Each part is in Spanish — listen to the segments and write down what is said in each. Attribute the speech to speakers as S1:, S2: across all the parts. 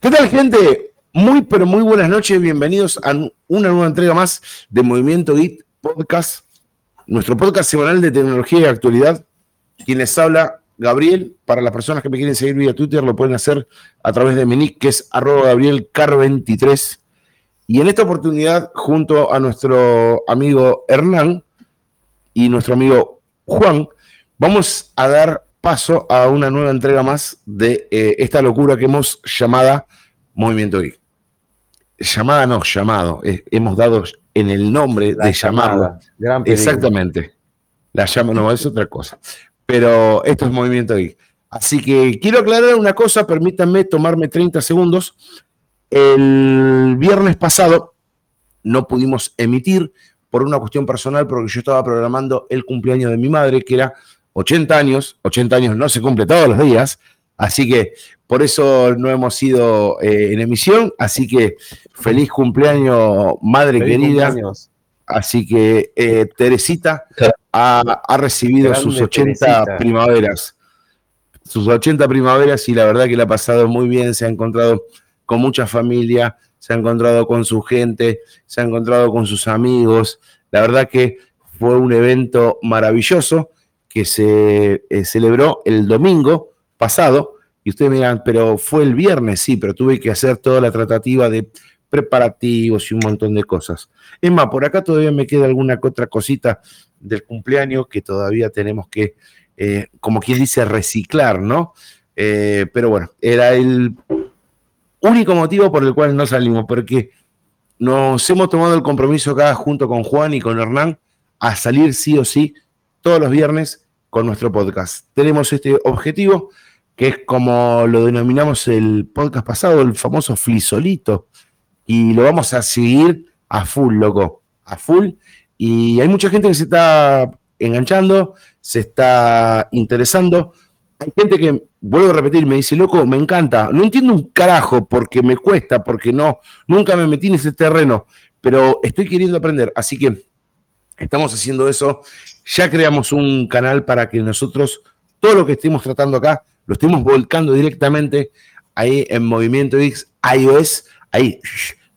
S1: ¿Qué tal, gente? Muy, pero muy buenas noches. Bienvenidos a una nueva entrega más de Movimiento Git Podcast, nuestro podcast semanal de tecnología y actualidad. Quien les habla, Gabriel. Para las personas que me quieren seguir vía Twitter, lo pueden hacer a través de mi nick, que es arroba gabrielcar23. Y en esta oportunidad, junto a nuestro amigo Hernán y nuestro amigo Juan, vamos a dar paso a una nueva entrega más de eh, esta locura que hemos llamada Movimiento Geek. Llamada no, llamado. Eh, hemos dado en el nombre de llamarla. Exactamente. La llama, no, es otra cosa. Pero esto es Movimiento Geek. Así que quiero aclarar una cosa, permítanme tomarme 30 segundos. El viernes pasado no pudimos emitir por una cuestión personal, porque yo estaba programando el cumpleaños de mi madre, que era 80 años, 80 años no se cumple todos los días, así que por eso no hemos ido eh, en emisión, así que feliz cumpleaños, madre querida. Así que eh, Teresita ha, recibido sus 80 primaveras, sus 80 primaveras y la verdad que la ha pasado muy bien, se ha encontrado con mucha familia, se ha encontrado con su gente, se ha encontrado con sus amigos. La verdad que fue un evento maravilloso que se eh, celebró el domingo pasado. Y ustedes me dirán, pero fue el viernes, sí, pero tuve que hacer toda la tratativa de preparativos y un montón de cosas. Es más, por acá todavía me queda alguna otra cosita del cumpleaños que todavía tenemos que, eh, como quien dice, reciclar, ¿no? Eh, pero bueno, era el único motivo por el cual no salimos, porque nos hemos tomado el compromiso acá junto con Juan y con Hernán a salir sí o sí todos los viernes con nuestro podcast. Tenemos este objetivo que es como lo denominamos el podcast pasado, el famoso flisolito, y lo vamos a seguir a full, loco, a full. Y hay mucha gente que se está enganchando, se está interesando. Hay gente que, vuelvo a repetir, me dice, loco, me encanta. No entiendo un carajo porque me cuesta, porque no, nunca me metí en ese terreno, pero estoy queriendo aprender. Así que estamos haciendo eso ya creamos un canal para que nosotros todo lo que estemos tratando acá lo estemos volcando directamente ahí en Movimiento X iOS, ahí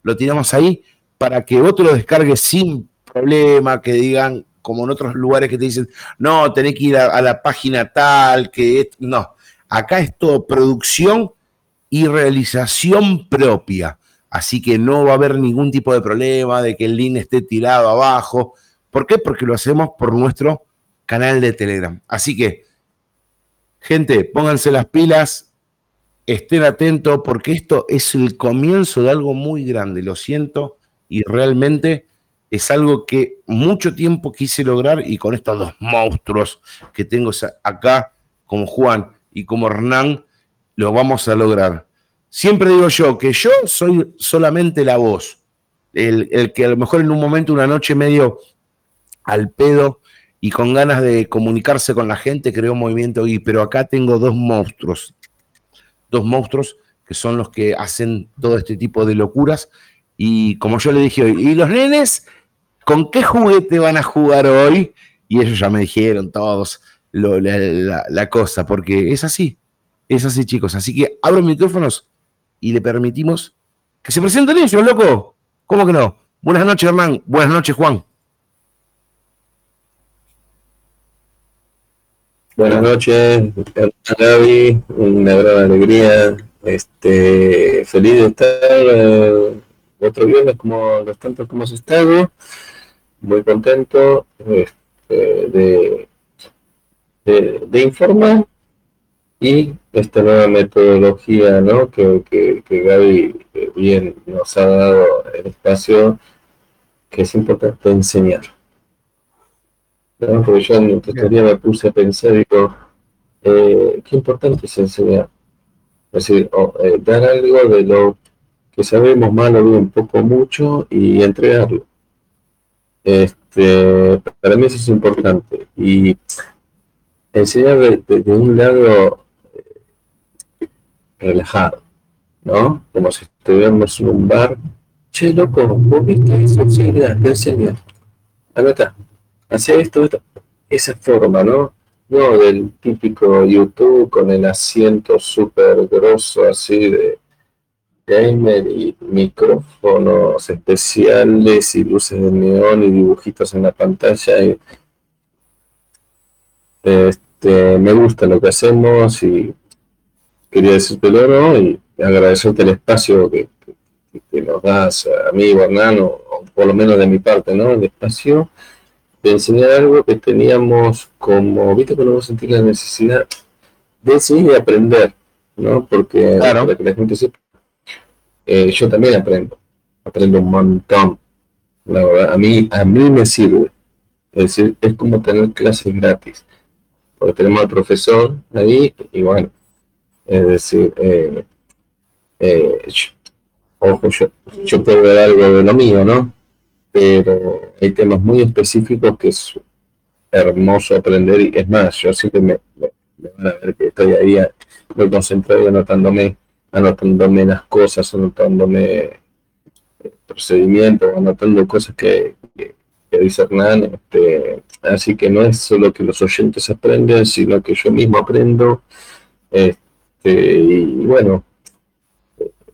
S1: lo tiramos ahí para que otro lo descargue sin problema, que digan como en otros lugares que te dicen, no, tenés que ir a, la página tal, que no, acá es todo producción y realización propia. Así que no va a haber ningún tipo de problema de que el link esté tirado abajo. ¿Por qué? Porque lo hacemos por nuestro canal de Telegram. Así que, gente, pónganse las pilas, estén atentos, porque esto es el comienzo de algo muy grande, lo siento, y realmente es algo que mucho tiempo quise lograr y con estos dos monstruos que tengo acá, como Juan y como Hernán, lo vamos a lograr. Siempre digo yo que yo soy solamente la voz, el, que a lo mejor en un momento, una noche medio al pedo y con ganas de comunicarse con la gente, creó Movimiento y pero acá tengo dos monstruos, dos monstruos que son los que hacen todo este tipo de locuras. Y como yo le dije hoy, ¿y los nenes con qué juguete van a jugar hoy? Y ellos ya me dijeron todos la, cosa, porque es así, es así chicos. Así que abro micrófonos y le permitimos que se presenten ellos, loco. ¿Cómo que no? Buenas noches, Hernán. Buenas noches, Juan.
S2: Buenas noches, Gaby, una gran alegría, este, feliz de estar eh, otro viernes como los tantos como hemos estado, muy contento este, de, informar y esta nueva metodología ¿no? que, que, que Gaby eh, bien nos ha dado el espacio que es importante enseñar. Porque yo en mi me puse a pensar, digo, eh, qué importante es enseñar. Es decir, eh, dar algo de lo que sabemos mal o bien, poco mucho, y entregarlo. Este, para mí eso es importante. Y enseñar de, un lado eh, relajado, ¿no? Como si estuviéramos en un bar. Che, loco, vos viste eso, sí, te enseñar. Anota, hacia esto, esa forma, ¿no? No del típico YouTube con el asiento súper grosso, así de, gamer y micrófonos especiales y luces de neón y dibujitos en la pantalla. este, me gusta lo que hacemos y quería decirte ¿no? y agradecerte el espacio que, nos das a mí, Hernán, o, por lo menos de mi parte, ¿no? El espacio de enseñar algo que teníamos como, viste, cuando vos sentís la necesidad de enseñar y aprender, ¿no? Porque
S1: claro.
S2: para que la gente sepa, eh, yo también aprendo, aprendo un montón, la verdad, a mí, a mí me sirve, es decir, es como tener clases gratis, porque tenemos al profesor ahí y bueno, es decir, eh, eh, ojo, yo, yo puedo ver algo de lo mío, ¿no? Pero hay temas muy específicos que es hermoso aprender y es más, yo siempre me, me, van a ver que estoy ahí muy concentrado anotándome, anotándome las cosas, anotándome eh, procedimientos, anotando cosas que, que, dice Hernán. Este, así que no es solo que los oyentes aprenden, sino que yo mismo aprendo. Este, y bueno,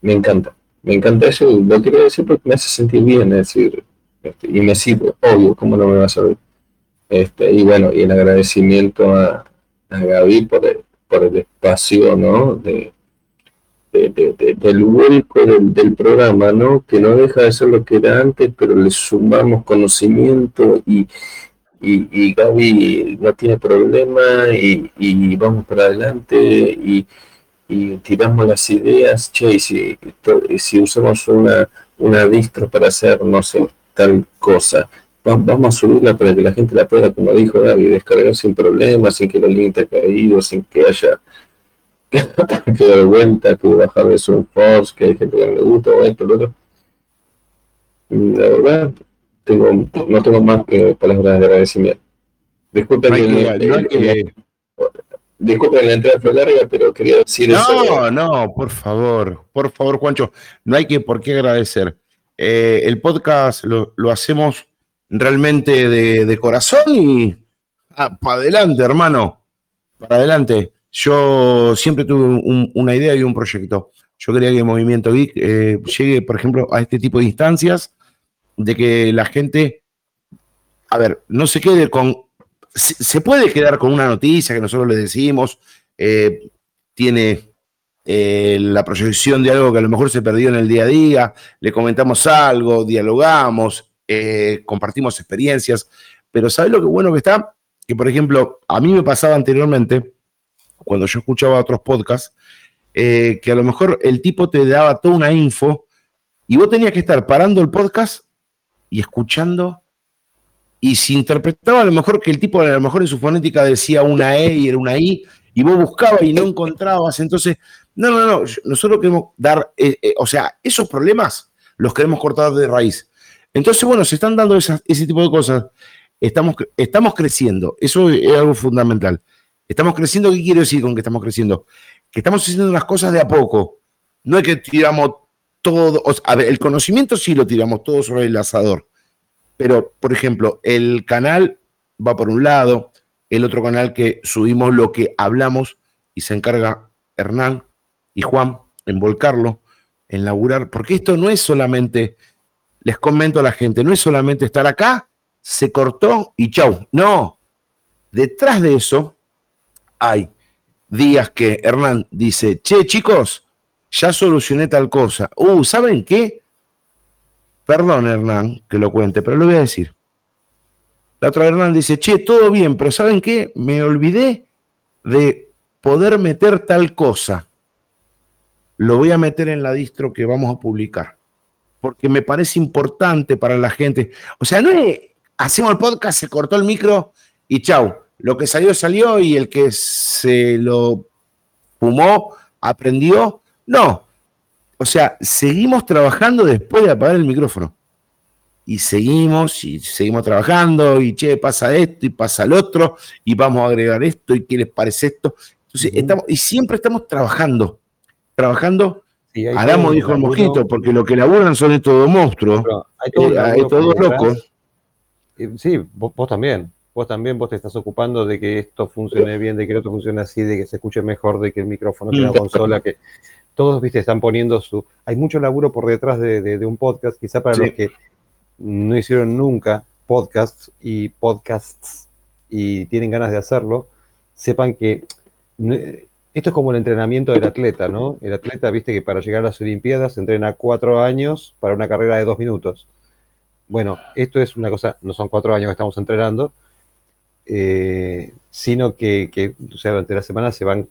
S2: me encanta, me encanta eso, lo quería decir porque me hace sentir bien, es decir, este, y me sirve, obvio, ¿cómo no me vas a ver? Este, y bueno, y el agradecimiento a, a Gaby por el, por el espacio, ¿no? De, del vuelco del, programa, ¿no? Que no deja de ser lo que era antes, pero le sumamos conocimiento y, y, y Gaby no tiene problema y, y vamos para adelante y, y tiramos las ideas, che, y si, si usamos una, una distro para hacer, no sé, tal cosa, vamos a subirla para que la gente la pueda, como dijo David, descargar sin problemas, sin que los links haya caído, sin que haya que dar vuelta, que bajar de su force, que hay gente que no le gusta, o esto, lo otro. La verdad, tengo, no tengo más que palabras de agradecimiento. Disculpen, que, Disculpen la entrada fue larga, pero quería decir
S1: no, eso. No, no, por favor, por favor, Juancho, no hay que por qué agradecer. Eh, el podcast lo, hacemos realmente de, corazón y ah, para adelante, hermano, para adelante. Yo siempre tuve una idea y un proyecto. Yo quería que el Movimiento Geek eh, llegue, por ejemplo, a este tipo de instancias de que la gente, a ver, no se quede con se, puede quedar con una noticia que nosotros le decimos, eh, tiene eh, la proyección de algo que a lo mejor se perdió en el día a día, le comentamos algo, dialogamos, eh, compartimos experiencias, pero ¿sabes lo que bueno que está? Que, por ejemplo, a mí me pasaba anteriormente, cuando yo escuchaba otros podcasts, que a lo mejor el tipo te daba toda una info y vos tenías que estar parando el podcast y escuchando y si interpretaba a lo mejor que el tipo a lo mejor en su fonética decía una E y era una I, y vos buscabas y no encontrabas, entonces, no, no, no, nosotros queremos dar, eh, eh, o sea, esos problemas los queremos cortar de raíz. Entonces, bueno, se están dando ese tipo de cosas, estamos, estamos creciendo, eso es algo fundamental. Estamos creciendo, ¿qué quiero decir con que estamos creciendo? Que estamos haciendo las cosas de a poco. No es que tiramos todo, a ver, el conocimiento sí lo tiramos todo sobre el asador, pero, por ejemplo, el canal va por un lado, el otro canal que subimos lo que hablamos y se encarga Hernán y Juan en volcarlo, en laburar, porque esto no es solamente, les comento a la gente, no es solamente estar acá, se cortó y chau. No, detrás de eso hay días que Hernán dice, che chicos, ya solucioné tal cosa. Uh, ¿saben qué? Perdón, Hernán, que lo cuente, pero lo voy a decir. La otra Hernán dice, che, todo bien, pero ¿saben qué? Me olvidé de poder meter tal cosa. Lo voy a meter en la distro que vamos a publicar. Porque me parece importante para la gente. O sea, no es, hacemos el podcast, se cortó el micro y chau. Lo que salió, salió y el que se lo fumó, aprendió. No, o sea, seguimos trabajando después de apagar el micrófono. Y seguimos, y seguimos trabajando, y che, pasa esto, y pasa el otro, y vamos a agregar esto, y qué les parece esto. Entonces, estamos, y siempre estamos trabajando, trabajando. Sí, dijo el mosquito, porque lo que laburan son estos dos monstruos, hay todos eh, locos.
S3: Sí, vos, vos, también. Vos también vos te estás ocupando de que esto funcione bien, de que el otro funcione así, de que se escuche mejor, de que el micrófono tenga consola, que todos, viste, están poniendo su... Hay mucho laburo por detrás de, un podcast, quizá para los que no hicieron nunca podcasts y podcasts y tienen ganas de hacerlo, sepan que esto es como el entrenamiento del atleta, ¿no? El atleta, viste que para llegar a las Olimpiadas entrena cuatro años para una carrera de dos minutos. Bueno, esto es una cosa, no son cuatro años que estamos entrenando, eh, sino que, o sea, durante la semana se van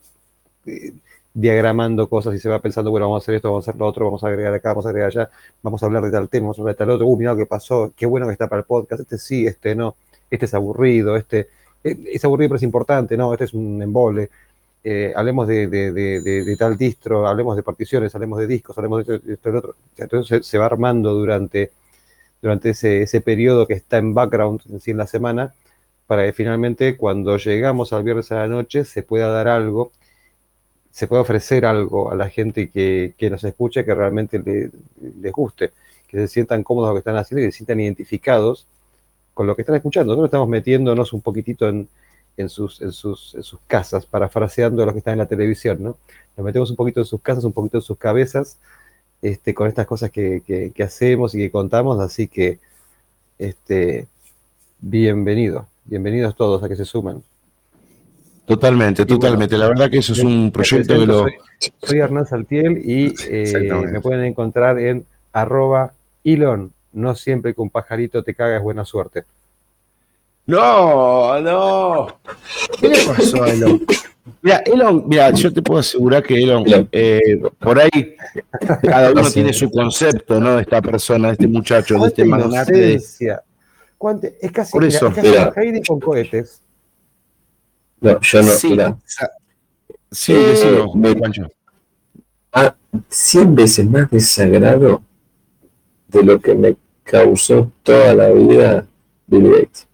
S3: eh, diagramando cosas y se va pensando, bueno, vamos a hacer esto, vamos a hacer lo otro, vamos a agregar acá, vamos a agregar allá, vamos a hablar de tal tema, vamos a hablar de tal otro, uh, mira lo que pasó, qué bueno que está para el podcast, este sí, este no, este es aburrido, este eh, es aburrido pero es importante, no, este es un embole, eh, hablemos de, tal distro, hablemos de particiones, hablemos de discos, hablemos de esto, y otro. Entonces se, va armando durante, durante ese, ese, periodo que está en background en, la semana, para que finalmente cuando llegamos al viernes a la noche se pueda dar algo, se pueda ofrecer algo a la gente que, nos escuche que realmente les guste, que se sientan cómodos lo que están haciendo y que se sientan identificados con lo que están escuchando. Nosotros estamos metiéndonos un poquitito en, en sus, en sus, en sus casas, parafraseando a los que están en la televisión, ¿no? Nos metemos un poquito en sus casas, un poquito en sus cabezas, este, con estas cosas que, que, hacemos y que contamos, así que, este, bienvenido, bienvenidos todos a que se sumen.
S1: Totalmente, totalmente. la verdad que eso es un proyecto de lo...
S3: Soy, Hernán Saltiel y eh, me pueden encontrar en arroba Elon. No siempre que un pajarito te caga es buena suerte.
S1: No, no. ¿Qué le pasó a Elon? Mira, Elon, mira, yo te puedo asegurar que Elon, eh, por ahí cada uno tiene su concepto, ¿no? De esta persona, de este muchacho, de este magnate. De...
S3: Es casi, por eso, mira, Heidi con cohetes.
S2: No, yo no. Sí, mira.
S1: sí eh, me.
S2: Ah, 100 veces más desagrado de lo que me causó toda la vida Bill Gates.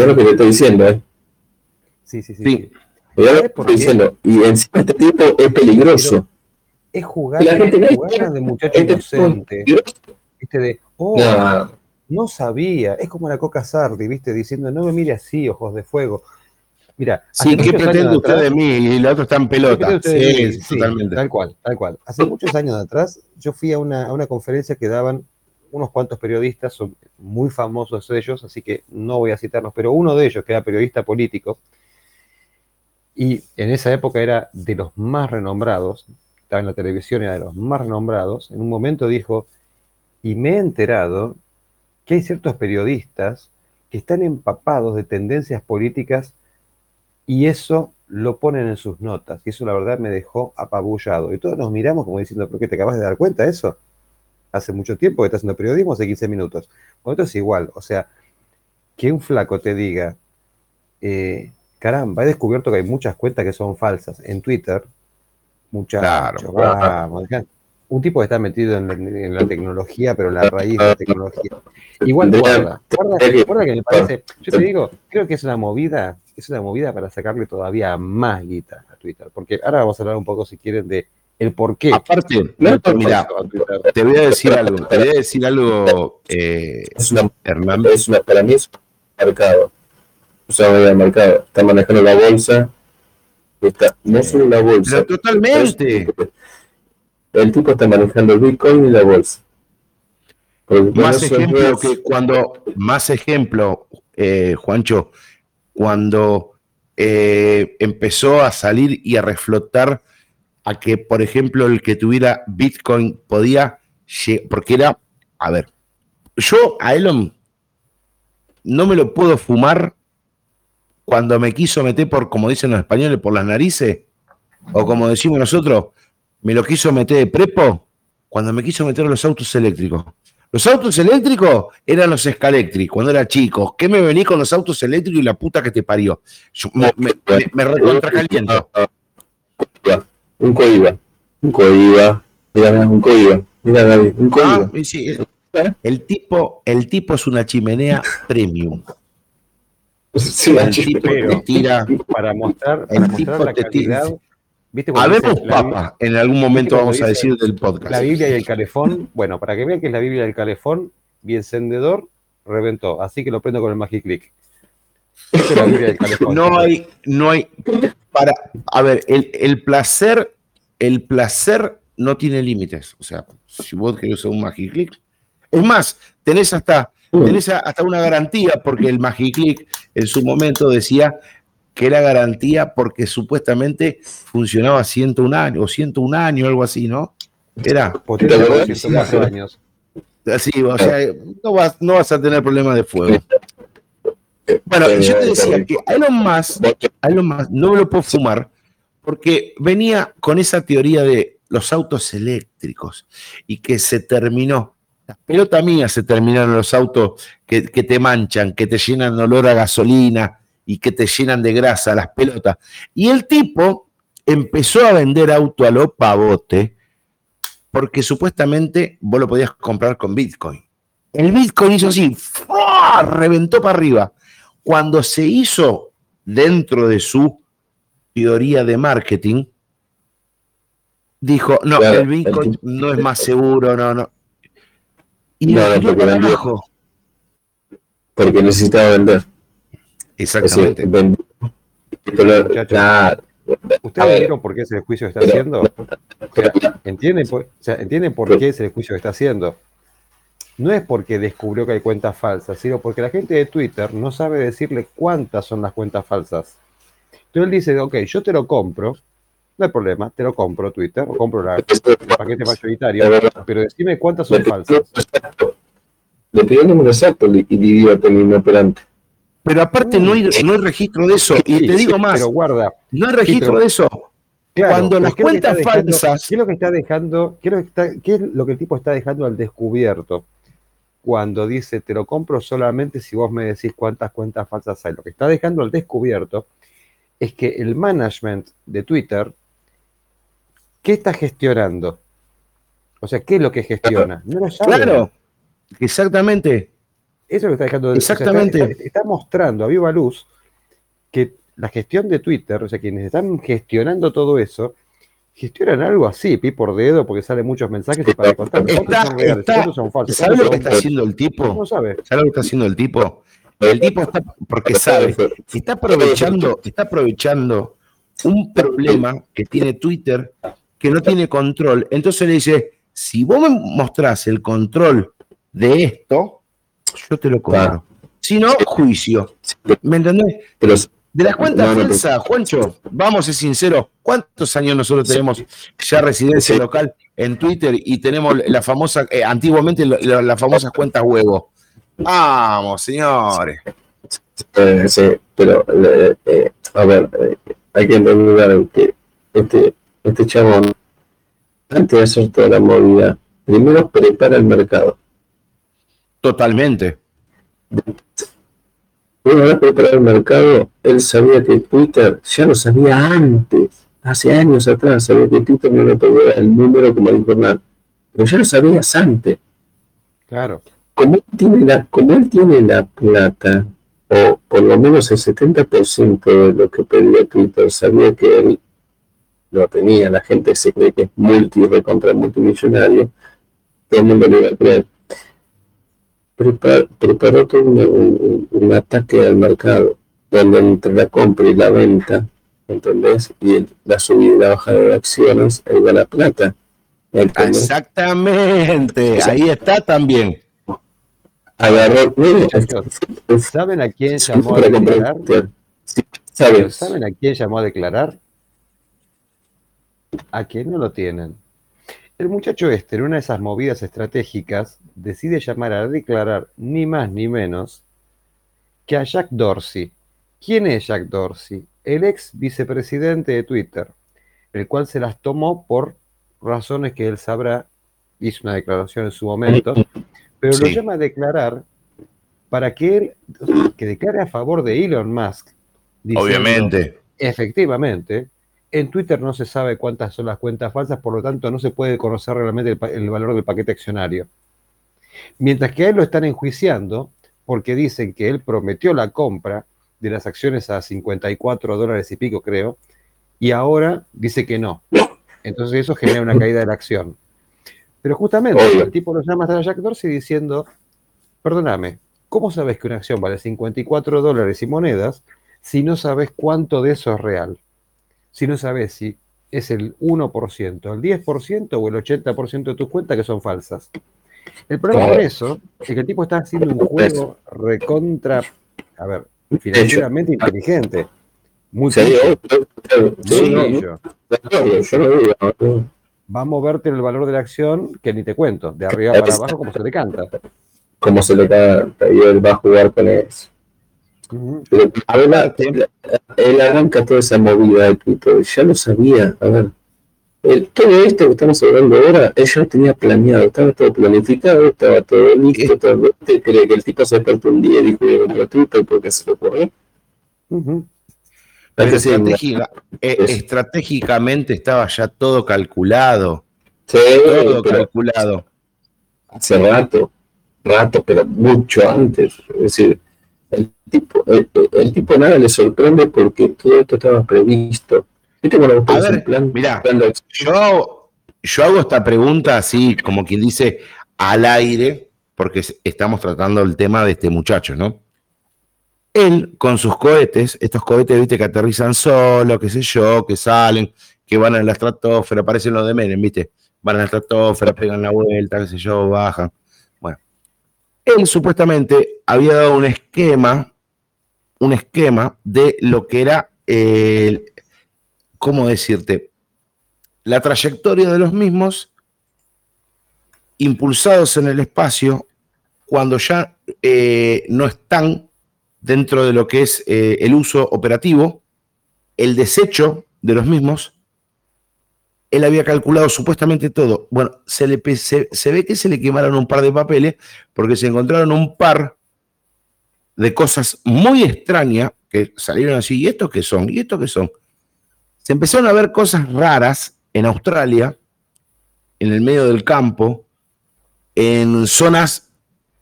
S2: Es lo que te estoy diciendo, ¿eh?
S3: Sí, sí, sí. sí.
S2: Lo que estoy diciendo. Y encima este tipo es peligroso.
S3: es jugar, la gente es jugar de muchacho este inocente. Viste, de, oh, no. no. sabía. Es como la Coca Sardi, viste, diciendo, no me mire así, ojos de fuego. Mira,
S1: sí, ¿qué pretende usted de mí? Y el otro está en pelota.
S3: Sí, sí, totalmente. Tal cual, tal cual. Hace muchos años atrás, yo fui a una, a una conferencia que daban unos cuantos periodistas, son muy famosos ellos, así que no voy a citarlos, pero uno de ellos, que era periodista político, y en esa época era de los más renombrados, estaba en la televisión, era de los más renombrados, en un momento dijo, y me he enterado que hay ciertos periodistas que están empapados de tendencias políticas y eso lo ponen en sus notas. Y eso la verdad me dejó apabullado. Y todos nos miramos como diciendo, ¿por qué te acabas de dar cuenta de eso? Hace mucho tiempo que está haciendo periodismo, hace 15 minutos. Bueno, esto es igual, o sea, que un flaco te diga, eh, caramba, he descubierto que hay muchas cuentas que son falsas en Twitter, muchas, claro, un tipo que está metido en la, tecnología, pero la raíz de la tecnología. Igual guarda, guarda, guarda que me parece, yo te digo, creo que es una movida, es una movida para sacarle todavía más guita a Twitter, porque ahora vamos a hablar un poco, si quieren, de el por qué.
S1: Aparte, no, mira, te voy a decir algo, te voy a decir algo, eh,
S2: es una, Hernán. Es una, para mí es un mercado. O sea, el mercado está manejando la bolsa, está, no solo la bolsa.
S1: Pero totalmente.
S2: El tipo está manejando el Bitcoin y la bolsa.
S1: más ejemplo que cuando, más ejemplo, eh, Juancho, cuando eh, empezó a salir y a reflotar a que, por ejemplo, el que tuviera Bitcoin podía, porque era, a ver, yo a Elon no me lo puedo fumar cuando me quiso meter por, como dicen los españoles, por las narices, o como decimos nosotros, me lo quiso meter de prepo cuando me quiso meter los autos eléctricos. Los autos eléctricos eran los Scalectric cuando era chico. ¿Qué me vení con los autos eléctricos y la puta que te parió? me, me, me,
S2: un coiba, un coiba, mira, un coiba, mira David, un coiba.
S1: Ah, el tipo, el tipo es una chimenea premium.
S3: Sí, el tipo te tira para mostrar, para mostrar la calidad.
S1: ¿Viste Habemos papa, en algún momento vamos a decir del podcast.
S3: La Biblia y el calefón, bueno, para que vean que es la Biblia y el calefón, bien encendedor, reventó. Así que lo prendo con el Magic Click.
S1: Es la Biblia del calefón. No hay, no hay, para, a ver, el, placer el placer no tiene límites. O sea, si vos querés usar un Magic es más, tenés hasta, tenés hasta una garantía, porque el Magic en su momento decía que era garantía porque supuestamente funcionaba 101 años, o 101 años, algo así, ¿no? Era. años. Así, o sea, no vas, no vas a tener problemas de fuego. Bueno, yo te decía que Elon Musk, Elon Musk no lo puedo fumar porque venía con esa teoría de los autos eléctricos y que se terminó. Las pelotas mías se terminaron los autos que, te manchan, que te llenan de olor a gasolina y que te llenan de grasa, las pelotas. Y el tipo empezó a vender auto a lo pavote porque supuestamente vos lo podías comprar con Bitcoin. El Bitcoin hizo así, reventó para arriba. Cuando se hizo dentro de su teoría de marketing, dijo, no, el Bitcoin no es más seguro, no, no.
S2: Y no, no, porque, necesitaba vender.
S3: Exactamente. ¿Ustedes vieron por qué ese juicio está haciendo? ¿entienden, por, ¿Entienden por qué ese juicio está haciendo? No es porque descubrió que hay cuentas falsas, sino porque la gente de Twitter no sabe decirle cuántas son las cuentas falsas. Entonces él dice, ok, yo te lo compro, no hay problema, te lo compro Twitter, o compro la, el paquete mayoritario, pero decime cuántas son falsas.
S2: Le pidió el número exacto y idiota inoperante.
S1: Pero aparte no hay, no hay registro de eso. Y te digo más,
S3: pero guarda,
S1: no hay registro de eso. Cuando las cuentas falsas.
S3: ¿Qué es lo que está dejando? ¿qué es lo que el tipo está dejando al descubierto? Cuando dice te lo compro solamente si vos me decís cuántas cuentas falsas hay. Lo que está dejando al descubierto es que el management de Twitter ¿Qué está gestionando? O sea, ¿qué es lo que gestiona?
S1: No lo sabe. Claro, exactamente.
S3: Eso es lo que está dejando de
S1: Exactamente.
S3: está, mostrando a viva luz que la gestión de Twitter, o sea, quienes están gestionando todo eso, gestionan algo así, pi por dedo, porque salen muchos mensajes y para contar
S1: está, son reales, son falsos. ¿Sabe lo que está haciendo el tipo?
S3: No sabe.
S1: ¿Sabe lo que está haciendo el tipo? El tipo está, porque sabe, está aprovechando, está aprovechando un problema que tiene Twitter que no tiene control. Entonces le dice, si vos me mostrás el control de esto, yo te lo cobro. Si no, juicio. ¿Me entendés? De las cuentas falsas, Juancho, vamos a ser sinceros, ¿cuántos años nosotros tenemos ya residencia local en Twitter y tenemos la famosa, eh, antiguamente las famosas cuentas huevo? Vamos, señores.
S2: sí, pero, eh, a ver, eh, hay que entender que este, este chabón, antes de hacer toda la movida, primero prepara el mercado.
S1: Totalmente.
S2: Una vez preparado el mercado, él sabía que Twitter, ya lo sabía antes, hace años atrás, sabía que Twitter no le pedía el número como el jornal, pero ya lo sabías antes.
S3: Claro.
S2: Como él tiene la, como él tiene la plata, o por lo menos el 70% de lo que pedía Twitter, sabía que él lo tenía, la gente se cree que es multi, recontra multimillonario, todo el mundo lo iba a creer. Preparó todo un, ataque al mercado, donde entre la compra y la venta, ¿entendés? Y la subida y la bajada de acciones, ahí va la plata.
S1: Exactamente, ahí está también.
S3: Agarró, ¿Saben a quién llamó a declarar? ¿Saben a quién llamó a declarar? a que no lo tienen. El muchacho este, en una de esas movidas estratégicas, decide llamar a declarar ni más ni menos que a Jack Dorsey. ¿Quién es Jack Dorsey? El ex vicepresidente de Twitter, el cual se las tomó por razones que él sabrá, hizo una declaración en su momento, pero lo llama a declarar para que él, que declare a favor de Elon Musk.
S1: Obviamente.
S3: Efectivamente, en Twitter no se sabe cuántas son las cuentas falsas, por lo tanto no se puede conocer realmente el, valor del paquete accionario. Mientras que a él lo están enjuiciando porque dicen que él prometió la compra de las acciones a 54 dólares y pico, creo, y ahora dice que no. Entonces eso genera una caída de la acción. Pero justamente el tipo lo llama a Jack Dorsey diciendo, perdóname, ¿cómo sabes que una acción vale 54 dólares y monedas si no sabes cuánto de eso es real? Si no sabes si es el 1%, el 10% o el 80% de tus cuentas que son falsas. El problema con eso es que el tipo está haciendo un juego recontra, a ver, financieramente inteligente. Muy
S2: digo,
S3: Va a moverte el valor de la acción que ni te cuento, de arriba para abajo como se te canta.
S2: como se le canta y él va a jugar con eso. La- él arranca toda esa movida de Twitter, ya lo sabía, a ver. El- todo esto que estamos hablando ahora, él ya lo tenía planeado, estaba todo planificado, estaba todo listo, todo, ¿Usted cree que el tipo se despertó un día y dijo, voy a comprar Twitter porque se le ocurrió?
S1: Estratégica- eh,
S2: es-
S1: estratégicamente estaba ya todo calculado.
S2: sí,
S1: Todo calculado.
S2: hace rato, rato, pero mucho antes. Es decir, tipo, el, el tipo nada le sorprende porque todo esto estaba previsto. ¿Viste cuando
S1: A ver,
S2: plan,
S1: mirá,
S2: plan de?
S1: Yo hago, yo hago esta pregunta así, como quien dice, al aire, porque es- estamos tratando el tema de este muchacho, ¿no? Él, con sus cohetes, estos cohetes, viste, que aterrizan solo, qué sé yo, que salen, que van a la estratosfera, parecen los de Menem, viste, van a la estratosfera, pegan la vuelta, qué sé yo, bajan. Bueno, él supuestamente había dado un esquema, un esquema de lo que era el, ¿cómo decirte? La trayectoria de los mismos impulsados en el espacio cuando ya eh, no están dentro de lo que es eh, el uso operativo, el desecho de los mismos, él había calculado supuestamente todo. Bueno, se ve que se le quemaron un par de papeles porque se encontraron un par de cosas muy extrañas que salieron así. ¿Y estos qué son? ¿Y estos qué son? Se empezaron a ver cosas raras en Australia, en el medio del campo, en zonas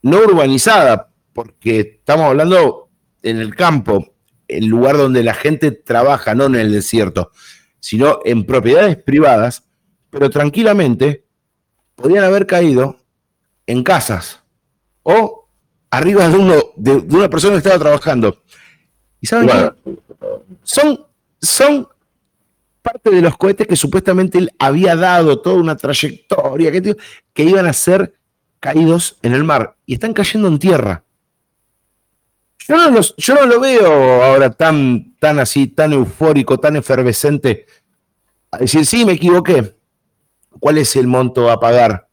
S1: no urbanizadas, porque estamos hablando en el campo, el lugar donde la gente trabaja, no en el desierto, sino en propiedades privadas, pero tranquilamente podían haber caído en casas o arriba de, uno, de, de una persona que estaba trabajando. ¿Y saben
S2: Bueno,
S1: qué? Son, son parte de los cohetes que supuestamente él había dado toda una trayectoria que, que iban a ser caídos en el mar y están cayendo en tierra. Yo no, los- yo no lo veo ahora tan, tan así, tan eufórico, tan efervescente. A decir, sí, me equivoqué. ¿Cuál es el monto a pagar?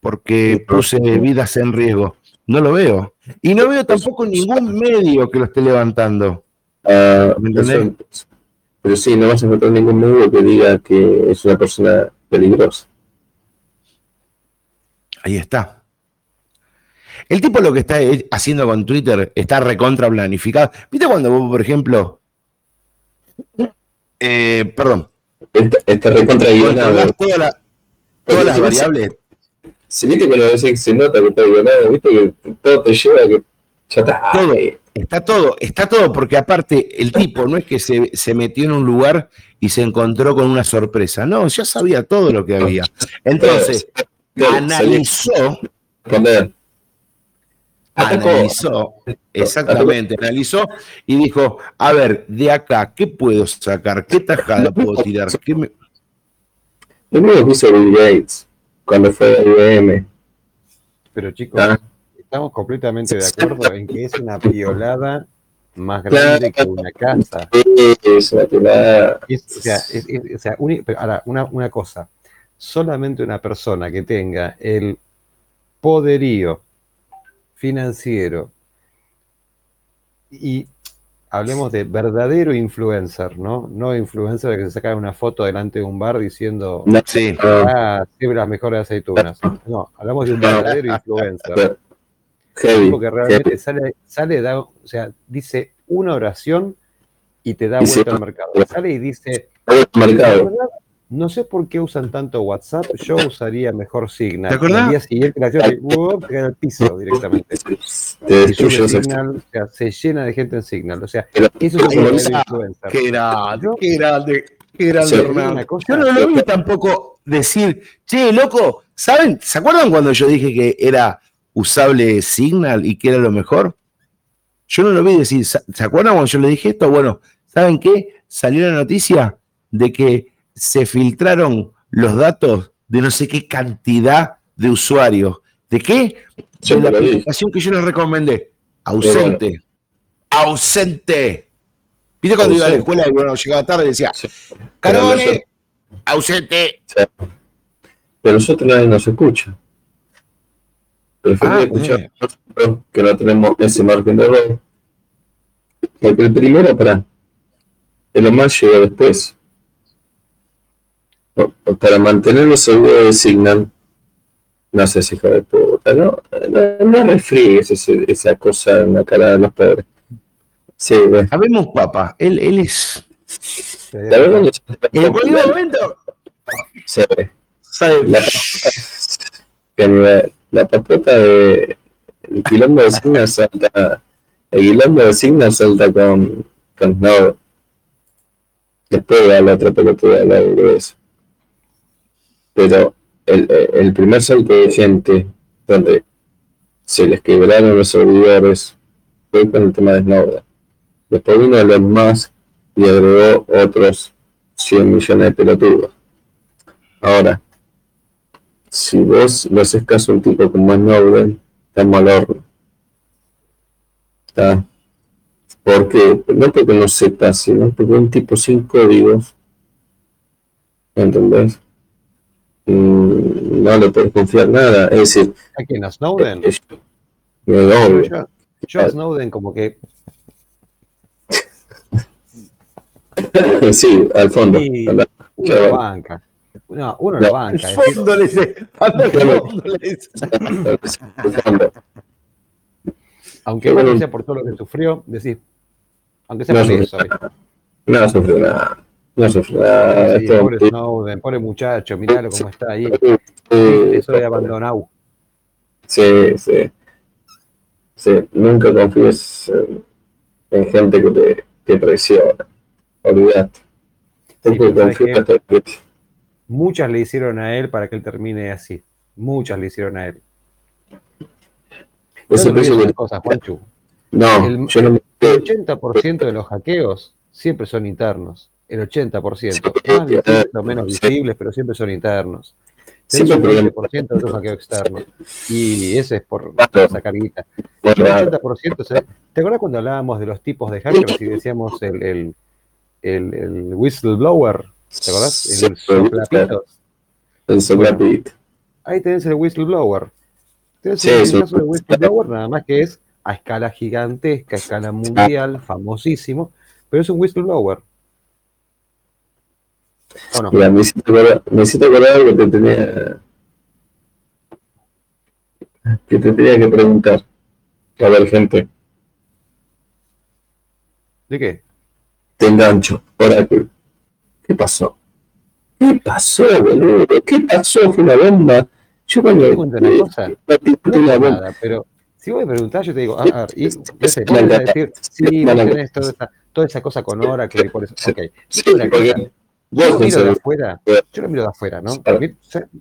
S1: Porque puse vidas en riesgo. No lo veo. Y no veo tampoco ningún medio que lo esté levantando.
S2: ah,
S1: ¿Me entendés?
S2: eso- pero sí, no vas a encontrar ningún medio que diga que es una persona peligrosa.
S1: Ahí está. El tipo lo que está he- haciendo con Twitter está recontra planificado. ¿Viste cuando vos, por ejemplo, eh, perdón,
S2: Está, está recontra guionado.
S1: controlás toda la- todas las variables?
S2: Si viste que lo decís que se nota que está guionado, viste que todo te lleva que ya está.
S1: Todo. Está todo, está todo, porque aparte el tipo no es que se, se metió en un lugar y se encontró con una sorpresa. No, ya sabía todo lo que había. Entonces,
S2: claro,
S1: analizó, analizó, exactamente, analizó y dijo, a ver, de acá, ¿qué puedo sacar? ¿Qué tajada puedo tirar? ¿Qué me-
S2: Lo mismo que hizo Bill Gates cuando fue IBM.
S3: Pero chicos,
S2: ¿ah?
S3: estamos completamente de acuerdo en que es una violada más grande que una casa.
S2: Es una pelada.
S3: Es- o sea, es- es- o sea, uni- pero ahora, una, una cosa, solamente una persona que tenga el poderío financiero y hablemos de verdadero influencer, ¿no? No influencer que se saca una foto delante de un bar diciendo,
S2: No,
S1: Sí.
S2: ah,
S3: sirve las mejores aceitunas. No, hablamos de un verdadero influencer.
S2: heavy.
S3: tipo que realmente sale, sale da, o sea, dice una oración y te da vuelta al mercado. Sale y dice,
S2: heavy.
S3: "La
S2: Mercado.
S3: verdad, no sé por qué usan tanto WhatsApp, yo usaría mejor Signal.
S1: ¿Te acordás?
S3: Y al día siguiente la te cae al piso directamente.
S2: Te
S3: Y sube
S2: destruye los
S3: Signal, o sea, se llena de gente en Signal. O sea,
S2: Pero-
S3: eso es un influencer.
S1: Qué grande,
S3: Yo-
S1: qué grande, qué grande,
S2: Sí.
S1: Hernán. Yo no lo vi tampoco decir, che, loco, ¿saben? ¿Se acuerdan cuando yo dije que era usable Signal y que era lo mejor? Yo no lo vi decir, ¿se se acuerdan cuando yo le dije esto? Bueno, ¿saben qué? Salió la noticia de que se filtraron los datos de no sé qué cantidad de usuarios. ¿De qué? De la aplicación que yo les recomendé. Ausente. Ausente. ¿Viste cuando iba a la escuela y bueno, llegaba tarde y decía,
S2: Sí.
S1: Carole, ausente.
S2: Pero nosotros nadie nos escucha. Prefiero
S1: Ah,
S2: escuchar nosotros que no tenemos ese margen de error. Porque el primero, para el Omar llega después. Para mantener los seguros de Signal, no sé hijo de puta, no, no, no refriegues ese- esa cosa en la cara de los padres. Sí,
S1: papá, él, él es.
S2: La verdad
S1: En cualquier momento.
S2: se ve. La, la, la papota de el quilombo de Signal salta el quilombo de Signal salta con, con Snow después va la otra pelotuda de la de eso pero el, el primer salto de gente donde se les quebraron los servidores fue con el tema de Snowden después vino Elon Musk y agregó otros 100 millones de pelotudos ahora si vos le haces caso a un tipo como Snowden, estamos al horno. ¿Está? Porque, no porque no sepa, sino porque un tipo sin códigos, ¿entendés? Mm, no le puedes confiar nada. Es decir,
S3: ¿A quién? ¿A Snowden?
S2: es- es
S3: yo, yo a Snowden como que
S2: sí, al fondo.
S3: Sí.
S2: a la-
S3: uno banca. No, uno
S2: No.
S3: lo banca.
S1: Al fondo le dice. Al fondo le dice.
S3: aunque
S2: bueno.
S3: sea por todo lo que sufrió, decir, aunque sea
S2: No,
S3: por eso.
S2: No sufrió nada. No sufrió nada.
S3: Sí, pobre Snowden, pobre muchacho, miralo cómo está ahí.
S2: Sí,
S3: Eso de abandonado.
S2: Sí, sí. Sí, nunca confíes en, en gente que te, te traiciona. Olvídate. Hasta que-
S3: Muchas le hicieron a él para que él termine así. Muchas le hicieron a él. No
S2: precio
S3: una
S2: que-
S3: cosa, Juanchu.
S2: No,
S3: El-
S2: yo no me.
S3: El 80% de los hackeos siempre son internos. El 80%.
S2: Sí,
S3: Más visibles o menos visibles, pero siempre son internos.
S2: Siempre el
S3: 20% de un hackeo externo. Y ese es por sacar guita. El 80% se- ¿Te acuerdas cuando hablábamos de los tipos de hackers y decíamos el, el, el, el whistleblower? ¿Te acordás? El soplapitos.
S2: el soplapito.
S3: Ahí tenés el whistleblower. Tenés un- caso de whistleblower, nada más que es a escala gigantesca, a escala mundial, famosísimo, pero es un whistleblower. ¿O no?
S2: Mira, me hiciste acordar, me hiciste acordar algo que te tenía. que te tenía que preguntar. A ver, gente,
S3: ¿De qué?
S2: te engancho. Oracle. ¿Qué pasó? ¿Qué pasó, boludo? ¿Qué pasó? Fue una bomba. Yo cuando.
S3: Te cuento una cosa. No
S2: una
S3: es
S2: bomba.
S3: nada, pero si vos me preguntás, yo te digo, a ver, y
S2: sí,
S3: decir,
S2: sí,
S3: toda esa, toda esa cosa con Oracle por eso. Ok,
S2: Sí, porque
S3: yo lo miro de afuera, yo lo miro de afuera, ¿no?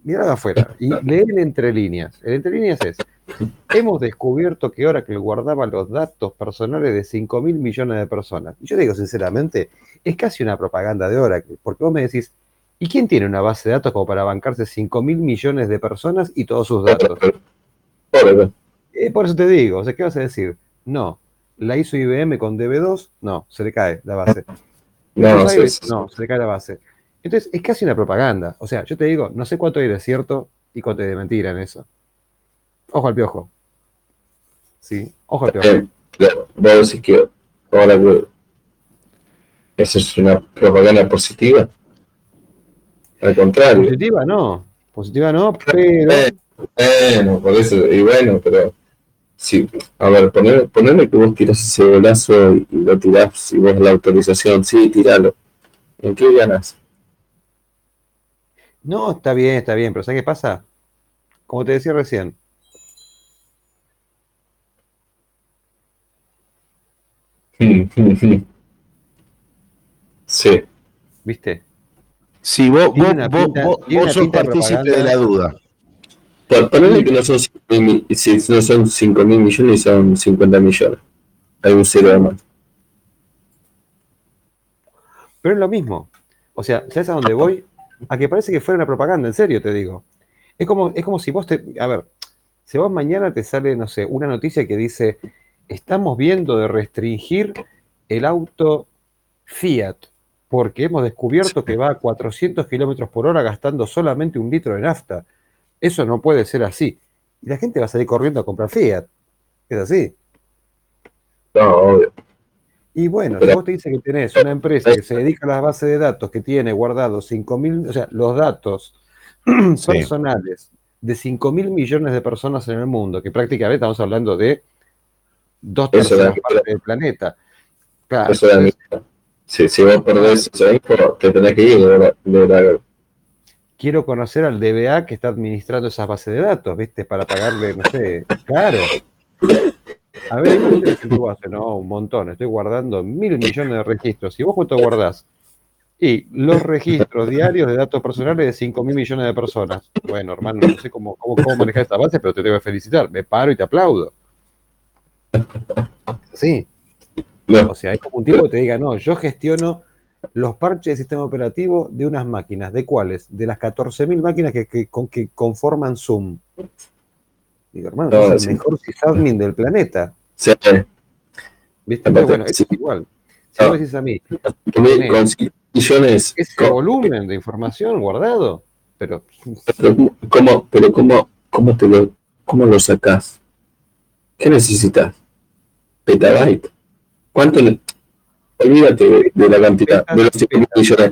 S3: Mira de afuera y leer el entre líneas. El entre líneas es, hemos descubierto que Oracle guardaba los datos personales de 5 mil millones de personas. Y yo digo sinceramente, es casi una propaganda de Oracle, porque vos me decís, ¿y quién tiene una base de datos como para bancarse 5 mil millones de personas y todos sus datos? Eh, por eso te digo, o sea, ¿qué vas a decir? No. ¿La hizo IBM con DB2? No, se le cae la base.
S2: No,
S3: no, se le cae la base. Entonces, es casi una propaganda. O sea, yo te digo, no sé cuánto hay de cierto y cuánto hay de mentira en eso. Ojo al piojo. Sí, ojo al piojo.
S2: Eh, claro, vos decís que Oracle. ¿Esa es una propaganda positiva? Al contrario.
S3: Positiva no, positiva no, pero
S2: Bueno, por eso, y bueno, pero sí, a ver, poner, ponerle que vos tirás ese golazo y, y lo tirás y vos la autorización, sí, tiralo. ¿En qué ganas?
S3: no, está bien, está bien, pero ¿sabes qué pasa? Como te decía recién,
S2: Sí,
S3: ¿viste?
S1: Sí, vos, vos,
S3: pinta-
S1: vos- vos sos partícipe de la duda.
S2: Ponele que no son 5 mil, si no son 5 mil millones, son 50 millones. Hay un cero de más.
S3: Pero es lo mismo. O O sea, ¿sabes a dónde voy? A que parece que fuera una propaganda, en serio te digo. Es como, es como si vos te. A ver, si vos mañana te sale, no sé, una noticia que dice: estamos viendo de restringir el auto Fiat porque hemos descubierto que va a 400 kilómetros por hora gastando solamente un litro de nafta. Eso no puede ser así. Y la gente va a salir corriendo a comprar Fiat. Es así.
S2: No, obvio.
S3: Y bueno, si vos te dices que tenés una empresa que se dedica a las bases de datos que tiene guardados 5 mil, o sea, los datos personales de 5 mil millones de personas en el mundo, que prácticamente estamos hablando de dos terceras partes del planeta.
S2: Claro, eso Sí, si vos perdés esa info, te tenés que ir de, de,
S3: Quiero conocer al DBA que está administrando esas bases de datos, ¿viste? Para pagarle, no sé, claro. A ver, ¿qué tú haces? No, un montón. Estoy guardando mil millones de registros. ¿Y vos cuánto guardás? Y los registros diarios de datos personales de 5 mil millones de personas. Bueno, hermano, no sé cómo, cómo, cómo manejar esta base, pero te tengo que felicitar. Me paro y te aplaudo. Sí. O sea, hay como un tipo que te diga, no, yo gestiono los parches de sistema operativo de unas máquinas. ¿De cuáles? De las 14.000 máquinas que, que, que, conforman Zoom. Digo, hermano, es el mejor sysadmin del planeta. Sí. ¿Viste? bueno, es igual. Si no. dices a mí,
S2: millones.
S3: Ese volumen de información guardado, pero.
S2: Pero, ¿cómo, pero cómo, cómo, te lo, cómo lo sacas? ¿Qué necesitas? Petabyte. ¿Cuánto? Olvídate de, la cantidad, de los 5 millones.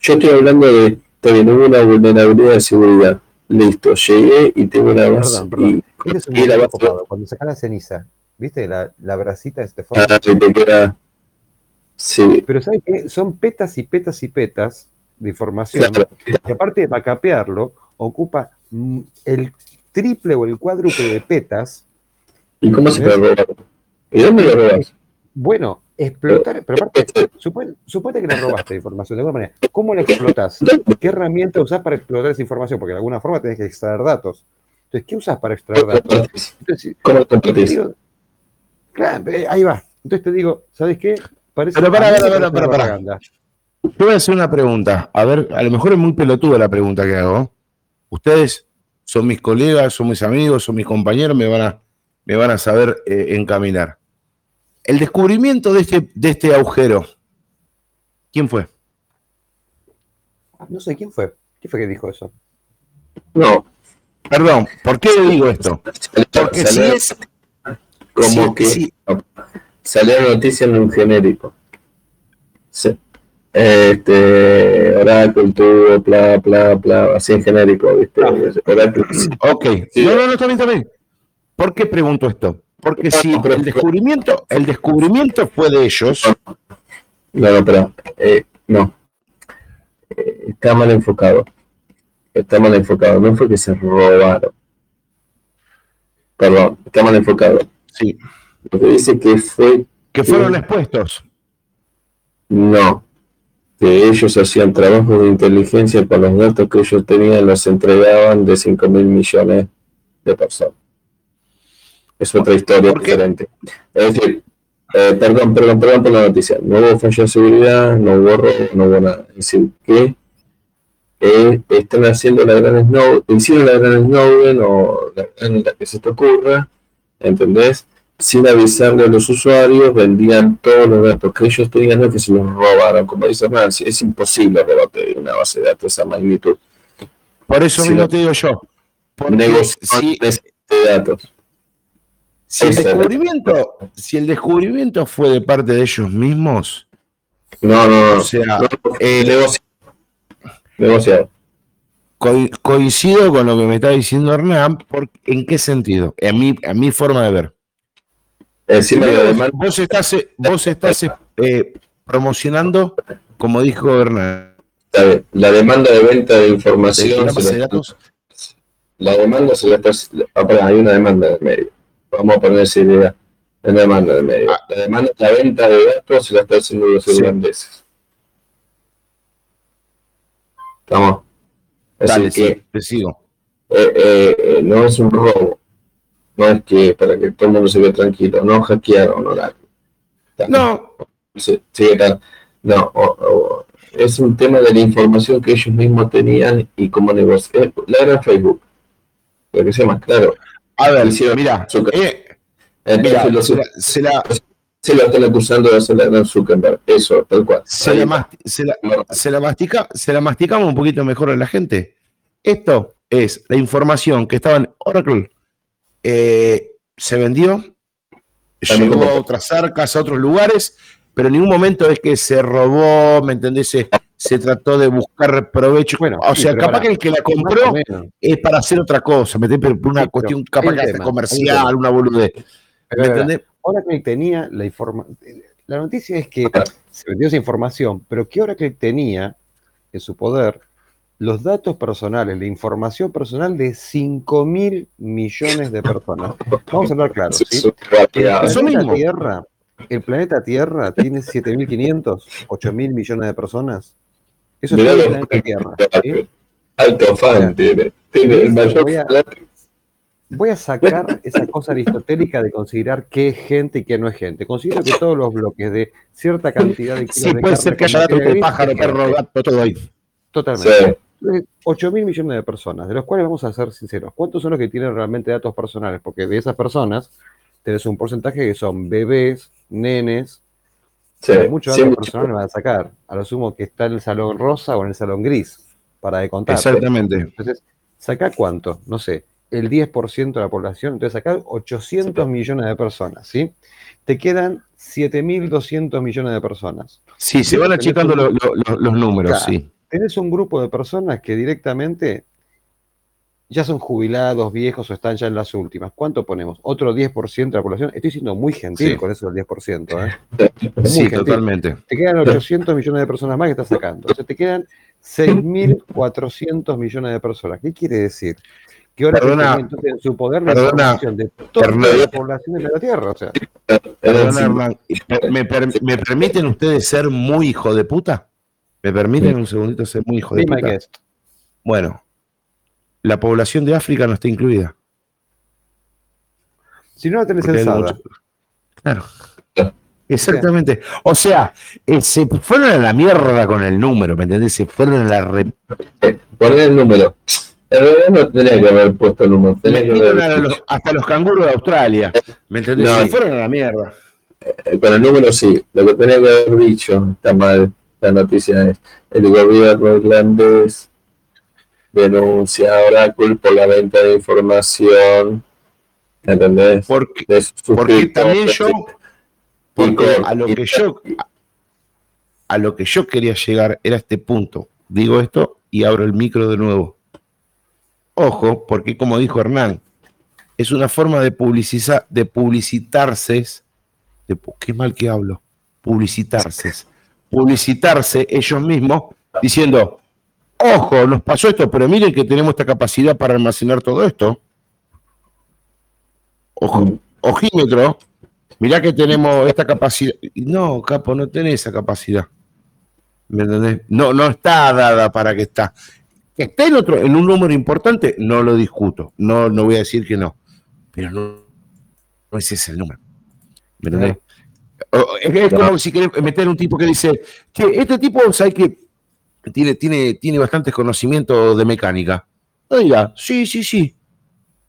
S2: Yo estoy hablando de, también hubo una vulnerabilidad de seguridad. Listo, llegué y tengo una base. Perdón, perdón.
S3: Y, es y la base Cuando saca la ceniza, ¿viste? La, la bracita de este fondo.
S2: Ah, te queda... Sí.
S3: Pero ¿sabes qué? Son petas y petas y petas de información. Claro. Y aparte de vacapearlo, ocupa mm, el triple o el cuádruple de petas.
S2: ¿Y cómo se puede robar? ¿Y dónde lo robas?
S3: Bueno, explotar, pero aparte, supone, que le robaste información de alguna manera. ¿Cómo la explotas? ¿Qué herramienta usas para explotar esa información? Porque de alguna forma tenés que extraer datos. Entonces, ¿qué usas para extraer datos?
S2: ¿Cómo lo
S3: Claro, eh, ahí va. Entonces te digo, ¿sabes qué?
S1: Parece pero para, para, para, para, Te voy a hacer una pregunta. A ver, a lo mejor es muy pelotuda la pregunta que hago. Ustedes son mis colegas, son mis amigos, son mis compañeros, me van a, me van a saber eh, encaminar. El descubrimiento de este, de este agujero, ¿quién fue?
S3: No sé quién fue. ¿Quién fue que dijo eso?
S2: No.
S1: Perdón, ¿por qué le digo esto? Porque si es.
S2: Como que sí. salió la noticia en un genérico. Sí. Este, Oracle tuvo, bla, bla, bla, así en genérico, ¿viste? Ah.
S1: Oracle. Ok. No, no, no, está bien, está bien. ¿Por qué pregunto esto? Porque si el descubrimiento, el descubrimiento fue de ellos.
S2: No, no, pero eh, no. Eh, está mal enfocado. Está mal enfocado. No fue que se robaron. Perdón, está mal enfocado.
S1: Sí.
S2: Lo que dice que fue.
S1: Que fueron expuestos.
S2: No. Que ellos hacían trabajo de inteligencia con los datos que ellos tenían, los entregaban de 5 mil millones de personas es otra historia diferente. Es decir, eh, perdón, perdón, perdón por la noticia. No hubo fallo de seguridad, no hubo robo, no hubo nada. Es decir, que eh, están haciendo la gran Snowden, hicieron la gran Snowden o la, la que se te ocurra, ¿entendés? Sin avisarle a los usuarios, vendían todos los datos que ellos tenían, no que se los robaron. Como dice Nancy, es imposible robarte una base de datos de esa magnitud.
S1: Por eso mismo te digo yo.
S2: Negociación de datos.
S1: Si el, descubrimiento, si el descubrimiento fue de parte de ellos mismos.
S2: No, no, no.
S1: O sea, eh, negociado. coincido con lo que me está diciendo Hernán. ¿En qué sentido? En mi, en mi forma de ver. vos estás, vos estás eh, promocionando, como dijo Hernán.
S2: La demanda de venta de información. la, demanda se la está. Ah, hay una demanda en medio vamos a poner esa idea, la demanda de medio. Ah. La demanda, la venta de datos se la está haciendo los irlandeses. Estamos.
S1: Dale, que, te sigo.
S2: Eh, eh, eh, no es un robo. No es que para que todo el mundo se vea tranquilo. No hackearon Oracle.
S1: No.
S2: Sí, sí, no, es un tema de la información que ellos mismos tenían y cómo negociar. La era Facebook, lo que sea más claro.
S1: A ver, mira, eh,
S2: mira se, la, se, están acusando de hacer la Zuckerberg, eso, tal cual.
S1: Se la, se, la, mastica, se la masticamos un poquito mejor a la gente. Esto es la información que estaba en Oracle, eh, se vendió, llegó a otras arcas, a otros lugares, pero en ningún momento es que se robó, ¿me entendés? Se, trató de buscar provecho. Bueno, o sea, capaz que el que la compró es para hacer otra cosa, ¿me Por una cuestión capaz comercial, una boludez.
S3: ¿Me entendés? Oracle tenía la información. La noticia es que se vendió esa información, pero que Oracle tenía en su poder los datos personales, la información personal de 5 mil millones de personas. Vamos a hablar claro. ¿sí? El, planeta Tierra, el planeta Tierra tiene 7.500, 8.000 millones de personas. Eso es el planeta Tierra.
S2: Alto fan tiene. el mayor
S3: voy, a, voy a sacar esa cosa aristotélica de considerar qué es gente y qué no es gente. Considero que todos los bloques de cierta cantidad de
S1: Sí, puede ser que haya datos de pájaro, perro, gato, todo ahí.
S3: Totalmente. 8 mil millones de personas, de los cuales vamos a ser sinceros, ¿cuántos son los que tienen realmente datos personales? Porque de esas personas tenés un porcentaje que son bebés, nenes, muchos datos personales van a sacar, a lo sumo que está en el salón rosa o en el salón gris, para de contar.
S1: Exactamente.
S3: Entonces, saca cuánto, no sé, el 10% de la población, entonces saca 800 millones de personas, ¿sí? Te quedan 7.200 millones de personas.
S1: Sí, se van achicando los números, sí
S3: tenés un grupo de personas que directamente ya son jubilados, viejos o están ya en las últimas. ¿Cuánto ponemos? ¿Otro 10% de la población? Estoy siendo muy gentil con eso del 10%. ¿eh?
S1: sí, totalmente.
S3: Te quedan 800 millones de personas más que estás sacando. O sea, te quedan 6.400 millones de personas. ¿Qué quiere decir? Que ahora perdona, tiene en su poder la información de toda la población de la Tierra. O sea.
S1: Perdona, ¿me, ¿me permiten ustedes ser muy hijo de puta? ¿Me permiten un segundito ser muy hijo de puta? Bueno, la población de África no está incluida.
S3: Si no la tenés censada.
S1: Claro. Exactamente. O sea, eh, se fueron a la mierda con el número, ¿me entendés? Se fueron a la. Re...
S2: Poner el número. En realidad no tenía que haber puesto el número. Tenía que
S1: haber... los, hasta los canguros de Australia. ¿Me entendés? se fueron a la mierda.
S2: Eh, con el número sí. Lo que tenía que haber dicho está mal. La noticia es, el gobierno irlandés denuncia a Oracle por la venta de información. ¿Entendés?
S1: Porque, porque también yo, a lo que yo, a lo que yo quería llegar era este punto. Digo esto y abro el micro de nuevo. Ojo, porque como dijo Hernán, es una forma de publicizar, de publicitarse, de, qué mal que hablo, publicitarse publicitarse ellos mismos diciendo, ojo, nos pasó esto, pero miren que tenemos esta capacidad para almacenar todo esto. Ojo, ojímetro, mirá que tenemos esta capacidad. No, capo, no tenés esa capacidad. ¿Me entendés? No, no está dada para que está. Que esté en otro, en un número importante, no lo discuto. No, no voy a decir que no. Pero no, no ese es el número. ¿Me entendés? Es, como si querés meter un tipo que dice que este tipo, ¿sabes que tiene, tiene, tiene bastantes conocimientos de mecánica? No diga, sí, sí, sí.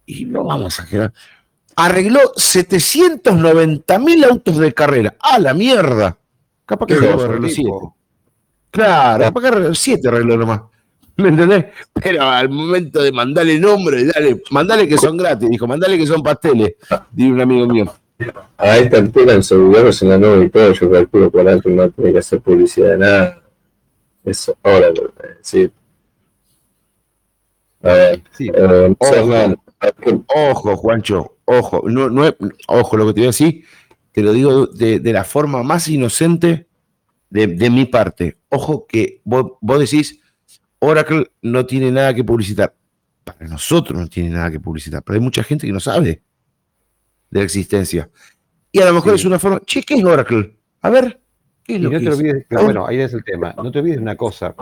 S1: Y no vamos a quedar. Arregló 790 mil autos de carrera. ¡A la mierda! Capaz que arregló 7. Claro, capaz que arregló 7 arregló nomás. ¿Me entendés? Pero al momento de mandarle nombre, dale, mandale que son gratis, dijo, mandale que son pasteles, dice un amigo mío.
S2: A esta altura en servidores en la nube y todo, yo calculo por alto no tiene que hacer publicidad de nada. Eso, ahora lo voy a ver, sí,
S1: eh, ojo, ojo, Juancho, ojo, no, no ojo, lo que te voy a decir, te lo digo de, de la forma más inocente de, de, mi parte. Ojo que vos, vos decís, Oracle no tiene nada que publicitar. Para nosotros no tiene nada que publicitar, pero hay mucha gente que no sabe de la existencia. Y a lo mejor es una forma, che, ¿qué es Oracle? A ver, ¿qué es
S3: lo
S1: no
S3: te olvides, bueno, ahí es el tema. No te olvides una cosa.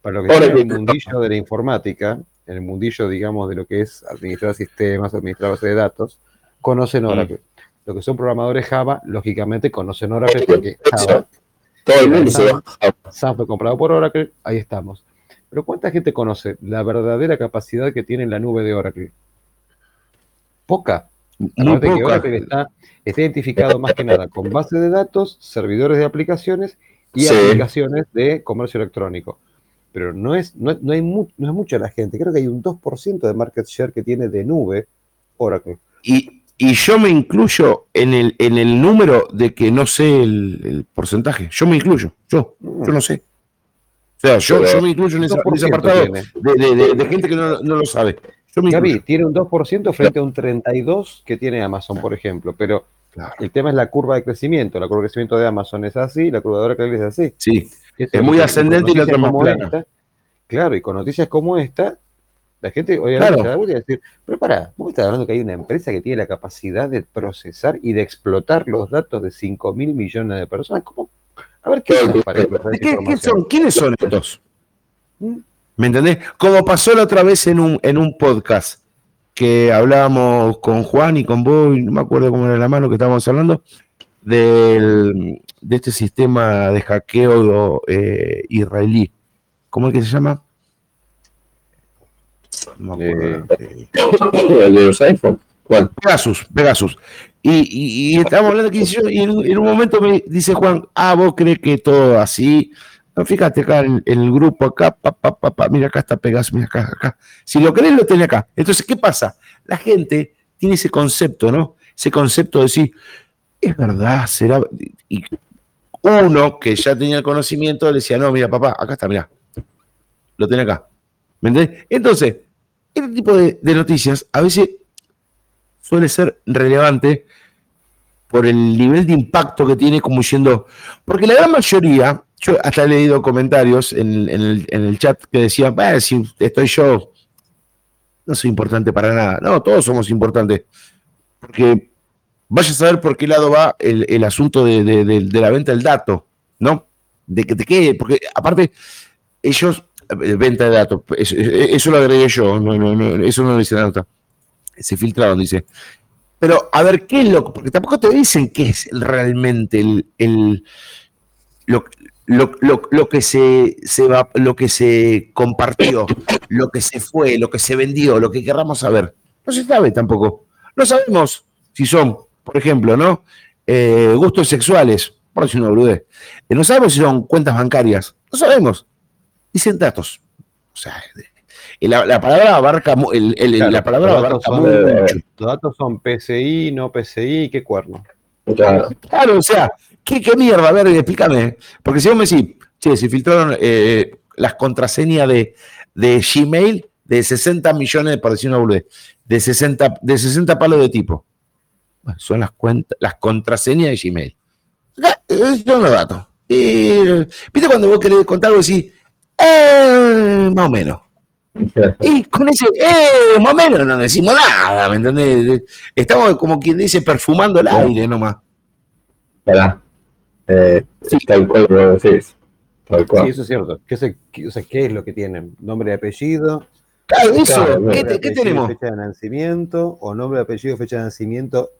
S3: Para lo que es el mundillo de la informática, en el mundillo, digamos, de lo que es administrar sistemas, administrar bases de datos, conocen Oracle. Los que son programadores Java, lógicamente conocen Oracle porque Java
S2: Todo el mundo
S3: Sam. Sam fue comprado por Oracle, ahí estamos. Pero ¿cuánta gente conoce la verdadera capacidad que tiene la nube de Oracle? Poca. Acuérdate que. Oracle está, está identificado más que nada con bases de datos, servidores de aplicaciones y
S2: Sí.
S3: aplicaciones de comercio electrónico. Pero no es, no, no hay mu- no es mucha la gente. Creo que hay un 2% de market share que tiene de nube Oracle.
S1: Y, y yo me incluyo en el, en el número de que no sé el, el porcentaje. Yo me incluyo. Yo, yo no sé. O sea, yo, yo me incluyo en ese, en ese
S3: 2%
S1: apartado de- de- de gente que no, no lo sabe.
S3: Gaby, tiene un 2% frente a un 32% que tiene Amazon, por ejemplo. Pero
S1: Claro.
S3: el tema es la curva de crecimiento. La curva de crecimiento de Amazon es así, la curva de Oracle es así.
S1: Sí,
S3: Eso
S1: Es muy ascendente y la otra más plana.
S3: esta, claro, y con noticias como esta, la gente obviamente
S1: Claro.
S3: a decir, pero pará, vos me estás hablando que hay una empresa que tiene la capacidad de procesar y de explotar los datos de 5 mil millones de personas. ¿Cómo? A ver qué
S1: ¿Qué- qué son? ¿Quiénes son estos?
S3: ¿Mm?
S1: ¿Me entendés? Como pasó la otra vez en un, en un podcast que hablábamos con Juan y con vos, y no me acuerdo cómo era la mano que estábamos hablando, del, de este sistema de hackeo eh, israelí. ¿Cómo es que se llama? No me acuerdo. Eh,
S2: El de los iPhone. ¿Cuál?
S1: Pegasus, Pegasus. Y, y, y estábamos hablando yo- y en, un- en un momento me dice Juan, ah, vos crees que todo así. No, fíjate acá en el grupo, acá, pa, pa, pa, mira acá está Pegasus, mira acá, acá. Si lo querés, lo tenés acá. Entonces, ¿qué pasa? La gente tiene ese concepto, ¿no? Ese concepto de decir, es verdad, será. Y uno que ya tenía el conocimiento le decía, no, mira, papá, acá está, mira. Lo tenés acá. ¿Me entendés? Entonces, este tipo de, de noticias a veces suele ser relevante por el nivel de impacto que tiene como diciendo, porque la gran mayoría, yo hasta he leído comentarios en, el, en el chat que decían, "Bah, si estoy yo, no soy importante para nada. No, todos somos importantes. Porque vaya a saber por qué lado va el, el asunto de, de- la venta del dato, ¿no? De que te quede, porque aparte, ellos, eh, venta de datos, eso, lo agregué yo, eso no lo dice la nota se filtraron, dice. Pero a ver, ¿qué es lo Porque tampoco te dicen qué es realmente el, lo- lo- lo que se, se va, lo que se compartió, lo que se fue, lo que se vendió, lo que querramos saber. No se sabe tampoco. No sabemos si son, por ejemplo, ¿no? Eh, gustos sexuales, por decir una boludez. Eh, no sabemos si son cuentas bancarias. No sabemos. Dicen datos. O sea, y la, la palabra abarca, el- el-
S3: Claro,
S1: la palabra
S3: los
S1: abarca
S3: datos son-
S1: mucho.
S3: Los datos son PCI, no PCI, ¿qué cuerno?
S2: Claro.
S1: Claro, o sea, ¿qué, qué mierda? A ver, explícame. Porque si vos me decís, che, se filtraron eh, las contraseñas de, de Gmail de 60 millones, por decir una boludez, de 60, de 60 palos de tipo. Bueno, son las, cuentas, las contraseñas de Gmail. Eh, Son los datos. Y, ¿Viste cuando vos querés contar algo decís, eh, más o menos? Y con ese, eh, más o menos no decimos nada, ¿me entendés? Estamos como quien dice perfumando el aire nomás.
S2: ¿Verdad? Eh, Tal cual lo decís. Tal
S3: Sí,
S2: cual.
S3: eso es cierto. ¿Qué, se- qué- o sea, ¿qué es lo que tienen? ¿Nombre y apellido?
S1: Claro, eso,
S2: Claro,
S1: ¿qué, te- tenemos?
S3: Fecha de nacimiento, o nombre, apellido, fecha de nacimiento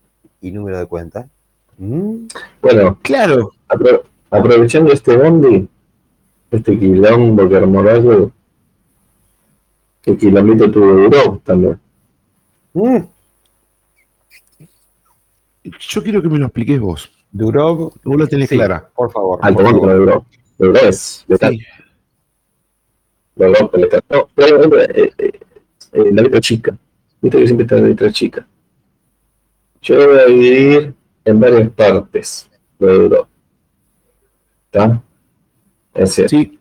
S3: y número de cuenta. ¿Mm?
S2: Bueno,
S1: Claro,
S2: apro- aprovechando este bondi, este quilombo que armó Rayo, que quilombito tuvo duró también.
S3: Mm.
S1: yo quiero que me lo expliques vos.
S3: Durov,
S1: Vos lo tenés
S3: sí,
S1: clara.
S3: por favor.
S2: Al
S3: por favor.
S2: no duró. Duró es letal.
S1: Sí.
S2: Lo rompe letal. No, pero, eh, eh, eh, la letra chica. Viste que siempre está la letra chica. Yo lo voy a dividir en varias partes. Lo de duró. ¿Está? Es cierto.
S1: Sí,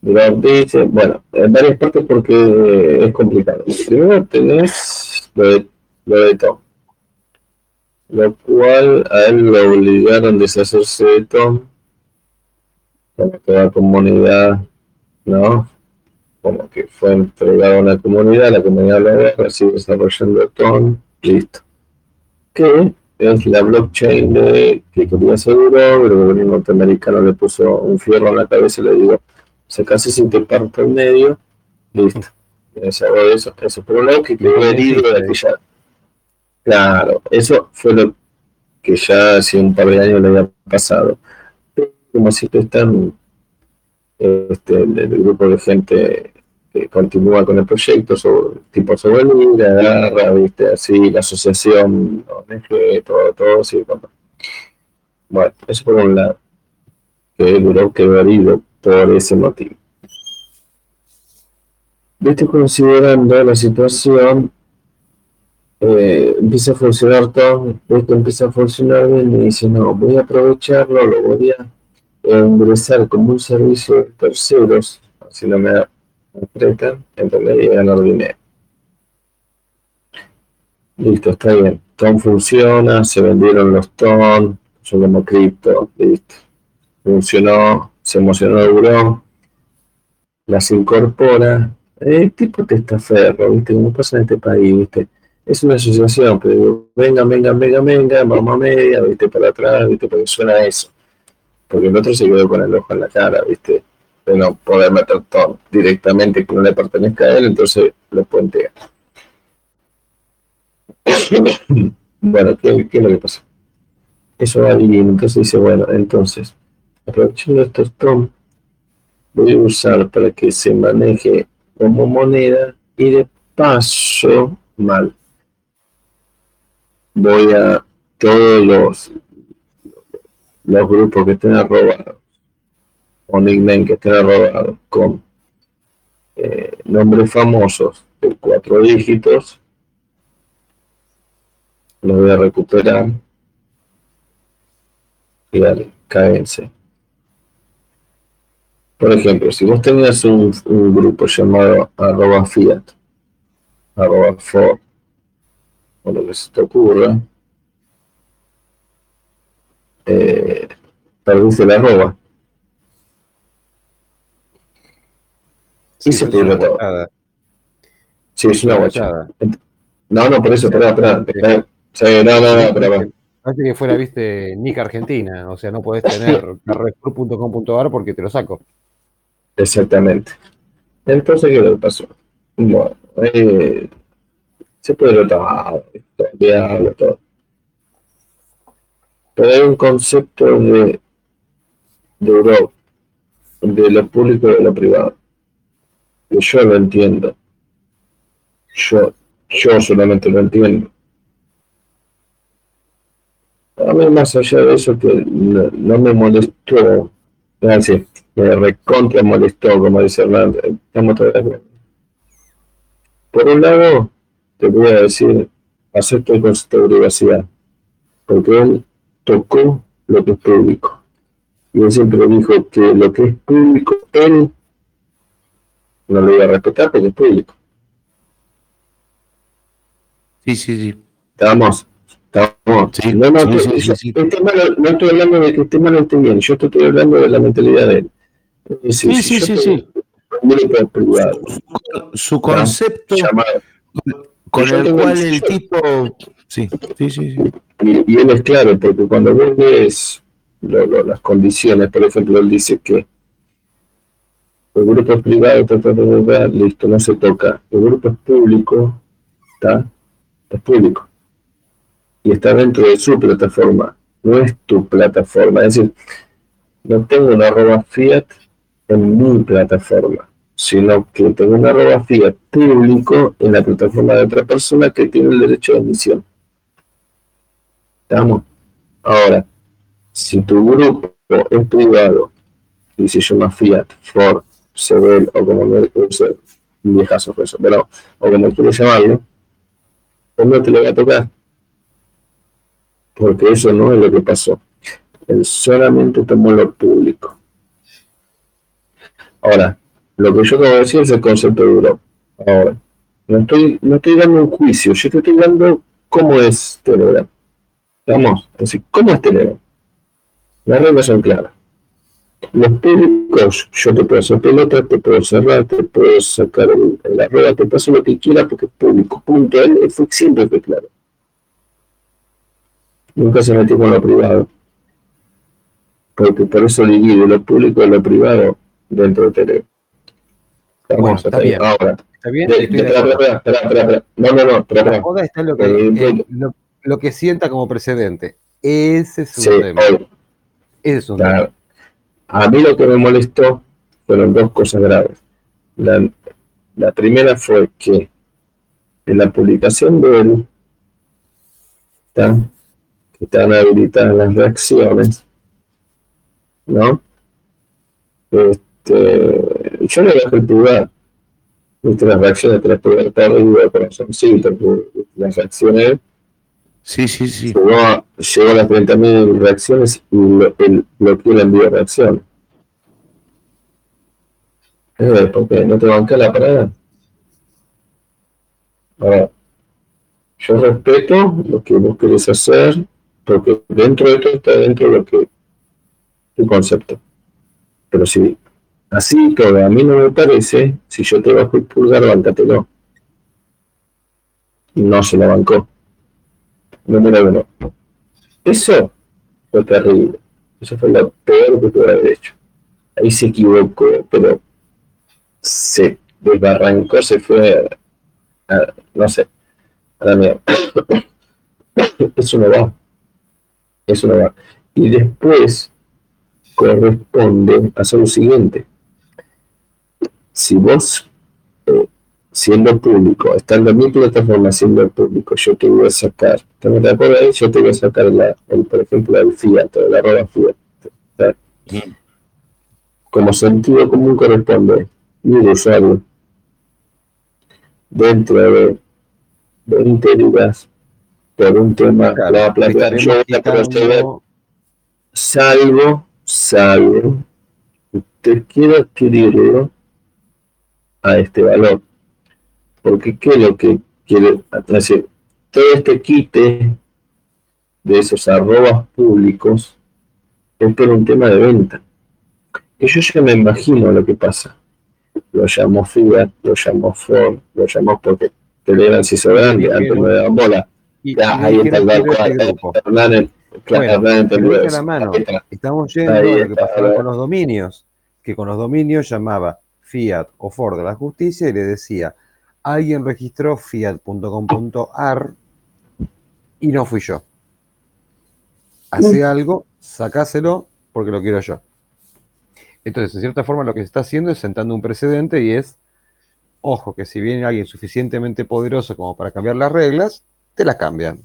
S2: Duró dice, bueno, en varias partes porque es complicado. Primero tenés lo de, lo de Tom. Lo cual a él lo obligaron a deshacerse de Tom. Como toda la comunidad, ¿no? Como que fue entregado a una comunidad, la comunidad lo agarra, sigue desarrollando Tom, listo. Que es la blockchain de, que quería seguro, pero el gobierno norteamericano le puso un fierro en la cabeza y le digo, sacás ese interpar por medio, listo. De eso, eso. Pero no que quedó herido de aquella. Claro, eso fue lo que ya hace un par de años le había pasado. como siempre están este, el, grupo de gente que continúa con el proyecto, sobre, tipo sobre agarra, viste, así, la asociación, todo, todo, sí, bueno, eso por un lado, que duró quedó por ese motivo. Viste, considerando la situación, eh, empieza a funcionar todo, esto empieza a funcionar bien y dice, no, voy a aprovecharlo, lo voy a ingresar como un servicio de terceros, así no me apretan, entonces y ganar dinero. Listo, está bien. TON funciona, se vendieron los TON, yo como cripto, listo. Funcionó, se emocionó duró, las incorpora. El tipo te está ferro, ¿viste? Como pasa en este país, ¿viste? Es una asociación, pero venga, venga, venga, venga, vamos a media, ¿viste? Para atrás, ¿viste? Porque suena eso porque el otro se quedó con el ojo en la cara, ¿viste? De no poder meter todo directamente que no le pertenezca a él, entonces lo puentea. bueno, ¿qué, ¿qué, es lo que pasa? Eso va bien, entonces dice, bueno, entonces, aprovechando estos tom, voy a usar para que se maneje como moneda y de paso, mal, voy a todos los los grupos que estén arrobados o nickname que estén arrobados con eh, nombres famosos de cuatro dígitos, los voy a recuperar y dale. Por ejemplo, si vos tenías un, grupo llamado arroba fiat, arroba for, o lo que se te ocurra, eh, perdiste la arroba.
S3: Sí, se pierde todo.
S2: Sí, es una guachada. No, no, por eso, espera, espera. no, no, no, espera.
S3: Parece que fuera, viste, Nick Argentina, o sea, no podés tener carrefour.com.ar porque te lo saco.
S2: Exactamente. Entonces, ¿qué le pasó? Bueno, eh, se puede lo tomar, todo. Pero hay un concepto de, de Europa, de lo público y de lo privado, que yo lo entiendo. Yo, yo solamente lo entiendo. A mí, más allá de eso, que no, me molestó, gracias, me recontra molestó, como dice Hernández, estamos todos Por un lado, te voy a decir, acepto el concepto de privacidad, porque él tocó lo que es público. Y él siempre dijo que lo que es público, él no lo iba a respetar porque es público.
S1: Sí, sí, sí.
S2: Estamos, estamos.
S1: Sí,
S2: no, no,
S1: sí, sí, sí,
S2: no estoy hablando de que esté mal o esté bien, yo estoy hablando de la mentalidad de él.
S1: Sí, sí, sí, sí.
S2: Privado,
S1: su concepto con, el cual el tipo... Sí, sí, sí, sí.
S2: Y, él es claro, porque cuando ves las condiciones, por ejemplo, él dice que el grupo es privado, listo, no se toca. El grupo es público, ¿está? Es público. Y está dentro de su plataforma, no es tu plataforma. Es decir, no tengo una arroba fiat en mi plataforma, sino que tengo una arroba fiat público en la plataforma de otra persona que tiene el derecho de admisión. ¿Estamos? Ahora, si tu grupo es privado y se llama Fiat, Ford, Sebel o como me use, viejazo eso, pero, o como quieras llamarlo, pues no te lo va a tocar. Porque eso no es lo que pasó. Él solamente tomó lo público. Ahora, lo que yo acabo de decir es el concepto de Europa. Ahora, no estoy, no estoy dando un juicio, yo te estoy dando cómo es Telegram. Vamos, así, ¿cómo es Telegram? Las reglas son claras. Los públicos, yo te puedo hacer pelota, te puedo cerrar, te puedo sacar la rueda, te paso lo que quiera porque es público. Punto. Él fue, siempre fue claro. Nunca se metió con lo privado. Porque por eso divide lo público y lo privado dentro de Telegram.
S3: Vamos, está bien. Ahora. Está bien. espera, espera, espera, No, no, no. Espera, espera. está lo que, eh, lo, que sienta como precedente. Ese es un tema. Ese es un tema.
S2: a mí lo que me molestó fueron dos cosas graves. La, la primera fue que en la publicación de él, están, están habilitadas las reacciones, ¿no? Este, yo le dejé el lugar. Las reacciones las pude dar arriba, corazoncito, las reacciones.
S1: Sí, sí, sí.
S2: Llegó, a, llegó a las 30.000 reacciones y lo, el, bloqueó el envío de reacciones. Eh, ¿Por qué? ¿No te banca la parada? Ahora, yo respeto lo que vos querés hacer, porque dentro de todo está dentro de lo que tu concepto. Pero si así todo a mí no me parece, si yo te bajo el pulgar, bancátelo. No se la bancó. Número uno. Eso fue terrible. Eso fue lo peor que pude haber hecho. Ahí se equivocó, pero se desbarrancó, se fue a, no sé, a la mierda. Eso no va. Eso no va. Y después corresponde hacer lo siguiente. Si vos, eh, siendo público, estando en mi plataforma siendo público, yo te voy a sacar, ¿te acuerdas? Yo te voy a sacar, la, el, por ejemplo, el Fiat, la arroba Fiat. Como sentido común corresponde, mi usuario, dentro de 20 días, por un tema, la plata, yo salvo salvo usted quiere adquirirlo a este valor. Porque ¿qué es lo que quiere hacer? Todo este quite de esos arrobas públicos es por un tema de venta. Que yo ya me imagino lo que pasa. Lo llamo Fiat, lo llamo Ford, lo llamo porque Telegram si hizo grande, antes me daban bola. Ya, ahí está el barco, Hernán
S3: bueno, la mano. Estamos yendo a lo que pasaba con los dominios, que con los dominios llamaba Fiat o Ford de la justicia y le decía, alguien registró fiat.com.ar y no fui yo. Hace algo, sacáselo porque lo quiero yo. Entonces, en cierta forma, lo que se está haciendo es sentando un precedente y es, ojo, que si viene alguien suficientemente poderoso como para cambiar las reglas, te las cambian.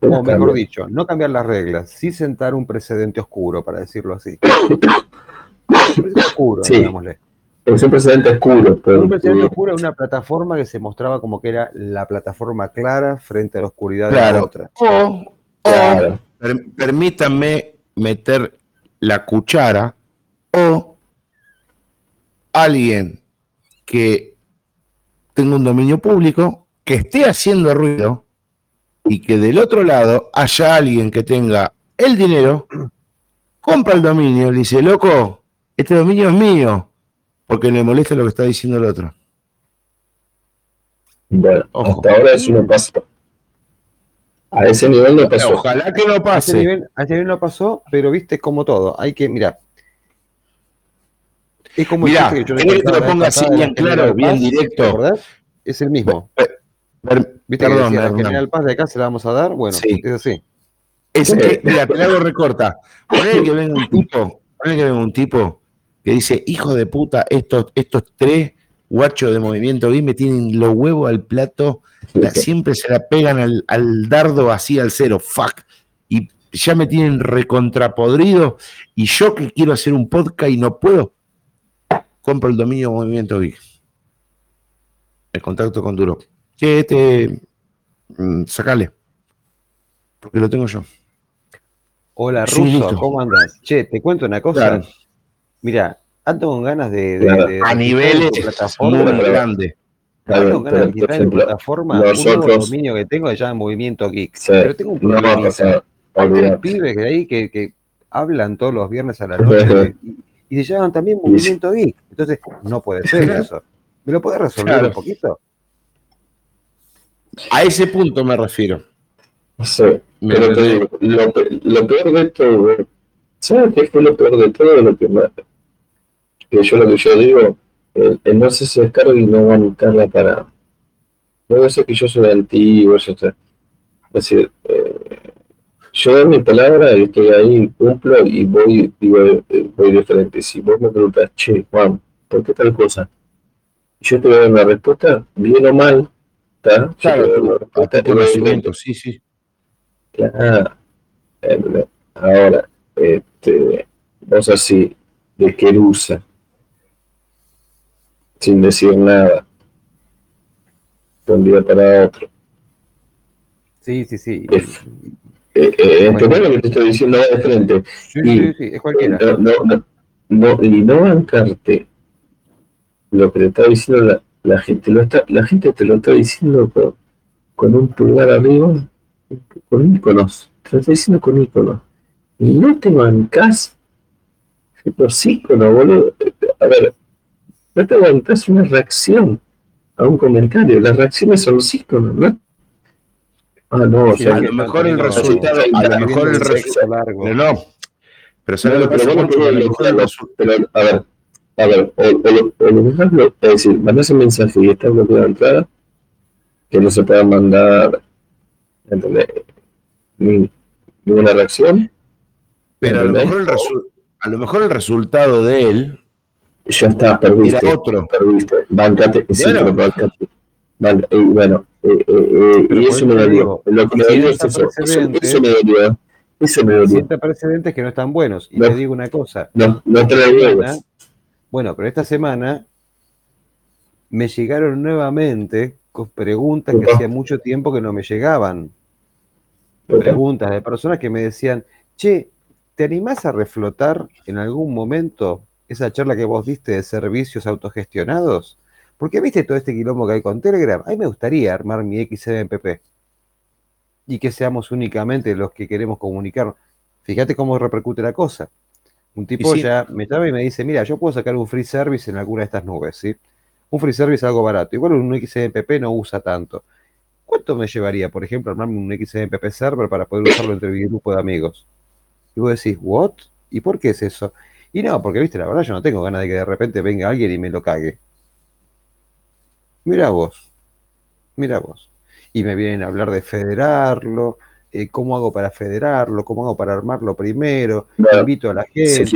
S3: O mejor dicho, no cambiar las reglas, sí sentar un precedente oscuro, para decirlo así.
S2: oscuro, digámosle. Es un precedente oscuro.
S3: Pero... Un precedente oscuro es una plataforma que se mostraba como que era la plataforma clara frente a la oscuridad de la otra.
S1: O, permítanme meter la cuchara o alguien que tenga un dominio público que esté haciendo ruido y que del otro lado haya alguien que tenga el dinero, compra el dominio, le dice, loco, este dominio es mío, porque le molesta lo que está diciendo el otro.
S2: Bueno, hasta ahora eso no pasa. A ese nivel no pasó.
S1: Ojalá que no pase.
S3: A ese nivel, no pasó, pero viste como todo. Hay que, mirar.
S1: Es como mirá, que yo le que lo ponga así bien claro, bien directo.
S3: ¿verdad? Es el mismo. ¿Viste Perdón, que decía, la General Paz de acá se la vamos a dar? Bueno, es así.
S1: Es, que, mira, te la hago recorta. Ponele que venga un tipo, ponele que venga un tipo que dice, hijo de puta, estos, estos tres guachos de movimiento B me tienen los huevos al plato, siempre se la pegan al, al, dardo así al cero, fuck. Y ya me tienen recontrapodrido. Y yo que quiero hacer un podcast y no puedo, compro el dominio Movimiento B. El contacto con Duro. Que este, mm, sacale, porque lo tengo yo.
S3: Hola, Ruso, ¿cómo andas? Che, te cuento una cosa. Mira, ando con ganas de.
S1: a niveles muy grandes.
S3: Ando con ganas de tirar en plataforma un nuevo dominio que tengo que se llama Movimiento Geek. Pero tengo un problema. Hay pibes que ahí que, que hablan todos los viernes a la noche y, se llaman también Movimiento Geek. Entonces, no puede ser eso. ¿Me lo puedes resolver un poquito?
S1: A ese punto me refiero.
S2: Sí, pero te digo, lo, lo, peor de todo, ¿sabes qué fue lo peor de todo? Lo que, que yo lo que yo digo, el, el no se descarga y no bancarla para. No sé que yo soy antiguo, está. Es decir, eh, yo doy mi palabra y estoy ahí, cumplo y voy, y voy, voy de frente. Si vos me preguntas, che, Juan, ¿por qué tal cosa? Yo te voy a dar una respuesta, bien o mal, ¿está?
S1: Claro, hasta conocimiento, sí, sí.
S2: Claro. Eh, ahora, este, vos así, de querusa, sin decir nada, de un día para otro.
S3: Sí, sí, sí.
S2: Es, eh, eh, lo que te estoy diciendo de frente.
S3: Sí, y, sí, sí, es cualquiera.
S2: No, no, no, y no bancarte lo que te está diciendo la, la gente. Lo está, la gente te lo está diciendo con, con un pulgar arriba, con íconos. Te lo está diciendo con íconos. Y no te bancas los íconos, boludo. A ver, no te bancas una reacción a un comentario. Las reacciones son los íconos, ¿no?
S1: Ah, no, o sea, a lo mejor el resultado, a lo mejor el resultado, pero no, pero
S2: no, lo pero bueno, pero, a ver, a ver, o, o, o lo mejor es decir, mandas un mensaje y está bloqueado de entrada, que no se pueda mandar, ¿entendés? Ninguna reacción.
S1: Pero a lo, mejor el a lo mejor el resultado de él
S2: ya está, perdiste.
S1: Era otro.
S2: Perdiste. Bancate, sí, bueno. bancate. Vale, y bueno, eh, eh, y eso me dolió. Lo que me dolió es eso. Eso, me dolió. Eso me dolió.
S3: Precedentes que no están buenos. Y no, te digo una cosa.
S2: No, no te
S3: semana, Bueno, pero esta semana me llegaron nuevamente con preguntas que hacía mucho tiempo que no me llegaban. Preguntas de personas que me decían, che, ¿te animás a reflotar en algún momento esa charla que vos diste de servicios autogestionados? Porque viste todo este quilombo que hay con Telegram. A mí me gustaría armar mi XMPP y que seamos únicamente los que queremos comunicar. Fíjate cómo repercute la cosa. Un tipo ya me llama y me dice, mira, yo puedo sacar un free service en alguna de estas nubes, ¿sí? Un free service es algo barato. Igual un XMPP no usa tanto. ¿Cuánto me llevaría, por ejemplo, armarme un XMPP server para poder usarlo entre mi grupo de amigos? Y vos decís, ¿what? ¿Y por qué es eso? Y no, porque, viste, la verdad yo no tengo ganas de que de repente venga alguien y me lo cague. Mira vos, mira vos. Y me vienen a hablar de federarlo, eh, cómo hago para federarlo, cómo hago para armarlo primero, invito a la gente.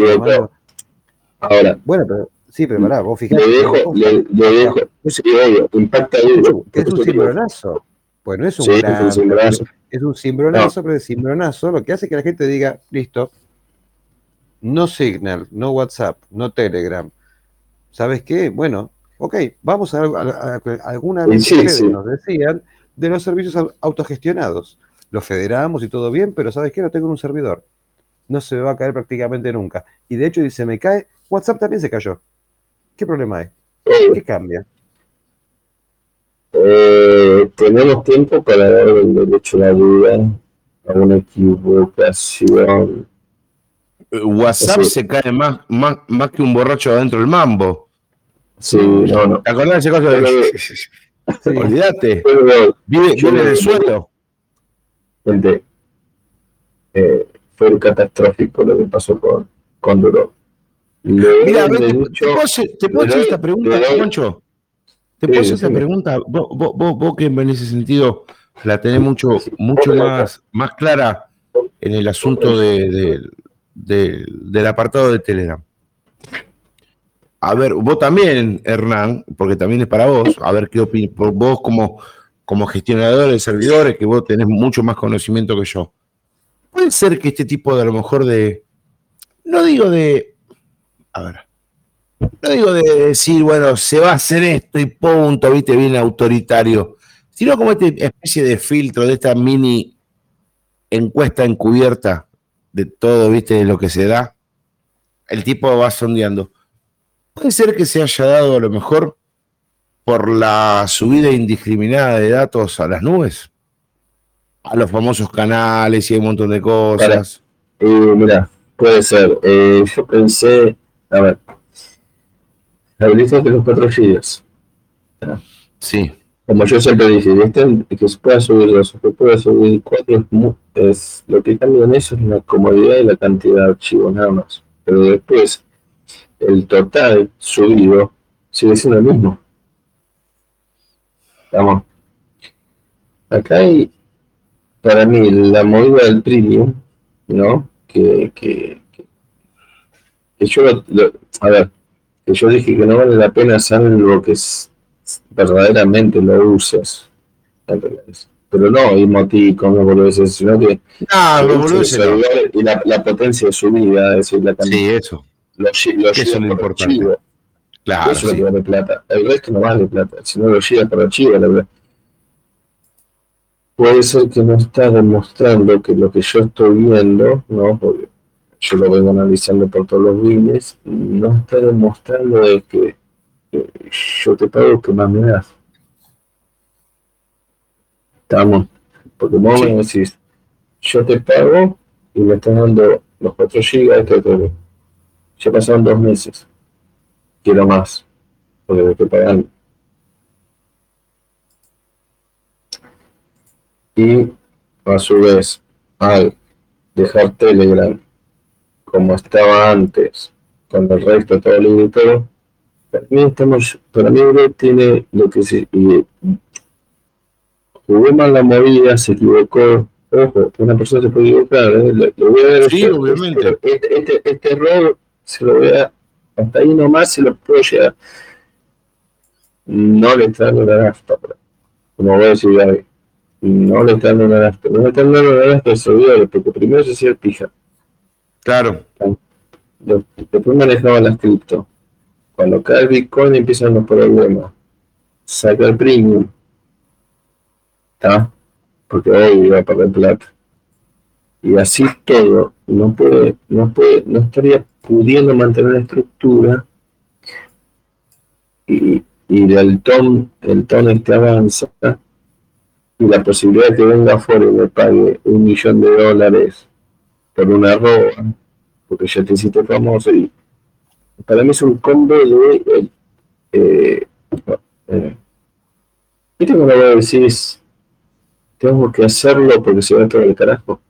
S2: Ahora.
S3: Bueno, pero sí, pero pará, vos fijate.
S2: Le dejo, le, dejo, sí, impacta
S3: Es un cimbronazo. Pues no es un, sí, gran, es un cimbronazo. Es un cimbronazo, pero el cimbronazo lo que hace que la gente diga, listo, no Signal, no WhatsApp, no Telegram. ¿Sabes qué? Bueno, Ok, vamos a, alguna vez que nos decían de los servicios autogestionados. Los federamos y todo bien, pero ¿sabes qué? No tengo un servidor. No se me va a caer prácticamente nunca. Y de hecho dice, me cae, WhatsApp también se cayó. ¿Qué problema hay? ¿Qué cambia?
S2: Eh, tenemos tiempo para dar el derecho a la duda a una equivocación.
S1: WhatsApp se cae más, más, más que un borracho adentro del mambo.
S2: Sí, no, no.
S1: ¿Te acordás de ese cosa? De... Sí. Olvídate. Vive, vive en el suelo.
S2: Gente, eh, fue catastrófico lo que pasó con, con Duro.
S1: Mira, te, puedo, te puedo hacer esta pregunta, Juancho. Te puedo hacer esta pregunta. Vos, vos, vos, que en ese sentido la tenés mucho, mucho más, más clara en el asunto de, de, de, del apartado de Telegram a ver, vos también, Hernán, porque también es para vos, a ver qué opinas, vos como, como gestionador de servidores, que vos tenés mucho más conocimiento que yo. Puede ser que este tipo de a lo mejor de, no digo de, a ver, no digo de decir, bueno, se va a hacer esto y punto, viste, bien autoritario, sino como esta especie de filtro, de esta mini encuesta encubierta de todo, viste, de lo que se da. El tipo va sondeando Puede ser que se haya dado a lo mejor por la subida indiscriminada de datos a las nubes, a los famosos canales y un montón de cosas.
S2: Eh, mira, puede ser. Eh, yo pensé, a ver, habilitas de los cuatro gigas.
S1: Sí.
S2: Como yo siempre dije, este, que se pueda subir dos que pueda subir cuatro, es, lo que cambia en eso es la comodidad y la cantidad de archivos, nada más. Pero después, el total subido sigue siendo el mismo. Vamos. Acá hay, para mí la movida del premium, ¿no? Que, que, que, yo, a ver, que yo dije que no vale la pena hacer lo que es, verdaderamente lo uses. Pero no emoticons, no boludeces, sino que
S1: no, no,
S2: y la, la, potencia de su vida, es decir, la
S1: Sí, eso.
S2: Lo, lo
S1: eso es lo importante.
S2: Claro, eso es lo que vale plata. El resto no vale plata, si no lo lleva para archivo, la verdad puede ser que no está demostrando que lo que yo estoy viendo, ¿no? Porque yo lo vengo analizando por todos los bienes, no está demostrando de que, yo te pago que más me das. Estamos, porque vos me decís, yo te pago y me estás dando los 4 gigas, que ya pasaron dos meses, quiero más, porque me estoy pagando. y a su vez al dejar Telegram como estaba antes con el resto todo el y todo para mí estamos para mí tiene lo que se y, jugó mal la movida se equivocó ojo una persona se puede equivocar ¿eh? lo, voy a ver
S1: sí, obviamente
S2: este, este, este, error se lo voy a hasta ahí nomás se lo puedo llegar no le traigo la nafta como voy a decir ahí no le están dando nada, no le están dando nada a los servidores, porque primero se hacía pija.
S1: Claro.
S2: Después manejaban las cripto. Cuando cae el Bitcoin empiezan los problemas. Saca el premium. Porque hoy iba a perder plata. Y así todo, no puede, no puede, no estaría pudiendo mantener la estructura y, y el ton, el ton este avanza y la posibilidad de que venga afuera y me pague un millón de dólares por una roba, porque ya te hiciste famoso, y para mí es un combo de... Eh, eh, eh, ¿Viste cuando decís, tengo que hacerlo porque se va todo el carajo?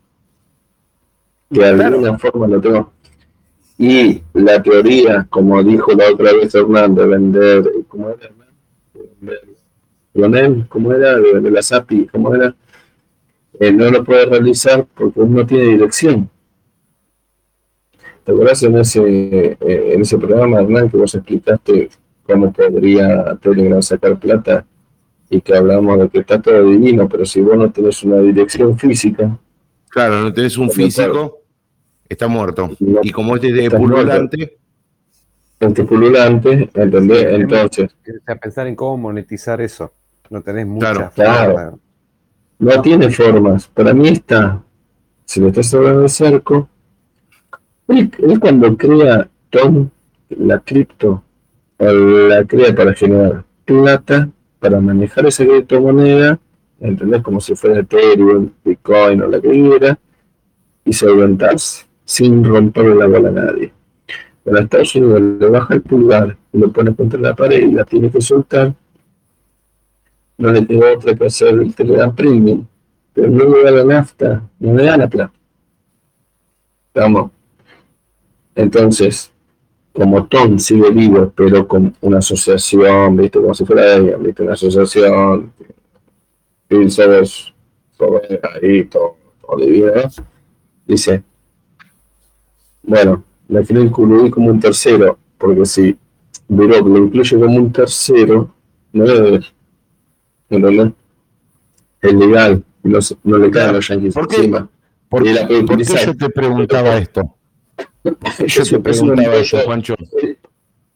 S2: De alguna forma lo tengo. Y la teoría, como dijo la otra vez Hernando, de vender, ¿cómo era? Vender Lionel, ¿cómo era? De, la SAPI, ¿cómo era? Eh, no lo puede realizar porque no tiene dirección. ¿Te acuerdas en ese, eh, en ese programa, Hernán, que vos explicaste cómo podría Telegram sacar plata y que hablamos de que está todo divino, pero si vos no tenés una dirección física.
S1: Claro, no tenés un físico, está muerto. y como este de pululante
S2: este pululante, ¿entendés? Entonces.
S3: A pensar en cómo monetizar eso. No tenés mucha
S2: claro, No tiene formas. Para mí está. Si lo estás hablando de cerco. Él, cuando crea Tom, la cripto, la crea para generar plata, para manejar esa criptomoneda, ¿entendés? Como si fuera Ethereum, Bitcoin o la que quiera, y solventarse, sin romperle la bola a nadie. Cuando Estados Unidos le baja el pulgar lo pone contra la pared y la tiene que soltar, no le tengo otra que hacer el Telegram Premium, pero no le da la nafta, no le da la plata. Vamos. Entonces, como Tom sigue vivo, pero con una asociación, ¿viste? Como si fuera ella, ¿viste? Una asociación, y sabes, sobre ahí, todo, todo divino, dice, bueno, la quiero incluir como un tercero, porque si Burok lo incluye como un tercero, no es no es legal, no, no le caen los yankees
S1: ¿Por qué? encima. ¿Por, qué, yo te preguntaba esto? yo te preguntaba eso, Juancho.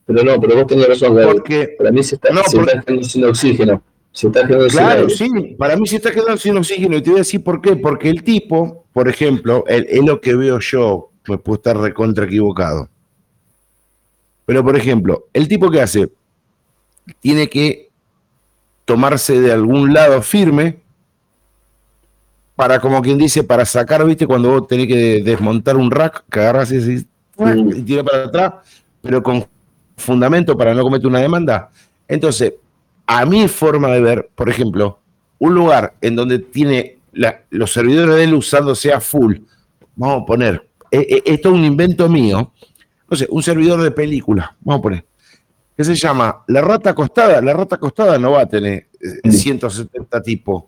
S2: Pero no, pero vos tenés razón, porque, para mí se está, se está quedando sin oxígeno. Se está quedando
S1: claro, sin sí, para mí se está quedando sin oxígeno. Y te voy a decir por qué. Porque el tipo, por ejemplo, es lo que veo yo, me puedo estar recontra equivocado. Pero, por ejemplo, el tipo que hace, tiene que tomarse de algún lado firme para, como quien dice, para sacar, viste, cuando vos tenés que desmontar un rack, que agarras y, y, y tira para atrás, pero con fundamento para no cometer una demanda. Entonces, a mi forma de ver, por ejemplo, un lugar en donde tiene los servidores de él usándose a full, vamos a poner, e, e, esto es un invento mío, no sé, un servidor de película, vamos a poner, que se llama La Rata Acostada. La Rata Acostada no va a tener 170 eh, tipos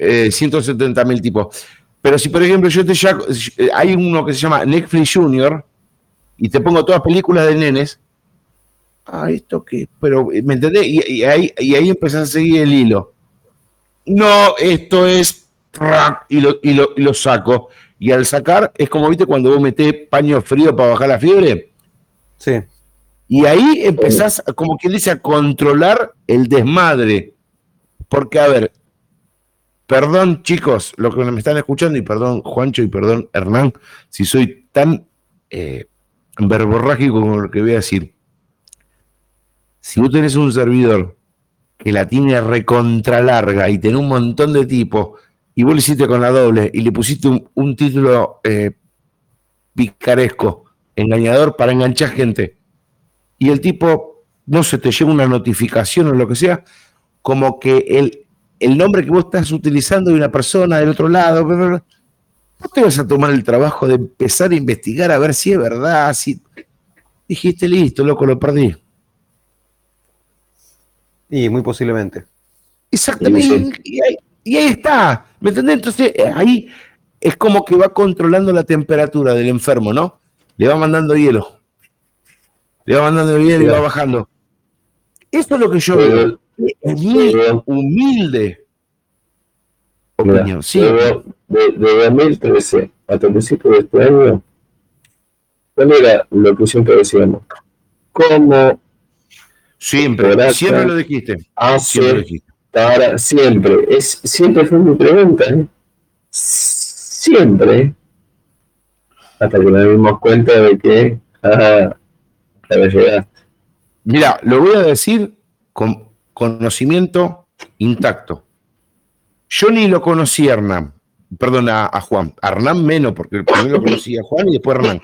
S1: eh, 170 mil tipos. Pero si, por ejemplo, yo te llamo, hay uno que se llama Netflix Junior y te pongo todas películas de nenes, ah, esto qué, pero, ¿me entendés? Y, ahí, y ahí empezás a seguir el hilo. No, esto es, y lo, y lo, y lo saco. Y al sacar, es como, viste, cuando vos metés paño frío para bajar la fiebre.
S3: Sí.
S1: Y ahí empezás, como quien dice, a controlar el desmadre. Porque, a ver, perdón chicos, lo que me están escuchando, y perdón Juancho y perdón Hernán, si soy tan eh, verborrágico como lo que voy a decir. Si vos tenés un servidor que la tiene recontra larga y tiene un montón de tipos, y vos le hiciste con la doble y le pusiste un, título eh, picaresco, engañador para enganchar gente, y el tipo, no se te llega una notificación o lo que sea, como que el, el nombre que vos estás utilizando de una persona del otro lado, vos te vas a tomar el trabajo de empezar a investigar a ver si es verdad, si dijiste listo, loco, lo perdí.
S3: Y muy posiblemente.
S1: Exactamente. Y, ahí, y ahí, está. ¿Me entendés? Entonces eh, ahí es como que va controlando la temperatura del enfermo, ¿no? Le va mandando hielo. Le va mandando hielo y va bajando. Esto es lo que yo veo. Muy humilde
S2: opinión. Sí. De, de, 2013 hasta el principio de este año, ¿cuál era la ocasión que decíamos? ¿Cómo
S1: Siempre, siempre lo dijiste.
S2: siempre lo dijiste. Para siempre. Es, siempre fue mi pregunta. ¿eh? Siempre. Hasta que nos dimos cuenta de que ah,
S1: Mira, lo voy a decir con conocimiento intacto. Yo ni lo conocí a Hernán, perdón, a, Juan. A Hernán menos, porque primero lo conocí a Juan y después a Hernán.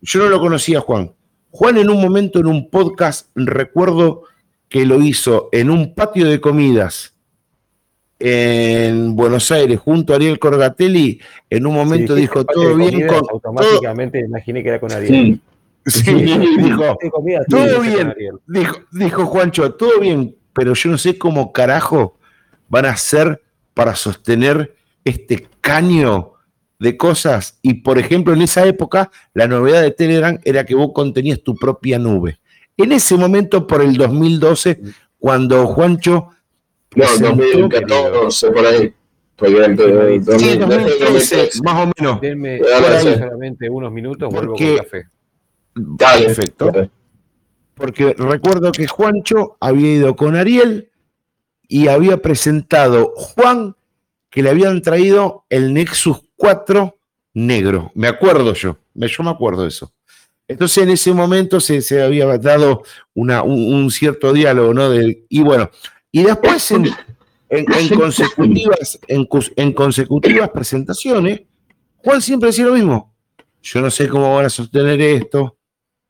S1: Yo no lo conocía a Juan. Juan en un momento en un podcast, recuerdo que lo hizo en un patio de comidas en Buenos Aires junto a Ariel Corgatelli, en un momento dijo todo bien con...
S3: Automáticamente imaginé que era con Ariel.
S1: Sí, dijo, todo bien, dijo, dijo Juancho, todo bien, pero yo no sé cómo carajo van a hacer para sostener este caño de cosas. Y por ejemplo, en esa época, la novedad de Telegram era que vos contenías tu propia nube. En ese momento, por el 2012, cuando Juancho.
S2: No, 2014, por ahí.
S1: Sí, 2013, más o menos.
S3: Denme solamente unos minutos, vuelvo con café.
S1: Perfecto. Porque recuerdo que Juancho había ido con Ariel y había presentado Juan que le habían traído el Nexus 4 negro. Me acuerdo yo, yo me acuerdo de eso. Entonces en ese momento se, había dado una, un, cierto diálogo, ¿no? y bueno, y después en, consecutivas, en consecutivas presentaciones, Juan siempre decía lo mismo. Yo no sé cómo van a sostener esto,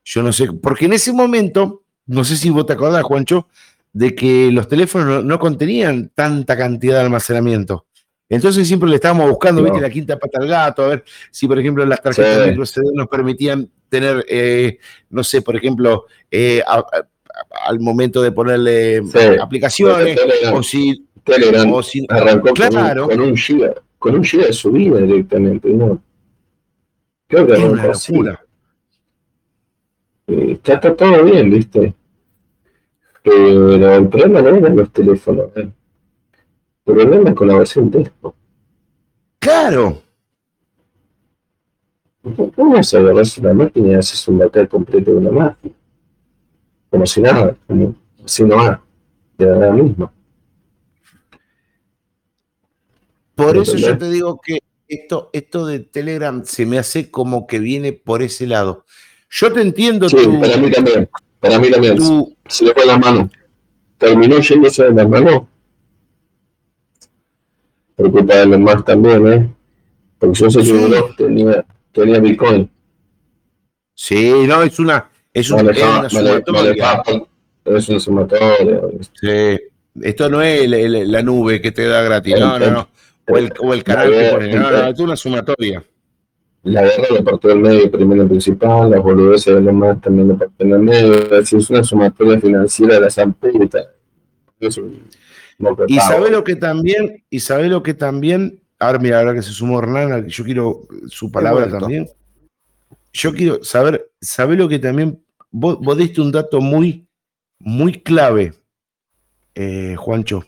S1: yo no sé, porque en ese momento, no sé si vos te acordás, Juancho, de que los teléfonos no, contenían tanta cantidad de almacenamiento. Entonces siempre le estábamos buscando, viste, la quinta pata al gato, a ver si, por ejemplo, las tarjetas de microCD nos permitían tener, eh, no sé, por ejemplo, eh, al momento de ponerle aplicaciones, o si...
S2: Telegram arrancó claro, con, un, giga, con un giga de subida directamente, ¿no?
S1: Creo que es una locura
S2: está, todo bien, ¿viste? Pero el problema no es los teléfonos. ¿eh? El problema es con la versión texto.
S1: ¡Claro!
S2: ¿Cómo se agarras una máquina y haces un backup completo de una máquina? Como si nada, como si no va, de verdad mismo.
S1: Por eso yo te digo que esto, esto de Telegram se me hace como que viene por ese lado. Yo te entiendo.
S2: Sí, para mí también. Para mí también. Se le fue la mano. Terminó yéndose de la mano. Por culpa de los también, ¿eh? Porque yo sé que tenía, tenía Bitcoin.
S1: Sí, no, es una, es, un, es una
S2: sumatoria. es una sumatoria.
S1: Sí. Esto no es la, nube que te da gratis, no, no, no. O el, o el canal que no, no, es una sumatoria
S2: la guerra lo partió del medio primero principal, las boludeces de los más también lo partió en el medio, es una sumatoria financiera de la zampeta.
S1: Y sabe lo que también, y sabe lo que también, ahora mira, ahora que se sumó Hernán, yo quiero su palabra también. Yo quiero saber, sabe lo que también, vos, diste un dato muy, muy clave, eh, Juancho.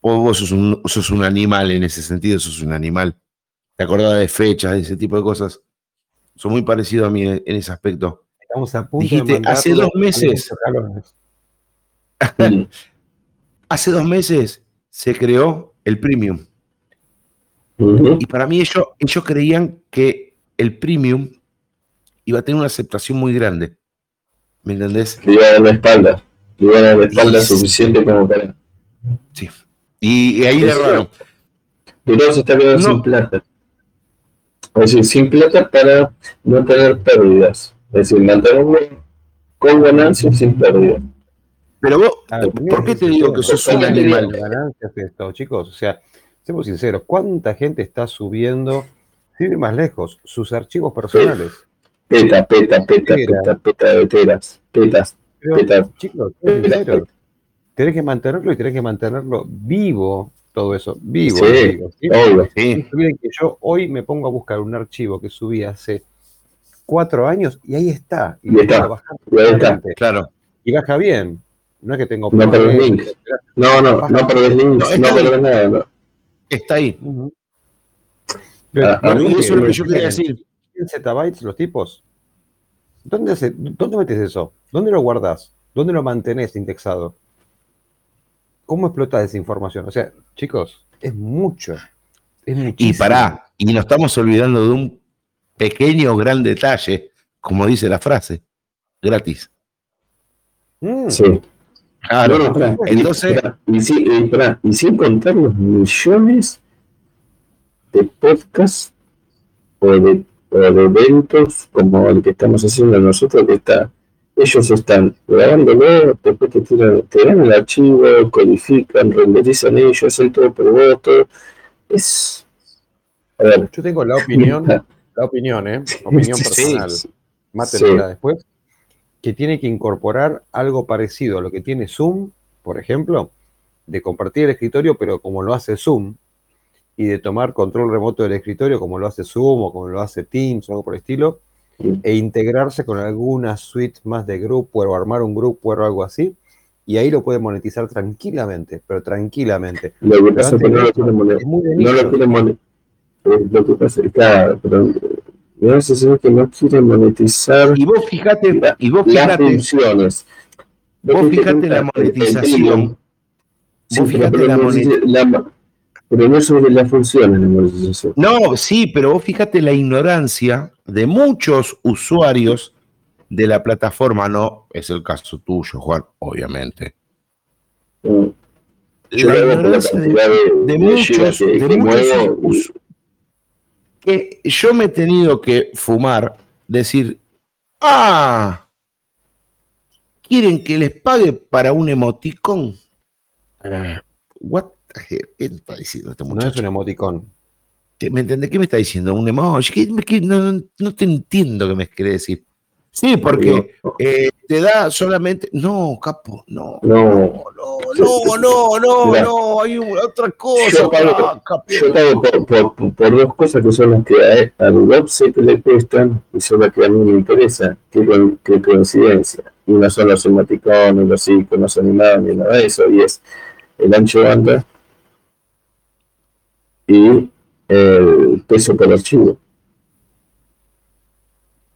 S1: Vos, sos, un, sos un animal en ese sentido, sos un animal. Te acordás de fechas, de ese tipo de cosas. Son muy parecidos a mí en, ese aspecto.
S3: Estamos a punto
S1: Dijiste, hace dos meses. hace dos meses se creó el premium. Y para mí ellos, ellos creían que el premium iba a tener una aceptación muy grande. ¿Me entendés?
S2: Le iba a dar la espalda. Le iba a dar la espalda suficiente como para.
S1: Sí. Y, ahí le erraron.
S2: Pero se está quedando sin plata. Es decir, sin plata para no tener pérdidas. Es decir, mantenerlo con ganancias sin pérdidas.
S1: Pero vos, ¿por qué te digo que sos un animal?
S3: Ganancias esto, chicos, o sea, seamos sinceros, ¿cuánta gente está subiendo, sin ir más lejos, sus archivos personales?
S2: Peta, peta, peta, peta, peta de teras, petas, petas.
S3: Chicos, tenés que mantenerlo y tenés que mantenerlo vivo, todo eso, vivo.
S2: Sí, vivo, ¿sí? obvio, sí.
S3: que yo hoy me pongo a buscar un archivo que subí hace cuatro años y ahí está.
S2: Y, está, y ahí está, claro.
S3: Y baja bien. No es que tengo.
S2: No perdés link. No, no, no perdés link. No, perdés nada.
S1: Está ahí.
S3: Ah, ah, eso es lo que yo quería decir. 100 zettabytes los tipos? ¿Dónde, ¿Dónde metes eso? ¿Dónde lo guardas? ¿Dónde lo mantenés indexado? ¿Cómo explotas esa información? O sea, chicos, es mucho.
S1: Es y pará, y nos estamos olvidando de un pequeño gran detalle, como dice la frase, gratis.
S2: Mm. Sí. Claro, entonces. Y, y sin contar los millones de podcasts o de, eventos como el que estamos haciendo nosotros, que está, ellos están grabándolo, después te, tiran, te dan el archivo, codifican, renderizan ellos, hacen todo por vos, Es.
S3: A ver. Yo tengo la opinión, la opinión, ¿eh? Opinión personal. Sí, después. Que tiene que incorporar algo parecido a lo que tiene Zoom, por ejemplo, de compartir el escritorio, pero como lo hace Zoom, y de tomar control remoto del escritorio como lo hace Zoom o como lo hace Teams o algo por el estilo, e integrarse con alguna suite más de grupo o armar un grupo o algo así, y ahí lo puede monetizar tranquilamente, pero tranquilamente.
S2: Lo que pasa es que no lo quiere monetizar. No lo quiere monetizar. Lo que pasa es que, pero no que no quiere monetizar.
S1: Y vos fíjate, y vos fíjate, las
S2: funciones.
S1: Vos fíjate la monetización. Vos fíjate la monetización
S2: pero no sobre las funciones de monetización.
S1: No, sí, pero vos fíjate la ignorancia de muchos usuarios de la plataforma, no es el caso tuyo, Juan, obviamente. La ignorancia de, muchos, de muchos que yo me he tenido que fumar, decir, ah, ¿quieren que les pague para un emoticón?
S3: What ¿Qué está diciendo este muchacho?
S1: No es un emoticón. ¿Me entiendes? ¿Qué me está diciendo? Un emoji. no, no, te entiendo qué me quiere decir. Sí, porque eh, te da solamente. No, capo, no. No, no, no, no, no, no, hay otra cosa. Yo
S2: pago, por, dos cosas que son las que a, al le cuestan y son las que a mí me interesa. Qué, coincidencia. Y no son los emoticones, los iconos animados ni nada de eso. Y es el ancho banda y el peso por archivo.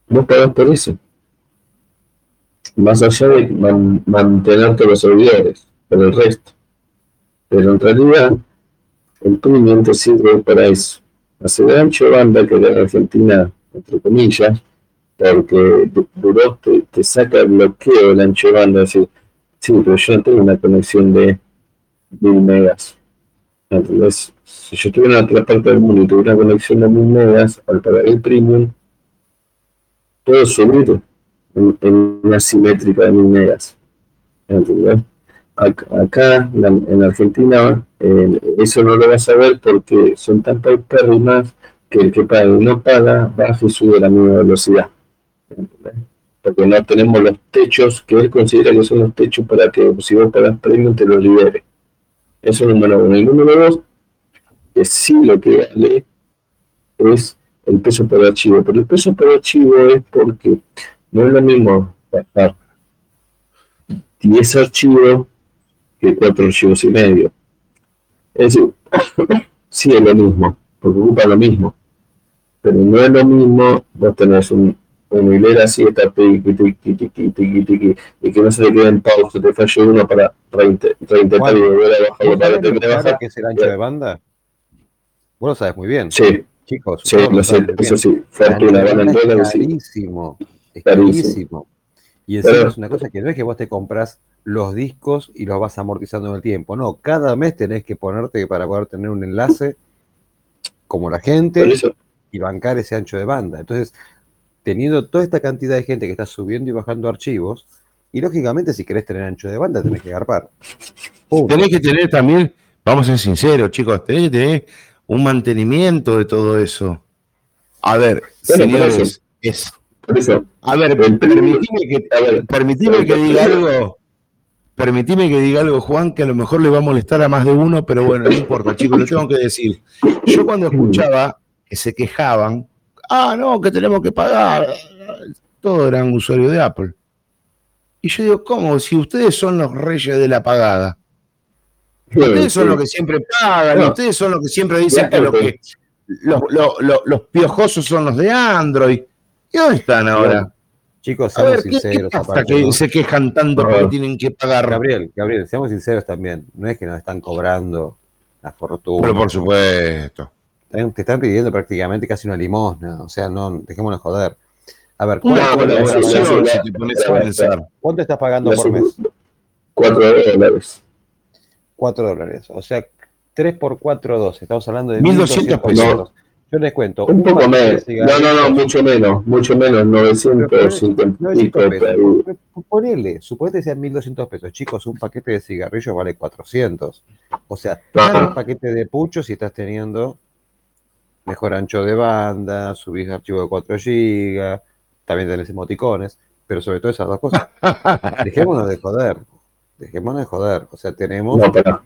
S2: Vos pagás por eso. Más allá de mantener todos los servidores, por el resto. Pero en realidad, el premium sirve para eso. Hacer ancho banda que en Argentina, entre comillas, porque duró, te, te, saca bloqueo del ancho banda. Decir, sí, pero yo no tengo una conexión de mil megas. Entonces, si yo estuviera en otra parte del mundo y tuviera una conexión de mil megas, al pagar el premium, puedo subir en, una simétrica de mil megas. ¿Entendés? Acá, en Argentina, eh, eso no lo vas a ver porque son tan paupérrimas que el que paga y no paga baja y sube a la misma velocidad. Porque no tenemos los techos que él considera que son los techos para que si vos pagas premium te lo libere. Eso es número uno. El número dos, que sí lo que vale es el peso por archivo. Pero el peso por archivo es porque no es lo mismo bajar 10 archivos que 4 archivos y medio. Es decir, sí es lo mismo, porque ocupa lo mismo. Pero no es lo mismo vos tenés un, una hilera así, está tiqui, tiqui, tiqui, tiqui, tiqui, y que no se te quede en pausa, te falle uno para reintentar y volver a bajarlo para que te bajar.
S3: ¿Qué es el ancho de banda? Vos lo sabes muy bien.
S2: Sí,
S3: Chicos,
S2: sí,
S3: lo
S2: lo sé, eso sí, fortuna, van en
S3: es carísimo. Es
S2: Carísimo.
S3: carísimo. Y encima
S2: Pero-
S3: es una cosa que no es que vos te compras los discos y los vas amortizando en el tiempo. No, cada mes tenés que ponerte para poder tener un enlace como la gente
S2: eso,
S3: y bancar ese ancho de banda. Entonces, teniendo toda esta cantidad de gente que está subiendo y bajando archivos, y lógicamente si querés tener ancho de banda tenés que garpar. Punto.
S1: Tenés que tener también, vamos a ser sinceros, chicos, tenés que tener un mantenimiento de todo eso. A ver,
S2: Bueno,
S1: señores,
S2: eso.
S1: es.
S2: por eso,
S1: A ver, permitime que,
S2: a ver,
S1: permitime que diga algo. Permitime que diga algo, Juan, que a lo mejor le va a molestar a más de uno, pero bueno, no importa, chicos, lo tengo que decir. Yo cuando escuchaba que se quejaban, ah, no, que tenemos que pagar, todos eran usuarios de Apple. Y yo digo, ¿cómo? Si ustedes son los reyes de la pagada. Ustedes son los que siempre pagan,
S2: No.
S1: ustedes son los que siempre dicen que,
S2: Claro,
S1: lo que los, lo- lo- los piojosos son los de Android. ¿Y dónde están ahora?
S3: Chicos,
S1: A
S3: seamos
S1: ver, ¿qué, qué
S3: sinceros. aparte,
S1: que
S3: ¿no?
S1: se quejan tanto porque tienen que pagar?
S3: Gabriel, Gabriel, seamos sinceros también. No es que nos están cobrando la fortuna.
S1: Pero por supuesto.
S3: Te están pidiendo prácticamente casi una limosna. O sea, no, dejémonos joder. A ver, ¿cuánto, estás
S2: bueno,
S1: colaboración,
S2: bueno,
S1: si te pones a
S2: bueno,
S1: pensar.
S3: cuánto estás pagando por mes?
S2: 4 dólares.
S3: 4 dólares. O sea, 3 por 4, 12. Estamos hablando de
S1: 1.200
S3: pesos. Yo les cuento.
S2: Un poco menos. No, no, no, mucho menos. Mucho menos. 950 y
S3: 900
S2: pico.
S3: pesos. Ponele, suponete que sean 1.200 pesos. Chicos, un paquete de cigarrillos vale 400. O sea,
S2: Ah.
S3: cada paquete de pucho si estás teniendo mejor ancho de banda, subís archivo de 4 GB, también tenés emoticones, pero sobre todo esas dos cosas. Dejémonos de joder. Dejémonos de joder. O sea, tenemos...
S2: No, para.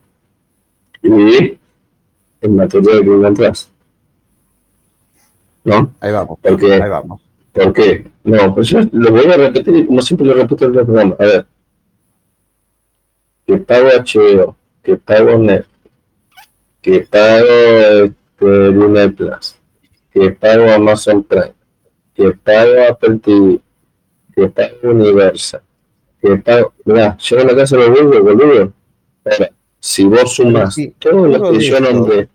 S2: Y el material que encontrás. ¿No?
S3: Ahí vamos.
S2: Porque
S3: Ahí vamos.
S2: ¿Por qué? No, pues yo lo voy a repetir como siempre lo repito en el programa. A ver. Que pago HBO, que pago Netflix, que pago este, Disney Plus, que pago Amazon Prime, que pago Apple TV, que pago Universal, que pago... Mirá, la casa de los boludos, boludo. Ahora, si vos sumas
S3: Sí,
S2: todo lo que
S3: de
S2: yo nombré,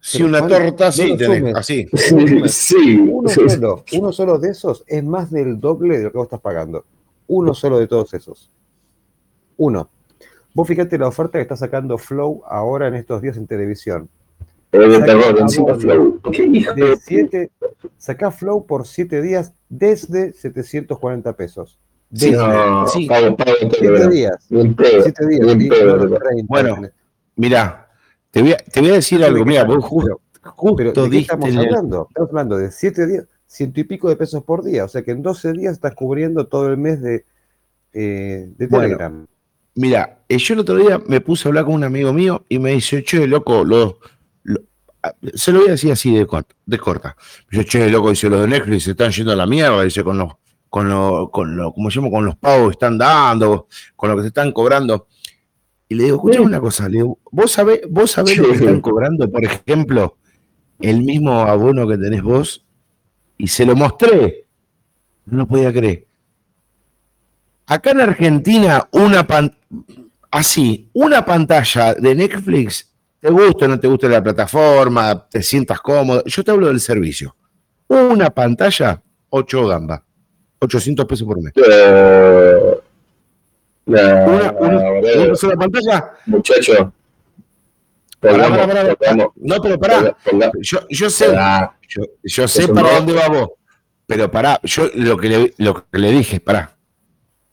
S1: Si una torta así tenés,
S2: sí,
S3: Uno solo, uno solo de esos es más del doble de lo que vos estás pagando. Uno solo de todos esos. Uno. Vos fíjate la oferta que está sacando Flow ahora en estos días en televisión.
S2: es de
S3: Saca
S2: terror,
S3: la
S2: encima
S3: bomba.
S2: Flow. ¿Qué hijo
S3: De
S2: de
S3: siete, sacá Flow por 7 días desde 740 pesos.
S1: Sí,
S2: No,
S1: sí.
S2: pago, pago entero,
S3: 7
S2: ¿verdad?
S3: días.
S2: Pedo,
S3: 7 días.
S2: bien
S3: sí,
S2: pedo,
S3: no,
S2: ¿verdad?
S3: 30.
S1: Bueno, Mirá, te voy a, te voy a decir algo. Mira, vos justo, justo
S3: Pero ¿de qué estamos
S1: el-
S3: hablando? Estamos hablando de 7 días, ciento y pico de pesos por día. O sea que en 12 días estás cubriendo todo el mes de, eh, de
S1: Bueno.
S3: Telegram.
S1: Mira, eh, yo el otro día me puse a hablar con un amigo mío y me dice, che, loco, lo, lo- ah, se lo voy a decir así de, corta. De corta. Yo, che, loco, dice, los de Netflix se están yendo a la mierda, dice, con los, con los, con lo, ¿cómo se llama? Con los pagos que están dando, con lo que se están cobrando. Y le digo, escuchame una cosa, le digo, ¿vos sabés, vos sabés lo que están cobrando, por ejemplo, el mismo abono que tenés vos? Y se lo mostré. No lo podía creer. Acá en Argentina, una pan- así, una pantalla de Netflix, te gusta o no te gusta la plataforma, te sientas cómodo. Yo te hablo del servicio. Una pantalla, 8 gambas. 800 pesos por mes.
S2: Eh, no,
S1: Una, una-
S2: boludo,
S1: una sola pantalla.
S2: muchacho.
S1: Pará,
S2: Pongamos,
S1: pará, pará, pará.
S2: pongamos,
S1: No, pero pará. Yo, yo sé, yo, yo sé para dónde va vos. Pero pará, yo lo que le, lo que le dije, pará.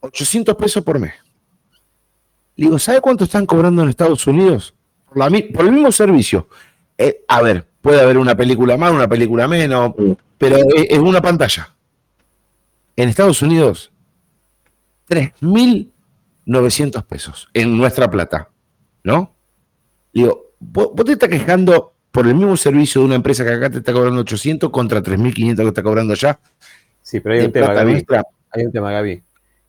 S1: 800 pesos por mes. Le digo, ¿sabe cuánto están cobrando en Estados Unidos? Por, la por el mismo servicio. Eh, a ver, puede haber una película más, una película menos, pero es, es una pantalla. En Estados Unidos, 3.900 pesos en nuestra plata, ¿no? digo, vos, te estás quejando por el mismo servicio de una empresa que acá te está cobrando 800 contra 3.500 que está cobrando allá.
S3: Sí, pero hay un tema, Gaby. Hay un tema, Gaby.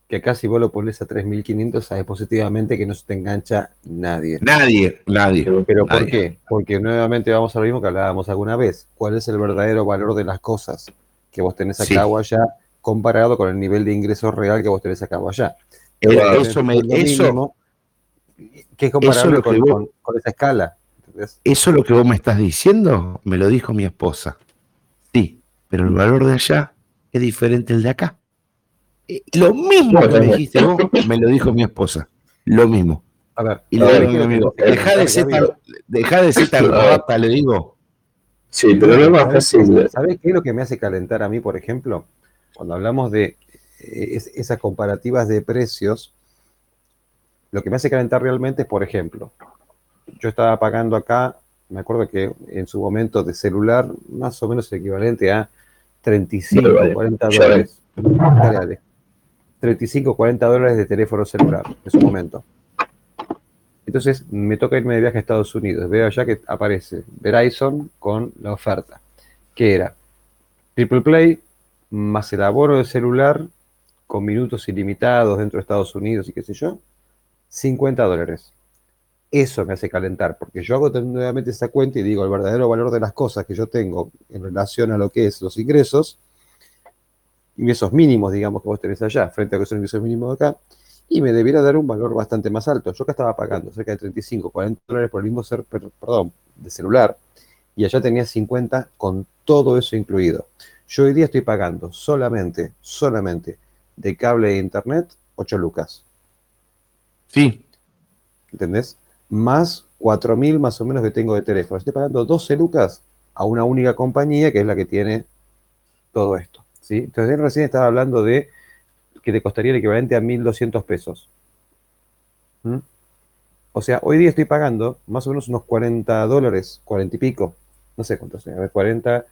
S3: Que acá si vos lo pones a 3.500, sabes positivamente que no se te engancha nadie.
S1: Nadie, nadie.
S3: Pero, ¿por qué? Porque nuevamente vamos a lo mismo que hablábamos alguna vez. ¿Cuál es el verdadero valor de las cosas que vos tenés acá o allá comparado con el nivel de ingreso real que vos tenés acá o allá?
S1: Eso, me, eso,
S3: que es comparable con, esa escala.
S1: Eso lo que vos me estás diciendo, me lo dijo mi esposa. Sí, pero el valor de allá es diferente al de acá. Lo mismo que me dijiste vos, me lo dijo mi esposa. Lo mismo.
S3: A ver,
S1: y le digo a mi amigo, deja de ser tan, deja de ser tan rata, le digo.
S2: Sí, pero no es más fácil.
S3: ¿Sabes qué es lo que me hace calentar a mí, por ejemplo? Cuando hablamos de eh, esas comparativas de precios, lo que me hace calentar realmente es, por ejemplo, yo estaba pagando acá, me acuerdo que en su momento de celular, más o menos equivalente a 35, 40 dólares. 35, 40 dólares de teléfono celular en su momento. Entonces me toca irme de viaje a Estados Unidos. Veo allá que aparece Verizon con la oferta, que era Triple Play más el abono de celular con minutos ilimitados dentro de Estados Unidos y qué sé yo, 50 dólares. Eso me hace calentar, porque yo hago nuevamente esa cuenta y digo el verdadero valor de las cosas que yo tengo en relación a lo que es los ingresos, ingresos mínimos, digamos, que vos tenés allá, frente a que son ingresos mínimos de acá, y me debiera dar un valor bastante más alto. Yo acá estaba pagando cerca de 35, 40 dólares por el mismo ser, perdón, de celular, y allá tenía 50 con todo eso incluido. Yo hoy día estoy pagando solamente, solamente de cable e internet 8 lucas.
S1: Sí.
S3: ¿Entendés? Más 4.000 más o menos que tengo de teléfono. Estoy pagando 12 lucas a una única compañía que es la que tiene todo esto. ¿sí? Entonces recién estaba hablando de que te costaría el equivalente a 1.200 pesos. ¿Mm? O sea, hoy día estoy pagando más o menos unos 40 dólares, 40 y pico. No sé cuántos, a ver, 40,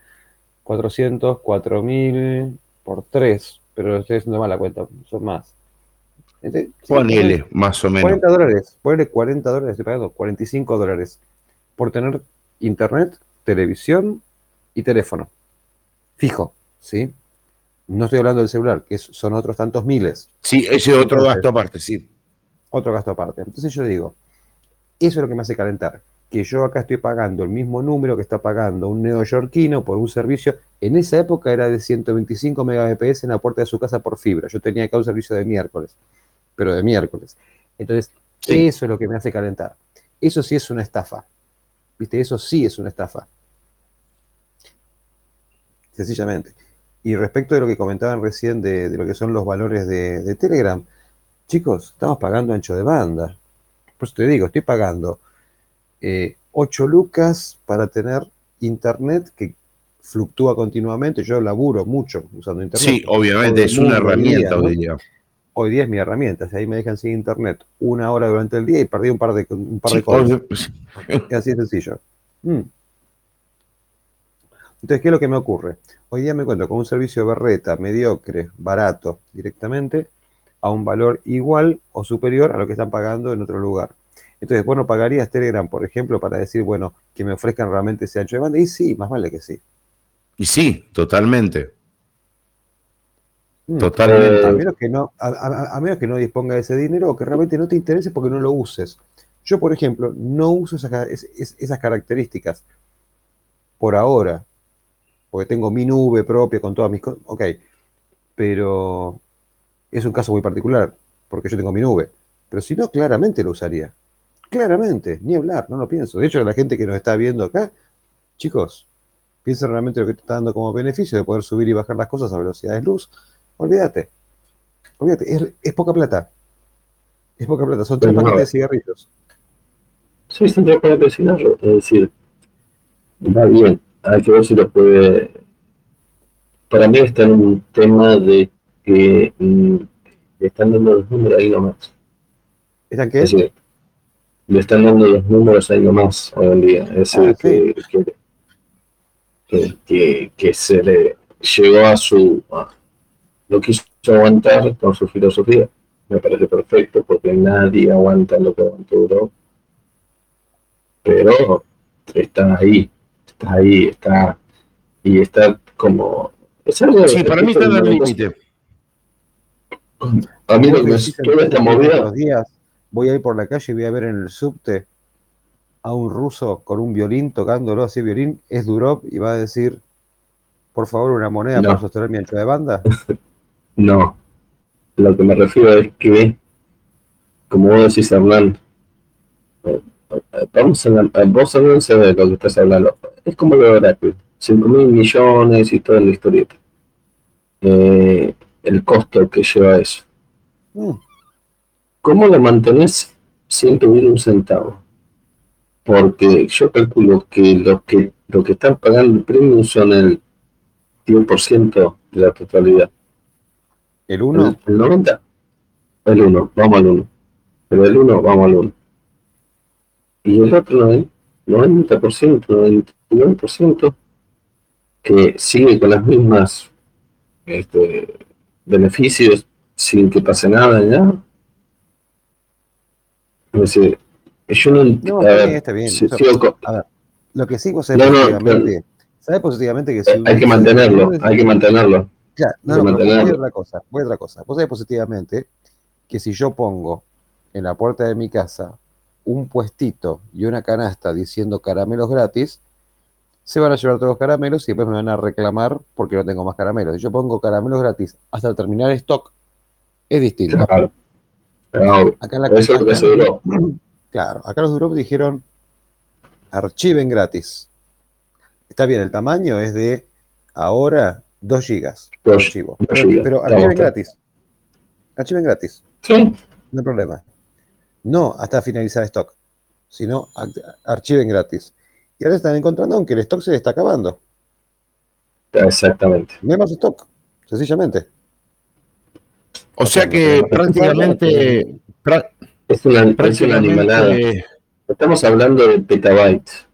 S3: 400, 4000 por 3, pero estoy haciendo mal la cuenta, son más.
S1: Este, Ponele, más o menos.
S3: 40 dólares, ponele 40 dólares, estoy pagando 45 dólares por tener internet, televisión y teléfono. Fijo, ¿sí? No estoy hablando del celular, que son otros tantos miles.
S1: Sí, ese es otro gasto aparte, sí.
S3: Otro gasto aparte. Entonces yo digo, eso es lo que me hace calentar que yo acá estoy pagando el mismo número que está pagando un neoyorquino por un servicio, en esa época era de 125 Mbps en la puerta de su casa por fibra. Yo tenía acá un servicio de miércoles, pero de miércoles. Entonces, eso es lo que me hace calentar. Eso sí es una estafa. ¿Viste? Eso sí es una estafa. Sencillamente. Y respecto de lo que comentaban recién de, lo que son los valores de, de Telegram, chicos, estamos pagando ancho de banda. Por eso te digo, estoy pagando 8 eh, lucas para tener internet que fluctúa continuamente. Yo laburo mucho usando internet.
S1: Sí, obviamente, es una herramienta hoy día.
S3: Hoy día es mi herramienta. Si ahí me dejan sin internet una hora durante el día y perdí un par de, un par de cosas. así de sencillo. Mm. Entonces, ¿qué es lo que me ocurre? Hoy día me encuentro con un servicio de berreta mediocre, barato, directamente, a un valor igual o superior a lo que están pagando en otro lugar. Entonces, bueno, pagarías Telegram, por ejemplo, para decir, bueno, que me ofrezcan realmente ese ancho de banda. Y sí, más vale que sí.
S1: Y sí, totalmente. Mm, totalmente.
S3: A menos, que no, a, menos que no disponga de ese dinero o que realmente no te interese porque no lo uses. Yo, por ejemplo, no uso esas, esas características por ahora, porque tengo mi nube propia con todas mis cosas. Ok, pero es un caso muy particular, porque yo tengo mi nube. Pero si no, claramente lo usaría. Claramente, ni hablar, no lo pienso. De hecho, la gente que nos está viendo acá, chicos, piensa realmente lo que te está dando como beneficio de poder subir y bajar las cosas a velocidad de luz. Olvídate. Olvídate, es, poca plata. Es poca plata, son tres paquetes de cigarrillos.
S2: Sí, son tres paquetes de cigarrillos. Es decir, va bien. Hay que ver si lo puede. Para mí está en un tema de que mm, le están dando los números ahí nomás.
S3: ¿Están qué? Es
S2: le están dando los números ahí nomás hoy en día. Es ah, que, que, que, se le llegó a su. lo quiso aguantar con su filosofía. Me parece perfecto porque nadie aguanta lo que aguantó Europa. pero está ahí, está ahí, está, y está como...
S1: Es algo, sí, para mí está en el límite.
S2: A mí lo que me esta movida... Los
S3: días voy a ir por la calle y voy a ver en el subte a un ruso con un violín tocándolo así violín, es Durov y va a decir, por favor, una moneda para sostener mi ancho de banda.
S2: no, lo que me refiero es que, como vos decís, Hernán, eh, eh, vamos a, vos no sabés de lo que estás hablando. Es como lo de Oracle, 5 mil millones y toda la historieta. Eh, el costo que lleva eso. Mm. ¿Cómo lo mantenés sin pedir un centavo? Porque yo calculo que los que, los que están pagando el premium son el 10% de la totalidad.
S3: ¿El 1?
S2: El, 90. El 1, vamos al 1. Pero el 1, vamos al 1. Y el otro 90%, 99%, que sigue con las mismas este, beneficios sin que pase nada, ¿ya? decir, yo no,
S3: no está bien, a ver, lo que sí vos no, positivamente, ¿sabes positivamente que si
S2: hay que mantenerlo, hay que mantenerlo.
S3: No, no, voy a otra cosa, voy a otra cosa. Vos sabés positivamente que si yo pongo en la puerta de mi casa un puestito y una canasta diciendo caramelos gratis, se van a llevar todos los caramelos y después me van a reclamar porque no tengo más caramelos. Si yo pongo caramelos gratis hasta terminar el stock, es distinto. Claro. Acá en la Eso acá, Claro, acá los Durop dijeron archiven gratis. Está bien, el tamaño es de ahora 2 gigas. archivo. pero, archiven gratis. Archiven gratis. Sí. No hay problema. No hasta finalizar stock, sino archiven gratis. Y ahora están encontrando aunque el stock se está acabando.
S2: Exactamente.
S3: No hay más stock, sencillamente.
S1: O sea que prácticamente.
S2: Es una, prácticamente, Estamos hablando de petabytes.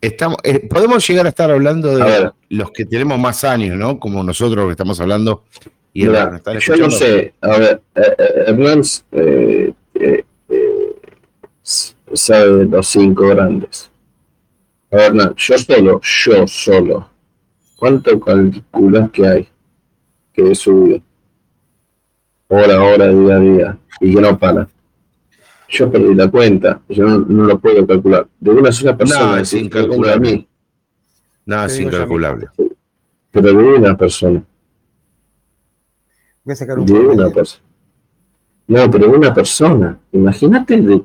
S1: Estamos, eh, podemos llegar a estar hablando de los que tenemos más años, ¿no? Como nosotros que estamos hablando.
S2: Y yo no sé, a ver, Hernán eh, eh, sabe de los cinco grandes. A ver, no, yo solo, yo solo. ¿Cuánto calculas que hay que he subido? Hora a hora, día a día, y que no para. Yo perdí la cuenta, yo no, lo puedo calcular. De una sola persona,
S1: no, es incalculable. No, es incalculable.
S2: Pero de una persona.
S3: Voy a sacar un
S2: de una persona. No, pero de una persona. Imagínate de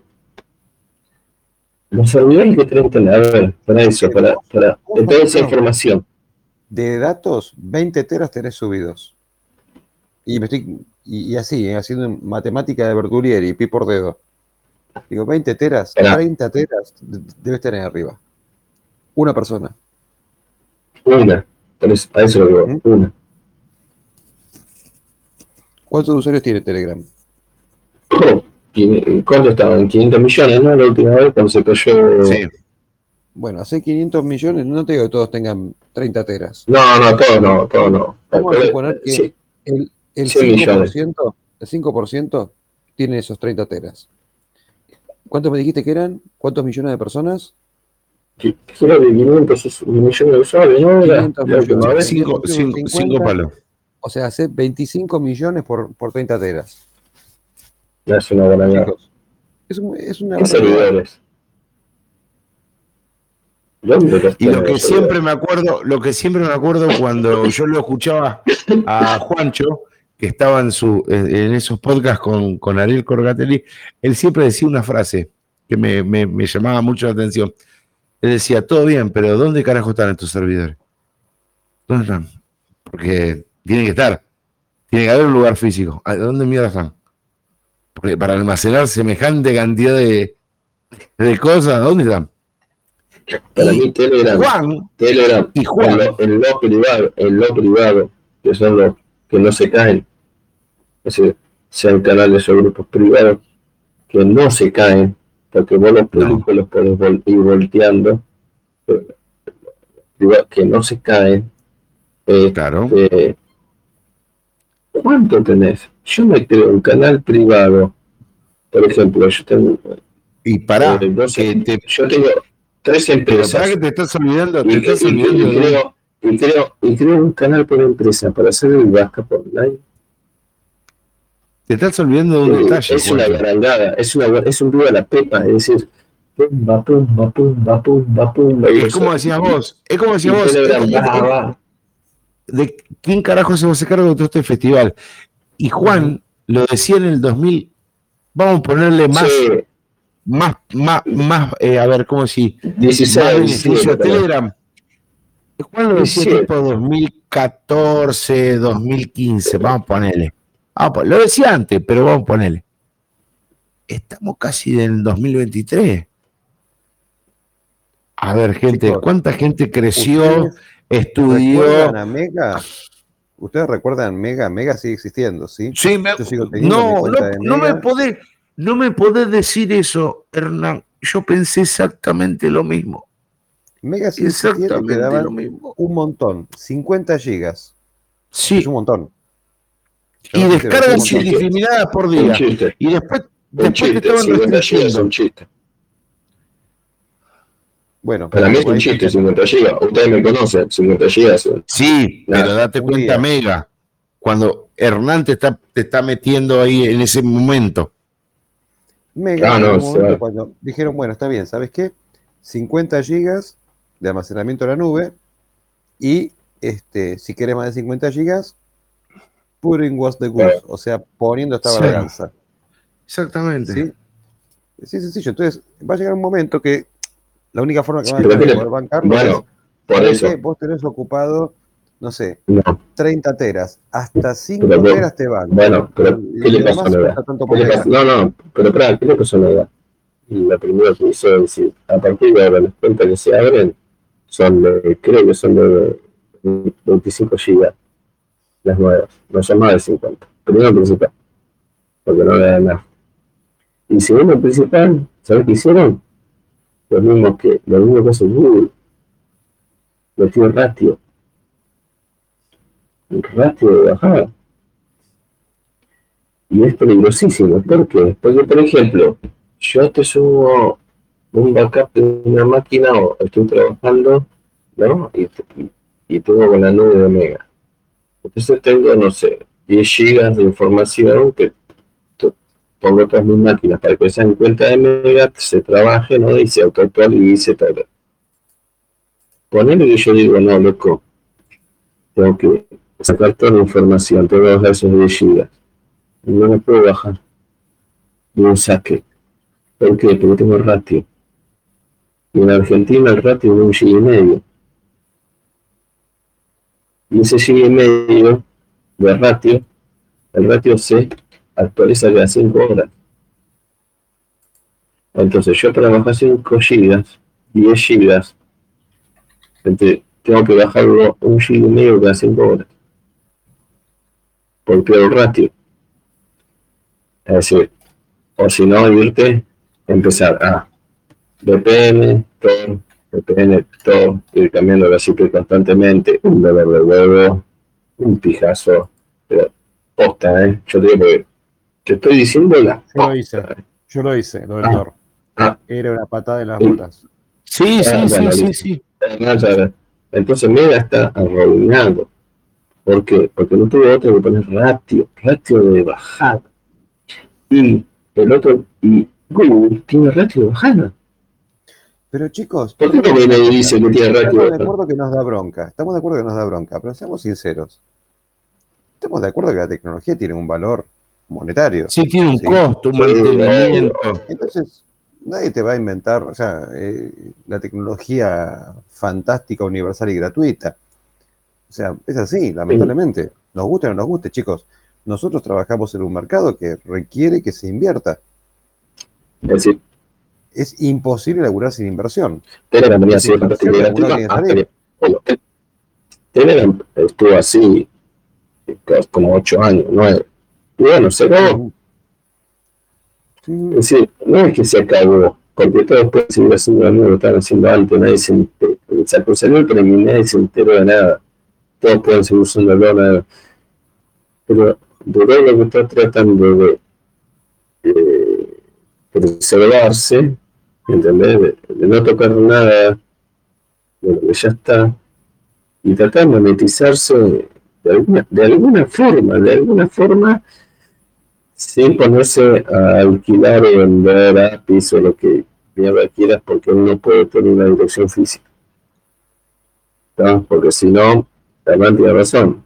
S2: los servidores que tenemos que tener. A ver, para eso, para, para toda esa información.
S3: De datos, 20 teras tenés subidos. Y me estoy y, así, eh, haciendo matemática de Bertulieri, pi por dedo. Digo, 20 teras, 30 teras debes tener arriba. Una persona.
S2: Una. A eso lo digo, una.
S3: ¿Cuántos usuarios tiene Telegram?
S2: Oh, ¿Cuánto estaban? 500 millones, ¿no? La última vez cuando se cayó. Sí.
S3: Bueno, hace 500 millones, no te digo que todos tengan 30 teras.
S2: No, no, todos no, todos no.
S3: Vamos a suponer que el, el 5%, el 5% tiene esos 30 teras. ¿Cuántos me dijiste que eran? ¿Cuántos millones de personas?
S2: de 500 millones de usuarios, ¿no?
S1: 5 palos.
S3: O sea, hace 25 millones por, por 30 teras.
S2: Es una buena
S3: Es, es una
S2: ¿Qué servidores?
S1: Y lo que siempre me acuerdo, lo que siempre me acuerdo cuando yo lo escuchaba a Juancho, que estaba en, su, en esos podcasts con, con Ariel Corgatelli, él siempre decía una frase que me, me, llamaba mucho la atención. Él decía, todo bien, pero ¿dónde carajo están estos servidores? ¿Dónde están? Porque tienen que estar. Tiene que haber un lugar físico. ¿Dónde mierda están? Porque para almacenar semejante cantidad de, de cosas, ¿dónde están?
S2: Para mí Telegram, Juan, Telegram y Juan. En, lo, privado, en lo privado, que son los que no se caen, sean canales o grupos privados que no se caen, porque vos los públicos los podés ir volteando, que no se caen.
S1: claro.
S2: Este, ¿Cuánto tenés? Yo me creo un canal privado, por ejemplo, yo tengo
S1: Y para
S2: Eh, no sé,
S1: que te,
S2: yo tengo tres empresas.
S1: que te estás olvidando, te
S2: Y,
S1: estás
S2: y-
S1: olvidando
S2: creo, y, creo, y creo un canal por empresa para hacer el backup online.
S1: Te estás olvidando de un detalle.
S2: es una
S1: Juancho.
S2: barangada, es, una, es un ruido a la pepa, es decir, pumba, pumba, pumba, pumba, pumba.
S1: Es como decías vos, es como decías vos. ¿de quién carajo se va a hacer cargo de todo este festival? Y Juan lo decía en el 2000, vamos a ponerle más,
S2: Sí,
S1: más, más, más, eh, a ver, ¿cómo decir?
S2: 16,
S1: Más beneficio a
S2: 17,
S1: Telegram. Juan lo decía
S2: 17.
S1: tipo 2014, 2015, vamos a ponerle. Vamos a pon- lo decía antes, pero vamos a ponerle. Estamos casi en el 2023. A ver, gente,
S3: Chicos,
S1: ¿cuánta gente creció,
S3: ¿Ustedes
S1: estudió?
S3: ¿Recuerdan a Mega? ¿Ustedes recuerdan Mega? Mega sigue existiendo, ¿sí?
S1: Sí, me- no, no, me podés, no me podés decir eso, Hernán. Yo pensé exactamente lo mismo.
S3: Mega sigue existiendo
S1: Exactamente lo mismo.
S3: un montón, 50 gigas. Es
S1: Sí,
S3: un montón.
S1: Y descargas indiscriminadas por
S2: un
S1: día.
S2: chiste,
S1: Y después,
S2: un
S1: después te
S2: chiste,
S1: estaban
S2: 50 gigas es
S1: restringiendo.
S2: un chiste.
S3: Bueno,
S2: Para mí es un chiste,
S3: está.
S2: 50 gigas. Ustedes me conocen, 50 gigas. son-
S1: Sí,
S2: Nada,
S1: pero date cuenta. Mega, cuando Hernán te está, te está metiendo ahí en ese momento.
S3: Mega,
S2: Ah, no,
S3: momento cuando dijeron, bueno, está bien, ¿sabes qué? 50 gigas de almacenamiento en la nube y este, si querés más de 50 gigas, putting was the goose, o sea, poniendo esta
S1: Sí.
S3: balanza.
S1: Exactamente.
S3: ¿sí? Sí, sencillo. Entonces, va a llegar un momento que la única forma que
S2: Sí,
S3: van a poder bancarlo
S2: Bueno,
S3: es,
S2: por
S3: ¿sabes
S2: eso.
S3: vos tenés ocupado, no sé,
S2: No,
S3: 30 teras, hasta 5
S2: Pero bueno,
S3: teras te van.
S2: bueno, pero ¿qué le pasa a la
S3: cuesta tanto
S2: ¿Qué
S3: por
S2: le
S3: mega.
S2: pasa? No, no, pero espera, ¿qué le pasó a la edad? Y la primera que hizo es decir, a partir de ahora las cuentas que se abren son de, creo que son de 25 gigas las nuevas, no son más de 50. Primero principal, porque no le da nada. Y segundo principal, ¿sabes qué hicieron? Lo mismo que, lo mismo que hace Google. Metió ratio. El ratio de bajada. Y es peligrosísimo. ¿Por qué? Porque, por ejemplo, yo te subo un backup de una máquina o estoy trabajando, ¿no? Y, y, y tengo con la nube de Omega. Entonces tengo, no sé, 10 gigas de información que pongo todas mis máquinas para que sean cuenta de Mega, se trabaje, ¿no? Y se autoactualice, todo. Ponele que yo digo, no, loco, tengo que sacar toda la información, tengo que bajar esos 10 gigas no me puedo bajar un saque. ¿Por qué? Porque tengo ratio. Y en Argentina el ratio es un giga y medio. Giga y medio de ratio, el ratio se actualiza cada 5 horas. Entonces yo para bajar 5 gigas, 10 gigas, tengo que bajarlo un giga y medio cada 5 horas. Porque el ratio. Es decir, o si no, irte, empezar a VPN, Tor, VPN, Tor, ir cambiando la cifra constantemente, un dolor de huevo, un pijazo, pero posta, ¿eh? Yo te digo que te estoy diciendo la
S3: Yo lo hice.
S2: ¿eh?
S3: Yo lo hice, lo del
S2: Ah.
S3: Thor.
S2: Ah.
S3: Era una patada en las
S2: Sí.
S3: botas.
S1: Sí,
S2: Ah,
S1: sí, sí,
S2: bueno,
S1: sí, sí.
S2: Ves. Entonces Mega está arruinado. ¿Por qué? Porque no tuvo otro que poner ratio, ratio de bajada. Y el otro, y Google tiene ratio de bajada.
S3: Pero chicos,
S2: ¿Por qué no y dice que tiene
S3: estamos de acuerdo que nos da bronca. Estamos de acuerdo que nos da bronca, pero seamos sinceros. Estamos de acuerdo que la tecnología tiene un valor monetario.
S1: Sí, tiene un
S3: Sí.
S1: costo, un mantenimiento.
S3: Entonces, nadie te va a inventar, o sea, eh, la tecnología fantástica, universal y gratuita. O sea, es así, lamentablemente. Nos guste o no nos guste, chicos. Nosotros trabajamos en un mercado que requiere que se invierta.
S2: Es decir,
S3: Es imposible laburar sin inversión.
S2: Telegram venía así de te- Telegram estuvo así como 8 años, 9. Y bueno, se acabó.
S3: Sí,
S2: Es decir, no es que se acabó, porque todos pueden seguir haciendo lo mismo que estaban haciendo antes, nadie se enteró, sacó el premio y nadie se enteró de nada, todos pueden seguir usando nada. Pero de verdad lo que está tratando de, eh, preservarse, ¿entendés? De, no tocar nada de lo que ya está y tratar de monetizarse de alguna, de alguna forma, de alguna forma, sin ponerse a alquilar o vender APIs o lo que mierda quieras, porque uno puede tener una dirección física. Porque si no, también tiene razón.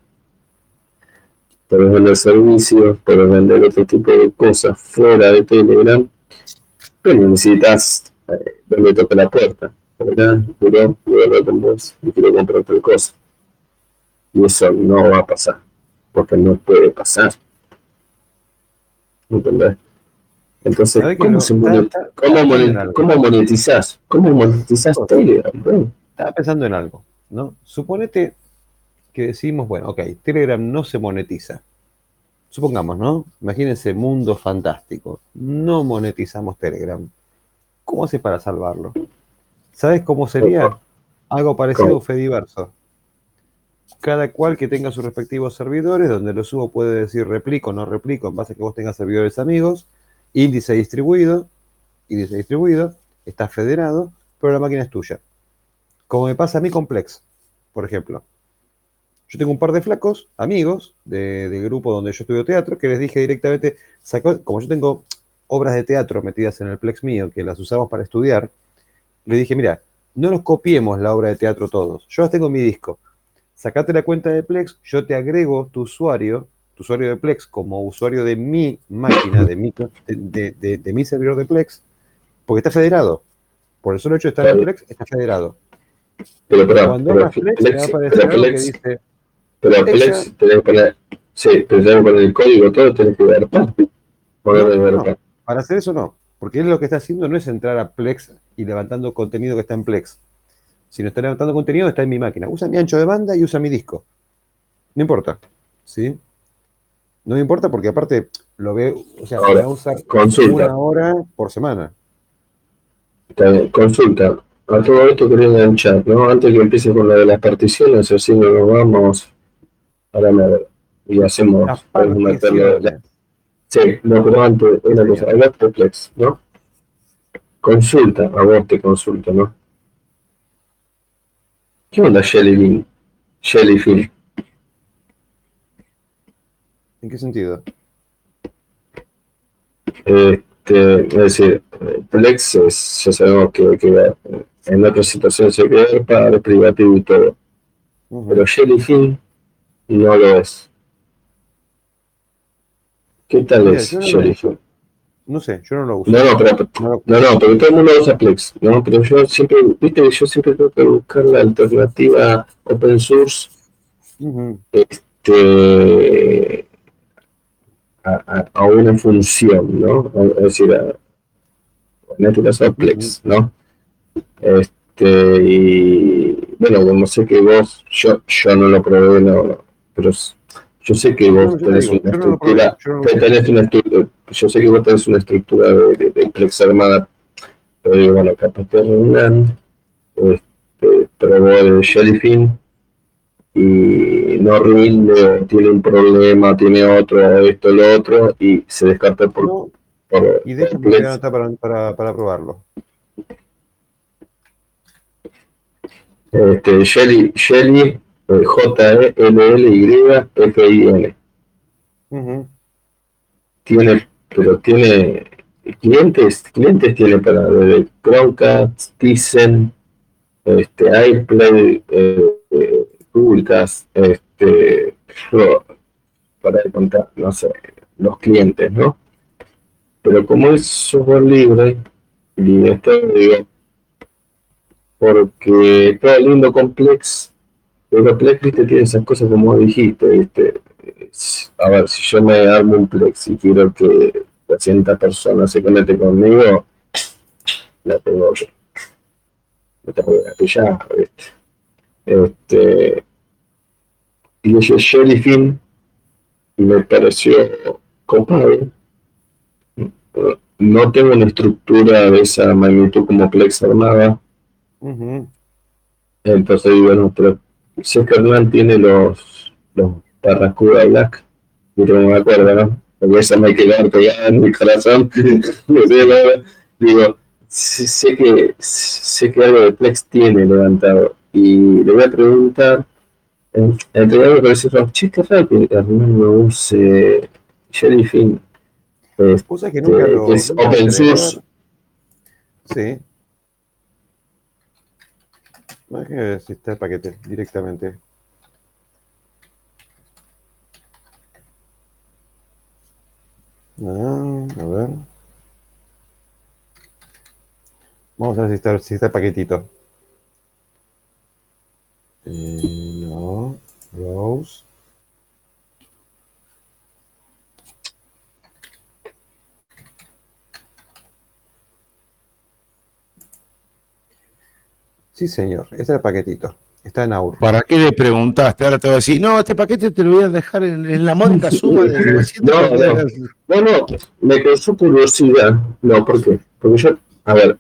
S2: Puedes vender servicios, puedes vender otro tipo de cosas fuera de Telegram, pero necesitas eh, donde toque la puerta. ¿verdad? Hablar con vos y quiero comprar otra cosa. Y eso no va a pasar, porque no puede pasar. ¿Entendés? Entonces, ¿cómo, se? ¿cómo, monetizás? ¿Cómo monetizás Telegram?
S3: Estaba pensando en algo, ¿no? Suponete que decimos, bueno, ok, Telegram no se monetiza. Supongamos, ¿no? Imagínense, mundo fantástico. No monetizamos Telegram. ¿Cómo haces para salvarlo? ¿Sabes cómo sería? Algo parecido a Fediverso cada cual que tenga sus respectivos servidores, donde lo subo puede decir replico o no replico, en base a que vos tengas servidores amigos, índice distribuido, índice distribuido, está federado, pero la máquina es tuya. Como me pasa a mí con Plex, por ejemplo. Yo tengo un par de flacos, amigos, de, del grupo donde yo estudio teatro, que les dije directamente, como yo tengo obras de teatro metidas en el Plex mío, que las usamos para estudiar, le dije, mira, no nos copiemos la obra de teatro todos. Yo las tengo en mi disco sacate la cuenta de Plex, yo te agrego tu usuario, tu usuario de Plex como usuario de mi máquina, de mi, de, mi servidor de Plex, porque está federado. Por el solo hecho de estar en Plex, está federado.
S2: Pero, pero cuando pero, Plex, Plex, va a aparecer algo que dice. Pero Plex, tenés que poner. Sí, pero tenés que poner el código, todo tenés que ver.
S3: para hacer eso no, porque él lo que está haciendo no es entrar a Plex y levantando contenido que está en Plex. Si no está levantando contenido, está en mi máquina. Usa mi ancho de banda y usa mi disco. No importa. ¿Sí? No me importa porque aparte lo veo, o sea, voy a usar una hora por semana.
S2: Consulta. A todo esto quería enganchar, ¿no? Antes que empiece con la de las particiones, así nos vamos a la ver. Y hacemos Sí, no, pero antes, una cosa, Plex, ¿no? Consulta, a vos te consulta, ¿no? ¿Qué onda Jellybean? Jellyfish.
S3: ¿En qué sentido?
S2: Este, es decir, Plex es, ya sabemos que, que en otra situación se queda para privativo y todo. Pero Jellyfin no lo es. ¿Qué tal es Jellyfin?
S3: No sé, yo no lo uso.
S2: No, no, pero, no, no, pero todo el mundo usa Plex, ¿no? Pero yo siempre, viste que yo siempre tengo que buscar la alternativa open source este, a, una función, ¿no? Es decir, a, en este caso Plex, ¿no? Este, y bueno, como sé que vos, yo, yo no lo probé, no, pero yo sé que vos tenés una estructura, yo sé que vos tenés una estructura de, de, armada, pero bueno, capaz que Renan este, probó de Jellyfin y no rinde, tiene un problema, tiene otro, esto, lo otro, y se descarta por. por
S3: y de hecho, me nota para, para, para probarlo.
S2: Este, Shelly, Shelly J-E-L-L-Y-F-I-N. Tiene pero tiene clientes, clientes tiene para desde Chromecast, Tizen, este, iPlay, eh, eh, Google Cast, este, para contar, no sé, los clientes, ¿no? Pero como es software libre, y esto digo, porque todo lindo complex, pero Plex, viste, tiene esas cosas como dijiste, viste, a ver, si yo me armo un Plex y quiero que 200 personas se conecten conmigo, la tengo yo. Me tengo que pillar, ¿viste? Este, y ese Jellyfin me pareció compadre. No tengo una estructura de esa magnitud como Plex armada. Entonces, bueno, pero sé que Hernán tiene los, los Barracuda Black, y no me acuerdo, ¿no? porque esa me quedó pegada en mi corazón. Digo, sé que, sé que algo de Plex tiene levantado y le voy a preguntar, entre algo que decir, che, qué raro que Hernán no use Jellyfin.
S3: Este, que nunca lo,
S2: es open source.
S3: Sí. No es que está el paquete directamente. Ah, a ver. Vamos a ver si está, si está el paquetito. Eh, no. Rose. Sí, señor. Este es el paquetito. Está en AUR.
S1: ¿Para qué le preguntaste? Ahora te voy a decir, no, este paquete te lo voy a dejar en, la mónica suma de
S2: no, no, no, no, me causó curiosidad. No, ¿por qué? Porque yo, a ver,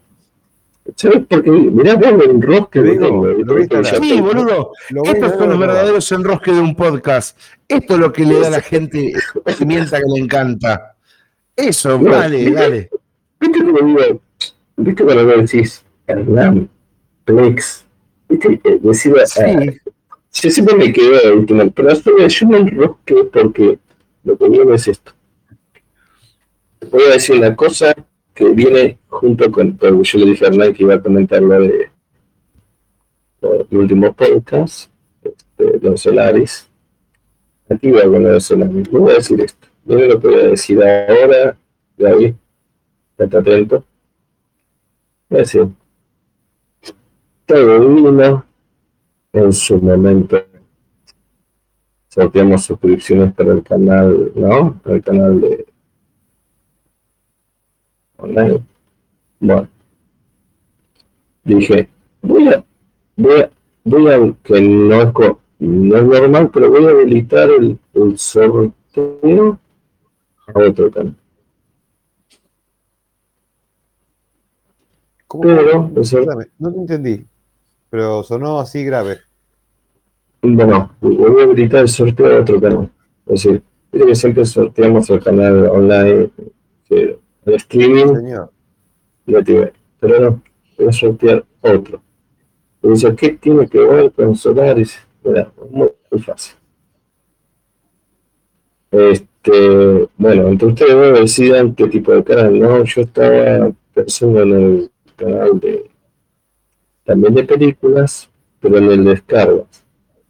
S2: ¿sabes por qué? Mirá vos el enrosque de tengo.
S1: Sí, boludo. Estos son los verdaderos enrosques de un podcast. Esto es lo que le da a la gente pimienta que le encanta. Eso, vale, dale.
S2: ¿Viste cómo digo? ¿Viste cuando decís, Hernán, Plex? ¿Viste? Decía, sí. Yo siempre me quedo de último, pero hasta yo me enrosqué porque lo que viene es esto. Te voy a decir una cosa que viene junto con, yo le dije a Hernán que iba a comentar lo de los últimos podcast, este, los Solaris. Aquí voy a poner los Solaris. No voy a decir esto. Miren lo que voy a decir ahora, Gaby. Está atento. Voy a decir, todo en su momento. Sorteamos suscripciones para el canal, ¿no? Para el canal de online. Bueno, dije, voy a, voy a, voy a, que no es, no es normal, pero voy a habilitar el, el sorteo a otro canal.
S3: ¿Cómo pero, no te entendí pero sonó así grave.
S2: Bueno, voy a habilitar el sorteo de otro canal. Es decir, que siempre sorteamos el canal online, el streaming, Señor. lo tiene. Pero no, voy a sortear otro. Y dice, ¿qué tiene que ver con Solaris? Mira, muy, muy fácil. Este, bueno, entre ustedes decidan qué tipo de canal, ¿no? Yo estaba pensando en el canal de también de películas, pero en el descargo,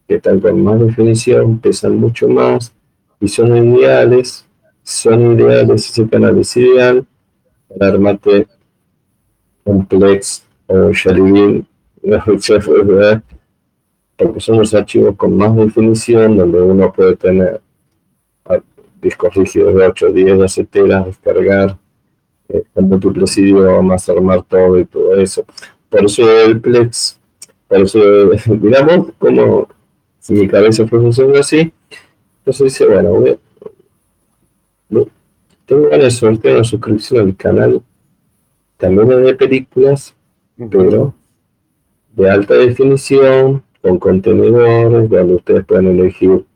S2: que están con más definición, pesan mucho más y son ideales, son ideales, ese canal es ideal para armarte un Plex o Shalivin, porque son los archivos con más definición, donde uno puede tener discos rígidos de 8 o 10 aceteras, descargar eh, con múltiples idiomas, armar todo y todo eso por eso el Plex, por eso, digamos, como si mi cabeza fuese así, entonces dice, bueno, voy tengo ganas de sortear una suscripción al canal, también de películas, pero de alta definición, con contenedores, donde ustedes pueden elegir.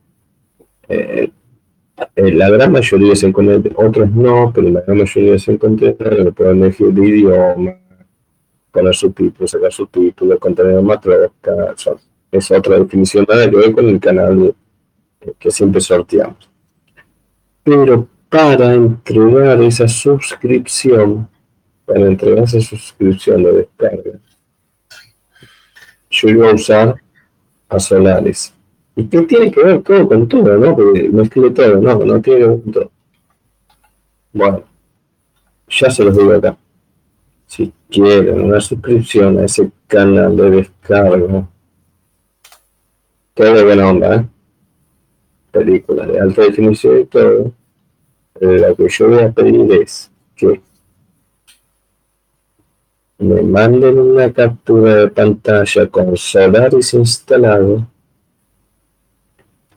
S2: Eh, eh, la gran mayoría se encuentra, otros no, pero la gran mayoría se encuentra, pueden elegir el idioma, poner subtítulos, sacar subtítulos, contenido matroca, es otra definición nada que con el canal que siempre sorteamos. Pero para entregar esa suscripción, para entregar esa suscripción de descarga, yo iba a usar a Solaris. ¿Y qué tiene que ver todo con todo, no? Porque escribe todo, no, no tiene que todo. Bueno, ya se los digo acá si quieren una suscripción a ese canal de descarga, todo de buena onda, ¿eh? películas de alta definición y todo, lo que yo voy a pedir es que me manden una captura de pantalla con Solaris instalado,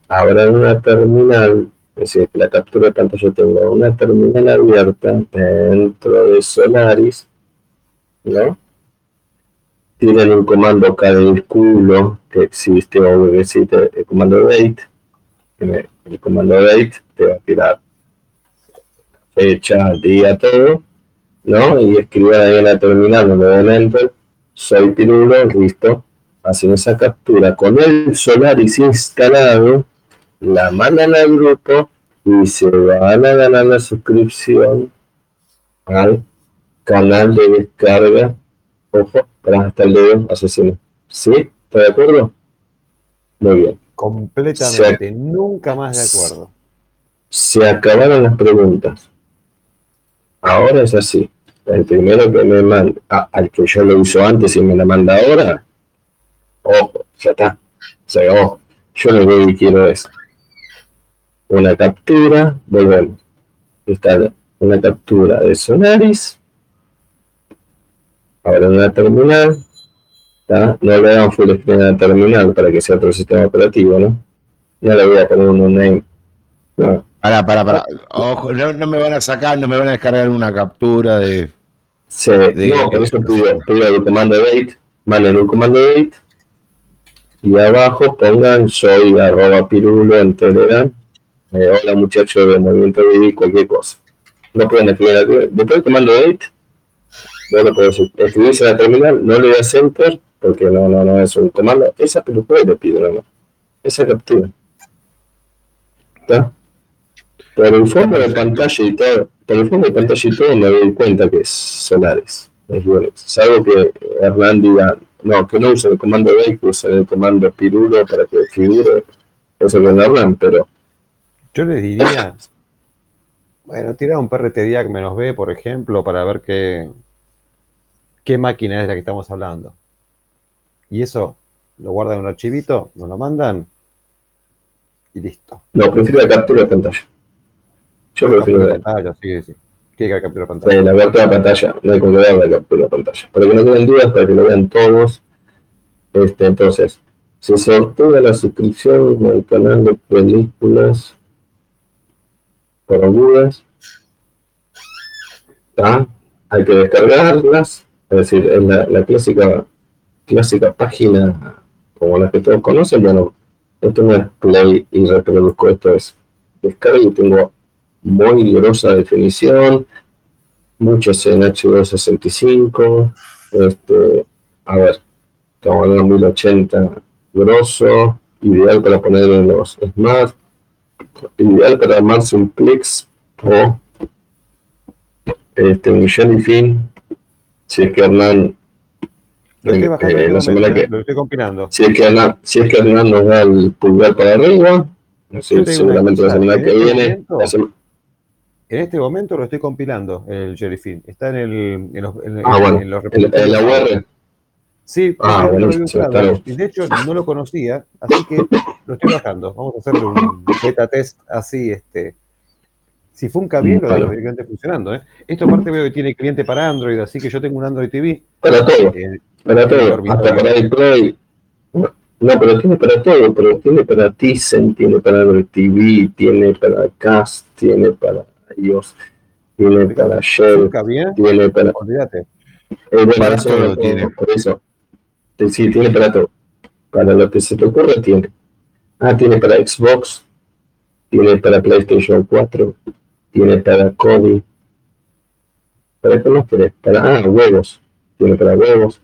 S2: abran una terminal, es decir, la captura de pantalla tengo una terminal abierta dentro de Solaris ¿no? Tienen un comando culo que existe o existe el comando date. El comando date te va a tirar fecha, día, todo, ¿no? Y escriban ahí en la terminal donde soy Pirulo, listo. Hacen esa captura con el Solaris instalado, la mandan al grupo y se van a ganar la suscripción al canal de descarga. Ojo, para hasta el dedo asesino. ¿Sí? ¿Está de acuerdo? Muy bien.
S3: Completamente, nunca más de acuerdo.
S2: Se acabaron las preguntas. Ahora es así. El primero que me manda, al que yo lo uso antes y me la manda ahora, ojo, ya está. Se acabó. Yo lo que quiero es una captura, volvemos. Está una captura de Sonaris. Ahora en la terminal. No le damos full screen a la terminal para que sea otro sistema operativo, ¿no? Ya le voy a poner un name.
S1: No. Para, para, para. Ojo, no, no, me van a sacar, no me van a descargar una captura de.
S2: Sí, de, no, por eso pido, pido el comando date, manden un comando date y abajo pongan soy arroba pirulo en Telegram. Eh, hola muchachos de Movimiento de cualquier cosa. No pueden escribir Después del comando date, no lo puedo escribirse en la terminal, no le das enter porque no, no, no es un comando. Esa película le pido más. Esa captura. ¿Está? Por el fondo de pantalla y todo, por el fondo de pantalla y todo me doy cuenta que es Solaris. Es bueno. Salvo que Hernán diga, no, que no use el comando B, que use el comando Pirulo para que figure. Eso con Hernán, pero.
S3: Yo les diría, bueno, tirar un PRT Diac menos B, por ejemplo, para ver qué, qué máquina es la que estamos hablando y eso lo guardan en un archivito, nos lo mandan y listo.
S2: No, prefiero la captura de pantalla. Yo prefiero la
S3: pantalla, sí, sí.
S2: ¿Qué la captura de pantalla? la captura de pantalla, no hay que ver la captura de pantalla. Para que no tengan dudas, para que lo vean todos. Este, entonces, se sortea la suscripción al canal de películas por agudas. Hay que descargarlas, es decir, es la, clásica clásica página como la que todos conocen, bueno, esto no es play y reproduzco, esto es descarga y tengo muy grosa definición, muchos en H265, este, a ver, estamos hablando de 1080 grosso, ideal para poner en los Smart, ideal para armarse un Plex o este, un Jellyfin, si es que Hernán
S3: lo estoy bajando, eh, la semana que, lo estoy compilando.
S2: Si es que Hernán, si es que Hernán nos da el pulgar para arriba, seguramente la semana que
S3: este
S2: viene.
S3: Momento, En este momento lo estoy compilando, el Jellyfin. Está en, el, en, los, en,
S2: ah, bueno, en, los en, la UR.
S3: Sí,
S2: ah, bueno,
S3: de hecho no lo conocía, así que lo estoy bajando. Vamos a hacerle un beta test así, este, si funca bien, lo dejo directamente funcionando. ¿eh? Esto aparte veo que tiene cliente para Android, así que yo tengo un Android TV.
S2: Para todo. Eh, para todo, hasta para el Play. No, pero tiene para todo, pero tiene para Tizen, tiene para el TV, tiene para Cast, tiene para iOS, tiene para Shell, tiene para...
S3: Olvídate.
S2: Eh, para todo tiene. Por eso, sí, tiene para todo. Para lo que se te ocurre, tiene. Ah, tiene para Xbox, tiene para PlayStation 4, tiene para Kobe. ¿Para qué más querés? Para, ah, huevos. Tiene para huevos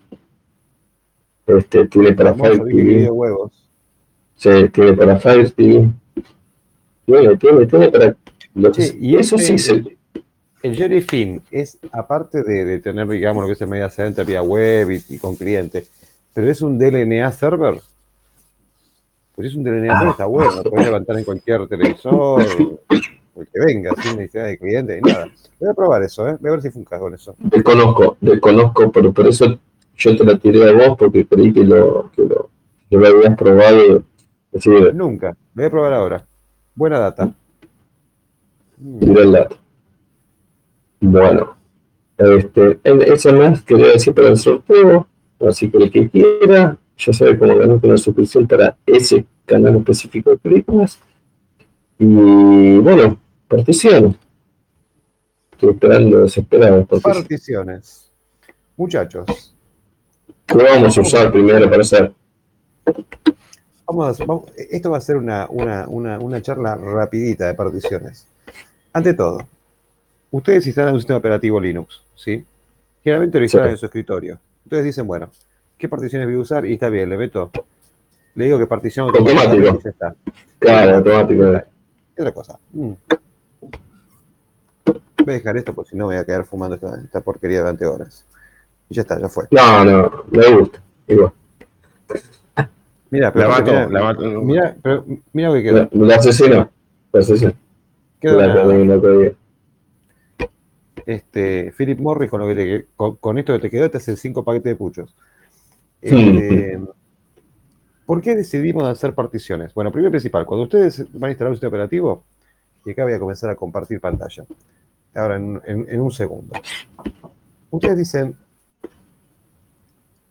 S2: este, tiene para Fire TV. Sí, tiene para Fire TV. Tiene, tiene, tiene para.
S3: y eso sí se. El Jerry Finn es, aparte de, de, tener, digamos, lo que es el media center vía web y, con clientes, pero es un DLNA server. Pues es un DLNA server, está bueno, lo puedes levantar en cualquier televisor, el que venga, sin necesidad de cliente ni nada. Voy a probar eso, ¿eh? Voy a ver si funciona con eso.
S2: Desconozco, desconozco, pero por eso yo te la tiré a vos porque creí que lo, que lo, que lo habías probado.
S3: Nunca, lo voy a probar ahora. Buena data.
S2: Tira el dato. Bueno, este, eso más quería decir para el sorteo, así que el que quiera, ya sabe cómo ganar una suscripción para ese canal específico de películas. Y bueno, particiones. Estoy esperando desesperado.
S3: Particiones. Muchachos,
S2: ¿Qué vamos a usar primero para hacer?
S3: Vamos, esto va a ser una, una, una, una, charla rapidita de particiones. Ante todo, ustedes instalan un sistema operativo Linux, ¿sí? Generalmente lo instalan en su escritorio. Entonces dicen, bueno, ¿qué particiones voy a usar? Y está bien, le meto. Le digo que partición
S2: automático. Está. Claro, automático.
S3: Otra cosa. Mm. Voy a dejar esto porque si no voy a quedar fumando esta, porquería durante horas. Y ya está, ya fue.
S2: No, no, me gusta. Igual.
S3: Mira, pero, la mira, mira, pero mira lo que
S2: quedó. La, asesino. La asesino.
S3: Quedó este, Philip Morris, con, lo que con, esto que te quedó, te hace cinco paquetes de puchos. Este, ¿Por qué decidimos hacer particiones? Bueno, primero principal, cuando ustedes van a instalar un sistema operativo, y acá voy a comenzar a compartir pantalla ahora en, un segundo. Ustedes dicen,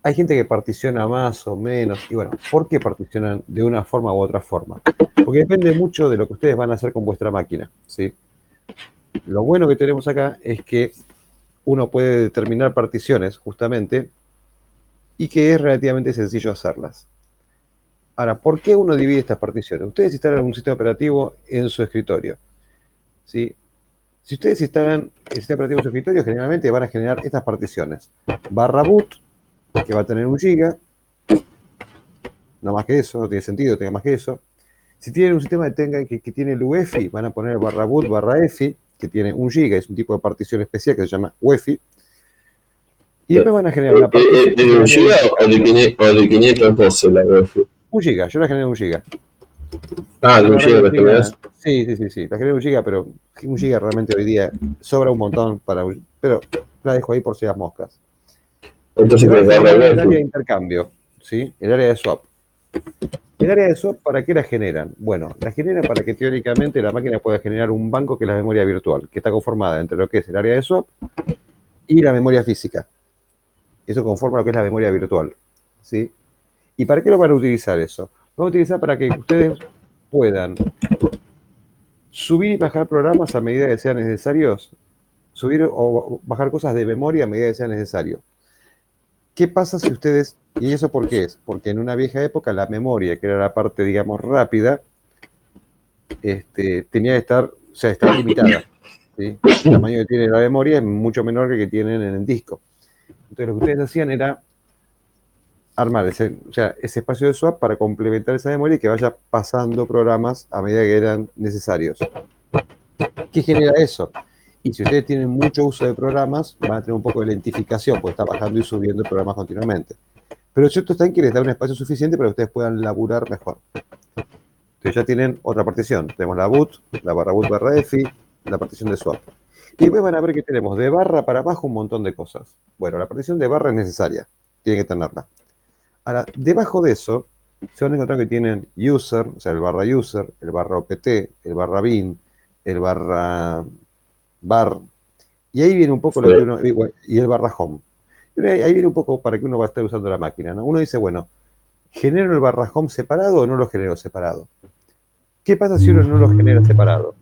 S3: hay gente que particiona más o menos, y bueno, ¿por qué particionan de una forma u otra forma? Porque depende mucho de lo que ustedes van a hacer con vuestra máquina, ¿sí? Lo bueno que tenemos acá es que uno puede determinar particiones, justamente, y que es relativamente sencillo hacerlas. Ahora, ¿por qué uno divide estas particiones? Ustedes instalan un sistema operativo en su escritorio. ¿sí? Si ustedes instalan el sistema operativo en su escritorio, generalmente van a generar estas particiones. Barra boot, que va a tener un giga. No más que eso, no tiene sentido, tenga más que eso. Si tienen un sistema que, tenga, que, tiene el UEFI, van a poner barra boot, barra EFI, que tiene un giga, es un tipo de partición especial que se llama UEFI. Y después van a generar una
S2: partición. ¿De, un giga o de 512 la UEFI?
S3: Un giga, yo la generé un giga.
S2: Ah, de un giga,
S3: Sí, sí, sí, sí, la generé un giga, pero un giga realmente hoy día sobra un montón para. Pero la dejo ahí por si las moscas. Entonces, el área de intercambio, ¿sí? El área de swap. El área de swap, ¿para qué la generan? Bueno, la generan para que teóricamente la máquina pueda generar un banco que es la memoria virtual, que está conformada entre lo que es el área de swap y la memoria física. Eso conforma lo que es la memoria virtual. ¿sí? ¿Y para qué lo van a utilizar eso? Lo van a utilizar para que ustedes puedan subir y bajar programas a medida que sean necesarios, subir o bajar cosas de memoria a medida que sea necesario. ¿Qué pasa si ustedes, y eso por qué es? Porque en una vieja época la memoria, que era la parte, digamos, rápida, este, tenía que estar, o sea, estaba limitada. El tamaño que tiene la memoria es mucho menor que el que tienen en el disco. Entonces lo que ustedes hacían era armar ese, espacio de swap para complementar esa memoria y que vaya pasando programas a medida que eran necesarios. ¿Qué genera eso? Y si ustedes tienen mucho uso de programas, van a tener un poco de lentificación, porque está bajando y subiendo programas continuamente. Pero cierto está en que les da un espacio suficiente para que ustedes puedan laburar mejor. Entonces ya tienen otra partición. Tenemos la boot, la barra boot barra EFI, la partición de swap. Y después van a ver que tenemos de barra para abajo un montón de cosas. Bueno, la partición de barra es necesaria, tienen que tenerla. Ahora, debajo de eso, se van a encontrar que tienen user, o sea, el barra user, el barra opt, el barra bin, el barra bar, y ahí viene un poco lo que uno, y el barra home. Ahí viene un poco para que uno va a estar usando la máquina. ¿no? Uno dice, bueno, ¿genero el barra home separado o no lo genero separado? ¿Qué pasa si uno no lo genera separado?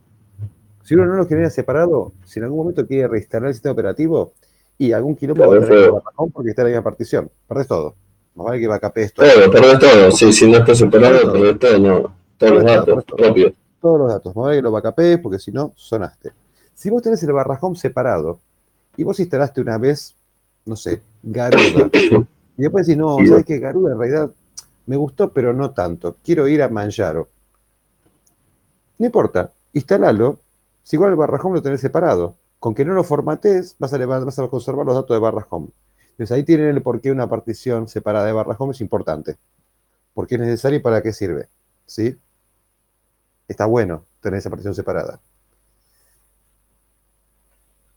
S3: Si uno no lo genera separado, si en algún momento quiere reinstalar el sistema operativo y algún kilómetro va a el barra home porque está en la misma partición, perdés todo. Más vale que backup esto.
S2: Todo, perdés todo. Sí, si no está separado, perdés todo, no. Todos los datos, rápido.
S3: Todos los datos. Más vale que lo backupes porque si no, sonaste. Si vos tenés el barra home separado y vos instalaste una vez, no sé, Garuda, y después decís, no, ¿sabes qué? Garuda en realidad me gustó, pero no tanto. Quiero ir a Manjaro. No importa, instalalo. Si igual el barra home lo tenés separado. Con que no lo formatees, vas a, vas a conservar los datos de barra home. Entonces ahí tienen el por qué una partición separada de barra home es importante. Porque es necesario y para qué sirve. ¿Sí? Está bueno tener esa partición separada.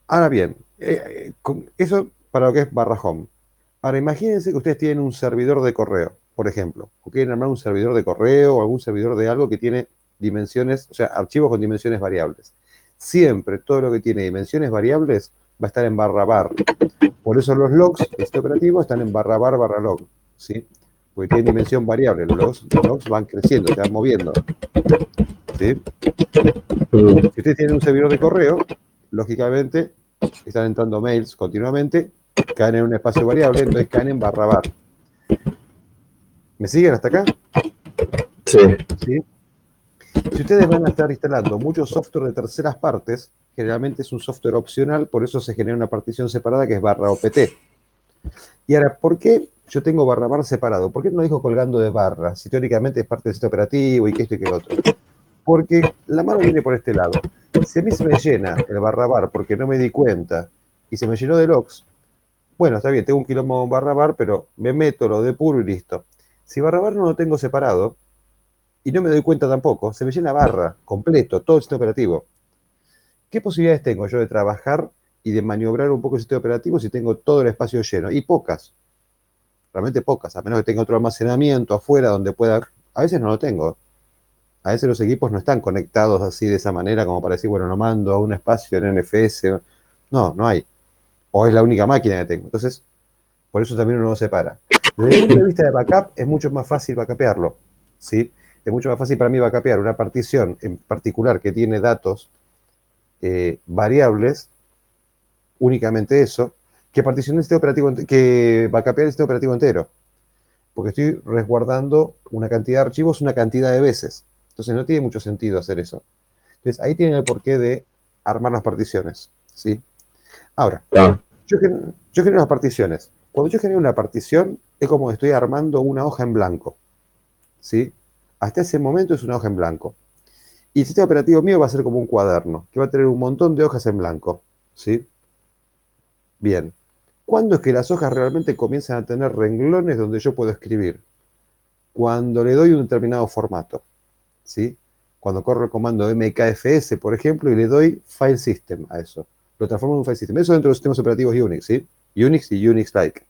S3: Ahora bien, eh, eh, eso para lo que es barra home. Ahora imagínense que ustedes tienen un servidor de correo, por ejemplo, o quieren armar un servidor de correo o algún servidor de algo que tiene dimensiones, o sea, archivos con dimensiones variables. Siempre todo lo que tiene dimensiones variables va a estar en barra bar. Por eso los logs de este operativo están en barra bar barra log, ¿sí? Porque tienen dimensión variable, los logs, van creciendo, se van moviendo. ¿sí? Si ustedes tienen un servidor de correo, lógicamente están entrando mails continuamente, caen en un espacio variable, entonces caen en barra bar. ¿Me siguen hasta acá?
S2: Sí.
S3: Si ustedes van a estar instalando mucho software de terceras partes, generalmente es un software opcional, por eso se genera una partición separada que es barra OPT. Y ahora, ¿por qué yo tengo barra bar separado? ¿Por qué no dijo colgando de barra? Si teóricamente es parte del sistema operativo y que esto y que otro. Porque la mano viene por este lado. Si a mí se me llena el barra bar porque no me di cuenta y se me llenó de logs, bueno, está bien, tengo un quilombo barra bar, pero me meto, lo depuro y listo. Si barra bar no lo tengo separado y no me doy cuenta tampoco, se me llena barra completo, todo el sistema operativo. ¿Qué posibilidades tengo yo de trabajar y de maniobrar un poco el sistema operativo si tengo todo el espacio lleno? Y pocas, realmente pocas, a menos que tenga otro almacenamiento afuera donde pueda, a veces no lo tengo. A veces los equipos no están conectados así de esa manera como para decir, bueno, no mando a un espacio en NFS. No, no hay. O es la única máquina que tengo. Entonces, por eso también uno lo separa. Desde el punto de vista de backup, es mucho más fácil backupearlo. ¿sí? Es mucho más fácil para mí backupear una partición en particular que tiene datos eh, variables, únicamente eso, que particionar el sistema operativo, que backupear el sistema operativo entero. Porque estoy resguardando una cantidad de archivos una cantidad de veces. Entonces no tiene mucho sentido hacer eso. Entonces ahí tienen el porqué de armar las particiones. ¿sí? Ahora, yo, yo genero las particiones. Cuando yo genero una partición, es como estoy armando una hoja en blanco. ¿sí? Hasta ese momento es una hoja en blanco. Y el sistema operativo mío va a ser como un cuaderno, que va a tener un montón de hojas en blanco. ¿sí? Bien. ¿Cuándo es que las hojas realmente comienzan a tener renglones donde yo puedo escribir? Cuando le doy un determinado formato. ¿sí? Cuando corro el comando mkfs, por ejemplo, y le doy file system a eso. Lo transformo en un file system. Eso dentro de los sistemas operativos Unix, ¿sí? Unix y Unix-like.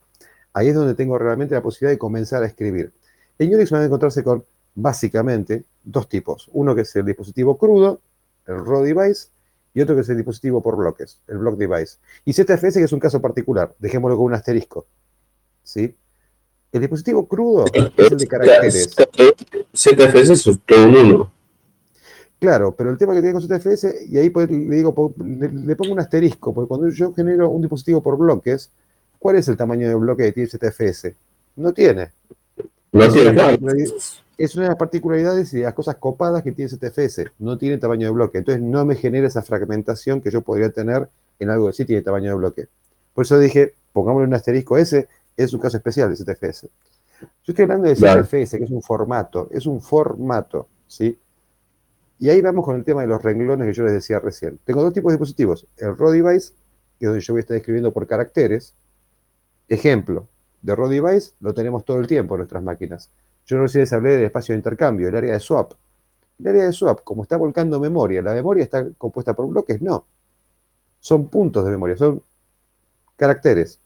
S3: Ahí es donde tengo realmente la posibilidad de comenzar a escribir. En Unix van a encontrarse con, básicamente, dos tipos. Uno que es el dispositivo crudo, el raw device, y otro que es el dispositivo por bloques, el block device. Y ZFS, que es un caso particular, dejémoslo con un asterisco. ¿Sí? El dispositivo crudo es el de caracteres.
S2: ZFS es todo uno.
S3: Claro, pero el tema que tiene con ZFS, y ahí le digo, le, pongo un asterisco, porque cuando yo genero un dispositivo por bloques, ¿cuál es el tamaño de bloque que tiene ZFS? No tiene.
S2: No tiene
S3: es una de las particularidades y de las cosas copadas que tiene ZFS. No tiene tamaño de bloque. Entonces no me genera esa fragmentación que yo podría tener en algo que sí tiene tamaño de bloque. Por eso dije, pongámosle un asterisco ese, es un caso especial de ZFS. Yo estoy hablando de ZFS, que es un formato, es un formato, ¿sí? Y ahí vamos con el tema de los renglones que yo les decía recién. Tengo dos tipos de dispositivos. El raw device, que es donde yo voy a estar escribiendo por caracteres. Ejemplo, de raw device lo tenemos todo el tiempo en nuestras máquinas. Yo no sé les hablé del espacio de intercambio, el área de swap. El área de swap, como está volcando memoria, ¿la memoria está compuesta por bloques? No. Son puntos de memoria, son caracteres.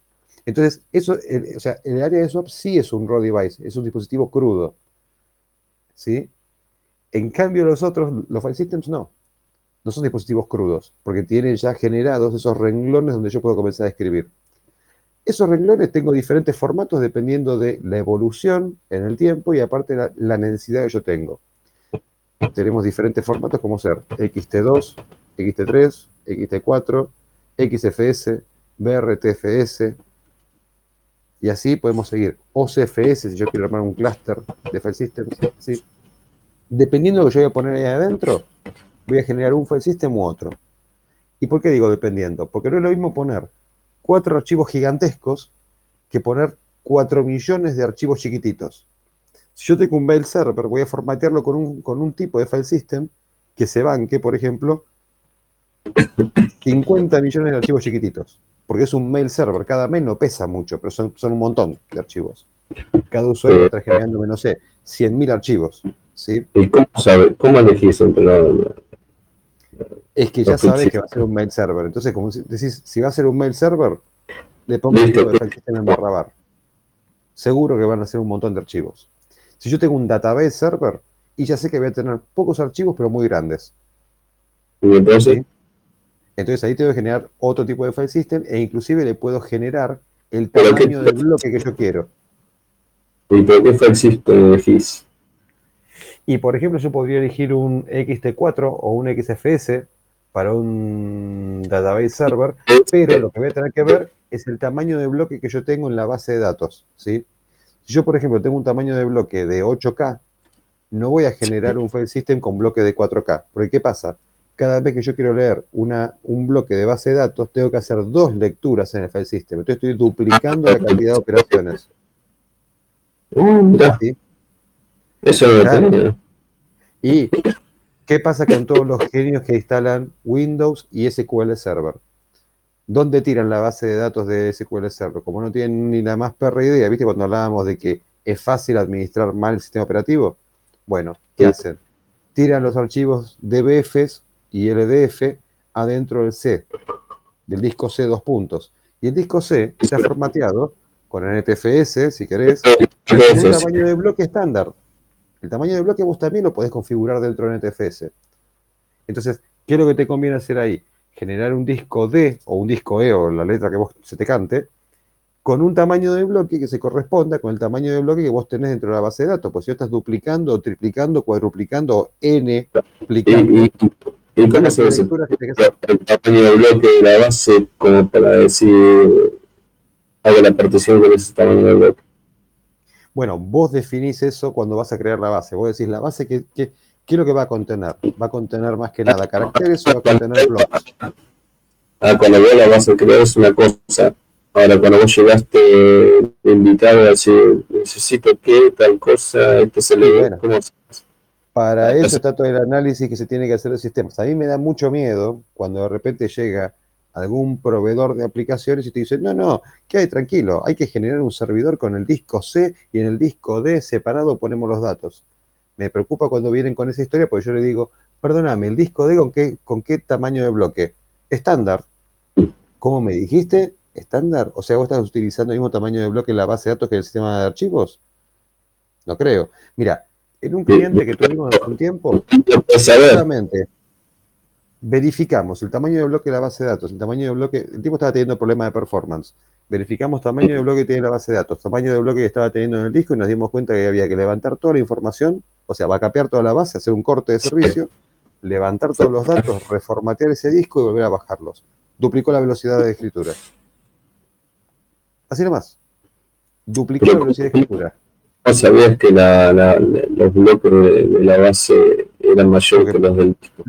S3: Entonces, eso, o sea, el área de swap sí es un raw device, es un dispositivo crudo. ¿Sí? En cambio, los otros, los file systems, no. No son dispositivos crudos, porque tienen ya generados esos renglones donde yo puedo comenzar a escribir. Esos renglones tengo diferentes formatos dependiendo de la evolución en el tiempo y aparte la, la necesidad que yo tengo. Tenemos diferentes formatos como ser XT2, XT3, XT4, XFS, BRTFS, y así podemos seguir. OCFS, si yo quiero armar un clúster de file systems, ¿sí? dependiendo de lo que yo voy a poner ahí adentro, voy a generar un file system u otro. ¿Y por qué digo dependiendo? Porque no es lo mismo poner cuatro archivos gigantescos que poner cuatro millones de archivos chiquititos. Si yo tengo un mail server, voy a formatearlo con un, con un tipo de file system que se banque, por ejemplo, 50 millones de archivos chiquititos. Porque es un mail server. Cada mail no pesa mucho, pero son, son un montón de archivos. Cada usuario está generando, no sé, 100.000 archivos. ¿sí?
S2: ¿Y cómo, sabe, cómo elegís entre la,
S3: Es que ya sabes que va a ser un mail server. Entonces, como decís, si va a ser un mail server, le pongo el tipo de file system en barra bar. Seguro que van a ser un montón de archivos. Si yo tengo un database server, y ya sé que voy a tener pocos archivos, pero muy grandes.
S2: ¿Y entonces?
S3: ¿Sí? Entonces ahí tengo que generar otro tipo de file system e inclusive le puedo generar el tamaño del bloque que yo quiero.
S2: ¿Y por qué file system elegís?
S3: Y por ejemplo, yo podría elegir un XT4 o un XFS para un database server, pero lo que voy a tener que ver es el tamaño de bloque que yo tengo en la base de datos. ¿sí? Si yo, por ejemplo, tengo un tamaño de bloque de 8K, no voy a generar un file system con bloque de 4K. Porque ¿qué pasa? cada vez que yo quiero leer una, un bloque de base de datos, tengo que hacer dos lecturas en el file system. Entonces estoy duplicando la cantidad de operaciones.
S2: Uh,
S3: ¿Sí?
S2: Eso
S3: Claro.
S2: lo tenía.
S3: ¿Y qué pasa con todos los genios que instalan Windows y SQL Server? ¿Dónde tiran la base de datos de SQL Server? Como no tienen ni la más perra idea, ¿viste? Cuando hablábamos de que es fácil administrar mal el sistema operativo. Bueno, ¿qué
S2: Sí.
S3: hacen? Tiran los archivos DBFs y LDF adentro del C, del disco C dos puntos. Y el disco C está formateado con NTFS, si querés, en un tamaño de bloque estándar. El tamaño de bloque vos también lo podés configurar dentro de NTFS. Entonces, ¿qué es lo que te conviene hacer ahí? Generar un disco D o un disco E o la letra que vos se te cante con un tamaño de bloque que se corresponda con el tamaño de bloque que vos tenés dentro de la base de datos. Pues si vos estás duplicando, triplicando, cuadruplicando, n, duplicando.
S2: ¿Y, y, y cómo se el tamaño de bloque de la base como para decir hago la partición con ese tamaño de bloque?
S3: Bueno, vos definís eso cuando vas a crear la base. Vos decís, la base, ¿qué, qué, qué es lo que va a contener? ¿Va a contener más que nada caracteres o va a contener bloques?
S2: Ah, cuando vos la vas a crear es una cosa. Ahora, cuando vos llegaste invitado a decir, necesito que tal cosa, este se le
S3: bueno.
S2: ¿cómo se hace?
S3: Para eso está todo el análisis que se tiene que hacer de sistemas. A mí me da mucho miedo cuando de repente llega algún proveedor de aplicaciones y te dice, no, no, ¿qué hay? Tranquilo, hay que generar un servidor con el disco C y en el disco D separado ponemos los datos. Me preocupa cuando vienen con esa historia porque yo le digo, perdóname, ¿el disco D con qué, con qué tamaño de bloque? Estándar. ¿Cómo me dijiste? ¿Estándar? O sea, ¿vos estás utilizando el mismo tamaño de bloque en la base de datos que el sistema de archivos? No creo. Mira, en un cliente que tuvimos hace un tiempo,
S2: saber.
S3: solamente verificamos el tamaño de bloque de la base de datos, el tamaño de bloque, el tipo estaba teniendo problemas de performance. Verificamos tamaño de bloque que tiene la base de datos, tamaño de bloque que estaba teniendo en el disco y nos dimos cuenta que había que levantar toda la información, o sea, vacapear toda la base, hacer un corte de servicio, levantar todos los datos, reformatear ese disco y volver a bajarlos. Duplicó la velocidad de escritura. Así nomás. Duplicó la velocidad de escritura.
S2: ¿No sabías que la, la- la- los bloques de, de la base eran mayores que los del disco?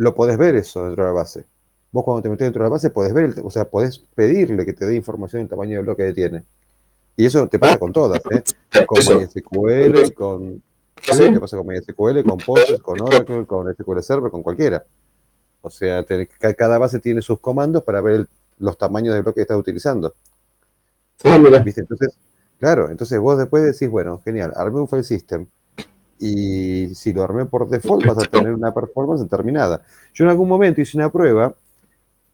S3: Lo podés ver eso dentro de la base. Vos cuando te metés dentro de la base podés ver, el- o sea, podés pedirle que te dé información del tamaño de bloque que tiene. Y eso te pasa con todas, ¿eh? Con. MySQL, con... ¿sí? Te pasa con MySQL, con Postgres, con Oracle, con SQL Server, con cualquiera. O sea, te- ca- cada base tiene sus comandos para ver el- los tamaños de bloque que estás utilizando.
S2: Ah, mira.
S3: ¿Viste? Entonces, claro, entonces vos después decís, bueno, genial, armé un file system y si lo armé por default vas a tener una performance determinada. Yo en algún momento hice una prueba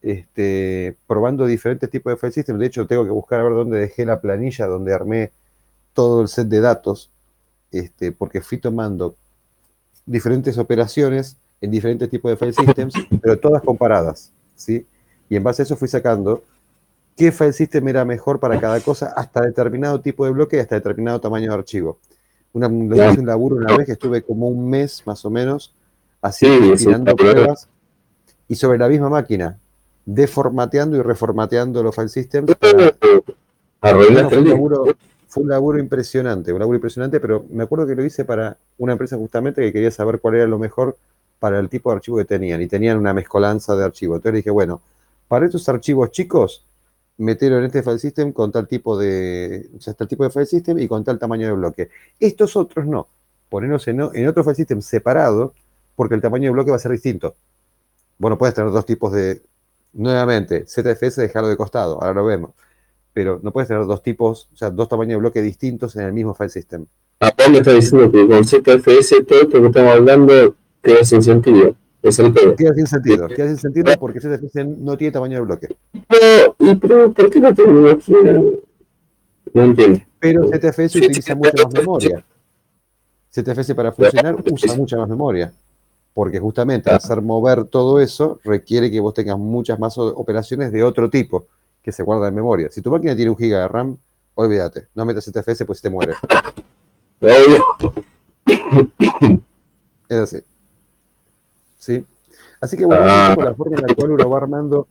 S3: este, probando diferentes tipos de file system. De hecho, tengo que buscar a ver dónde dejé la planilla donde armé todo el set de datos, este, porque fui tomando diferentes operaciones en diferentes tipos de file systems, pero todas comparadas, ¿sí? Y en base a eso fui sacando qué file system era mejor para cada cosa, hasta determinado tipo de bloque y hasta determinado tamaño de archivo. Una, hice un laburo una vez que estuve como un mes más o menos haciendo,
S2: Sí,
S3: tirando pruebas y sobre la misma máquina, deformateando y reformateando los file systems. para- fue, un laburo, fue un laburo impresionante, un laburo impresionante, pero me acuerdo que lo hice para una empresa justamente que quería saber cuál era lo mejor para el tipo de archivo que tenían, y tenían una mezcolanza de archivos. Entonces dije, bueno, para estos archivos chicos, meterlo en este file system con tal tipo de, o sea, tal tipo de file system y con tal tamaño de bloque. Estos otros no, ponerlos en, en otro file system separado, porque el tamaño de bloque va a ser distinto. Bueno, puedes tener dos tipos de, nuevamente, ZFS dejarlo de costado, ahora lo vemos pero no puedes tener dos tipos, o sea, dos tamaños de bloque distintos en el mismo file system.
S2: Vos me estás diciendo que con ZFS todo esto que estamos hablando queda sin sentido. Es el.
S3: Queda sin sentido, queda sin sentido porque ZFS no tiene tamaño de bloque.
S2: Pero, ¿y pero por qué la tecnología? No entiendo.
S3: Pero ZFS utiliza mucha más memoria. ZFS para funcionar usa mucha más memoria. Porque justamente al hacer mover todo eso requiere que vos tengas muchas más operaciones de otro tipo que se guardan en memoria. Si tu máquina tiene un giga de RAM, olvídate, no metas ZFS pues te muere.
S2: Obvio.
S3: Es así. ¿Sí? Así que bueno, poco la forma en la cual uno va armando.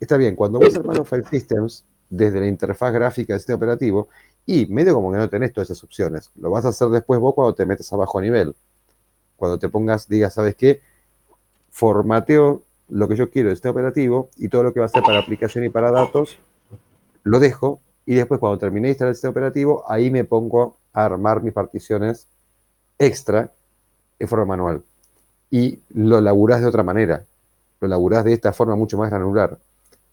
S3: Está bien, cuando vos armás los file systems desde la interfaz gráfica del sistema operativo, y medio como que no tenés todas esas opciones. Lo vas a hacer después vos cuando te metes a bajo nivel. Cuando te pongas, digas, ¿sabes qué? formateo lo que yo quiero del sistema operativo y todo lo que va a ser para aplicación y para datos, lo dejo y después cuando terminé de instalar el operativo, ahí me pongo a armar mis particiones extra en forma manual. Y lo laburás de otra manera, lo laburás de esta forma mucho más granular,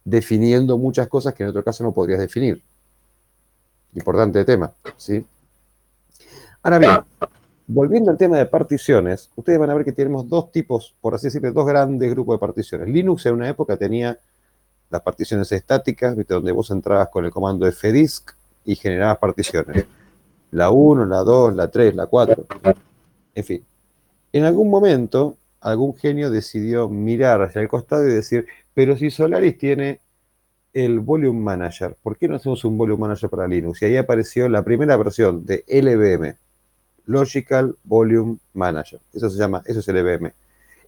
S3: definiendo muchas cosas que en otro caso no podrías definir. Importante tema, ¿sí? Ahora bien, volviendo al tema de particiones, ustedes van a ver que tenemos dos tipos, por así decirlo, dos grandes grupos de particiones. Linux en una época tenía las particiones estáticas, donde vos entrabas con el comando fdisk y generabas particiones. La 1, la 2, la 3, la 4. En fin. En algún momento, algún genio decidió mirar hacia el costado y decir, pero si Solaris tiene el Volume Manager, ¿por qué no hacemos un Volume Manager para Linux? Y ahí apareció la primera versión de LVM, Logical Volume Manager. Eso se llama, eso es LVM.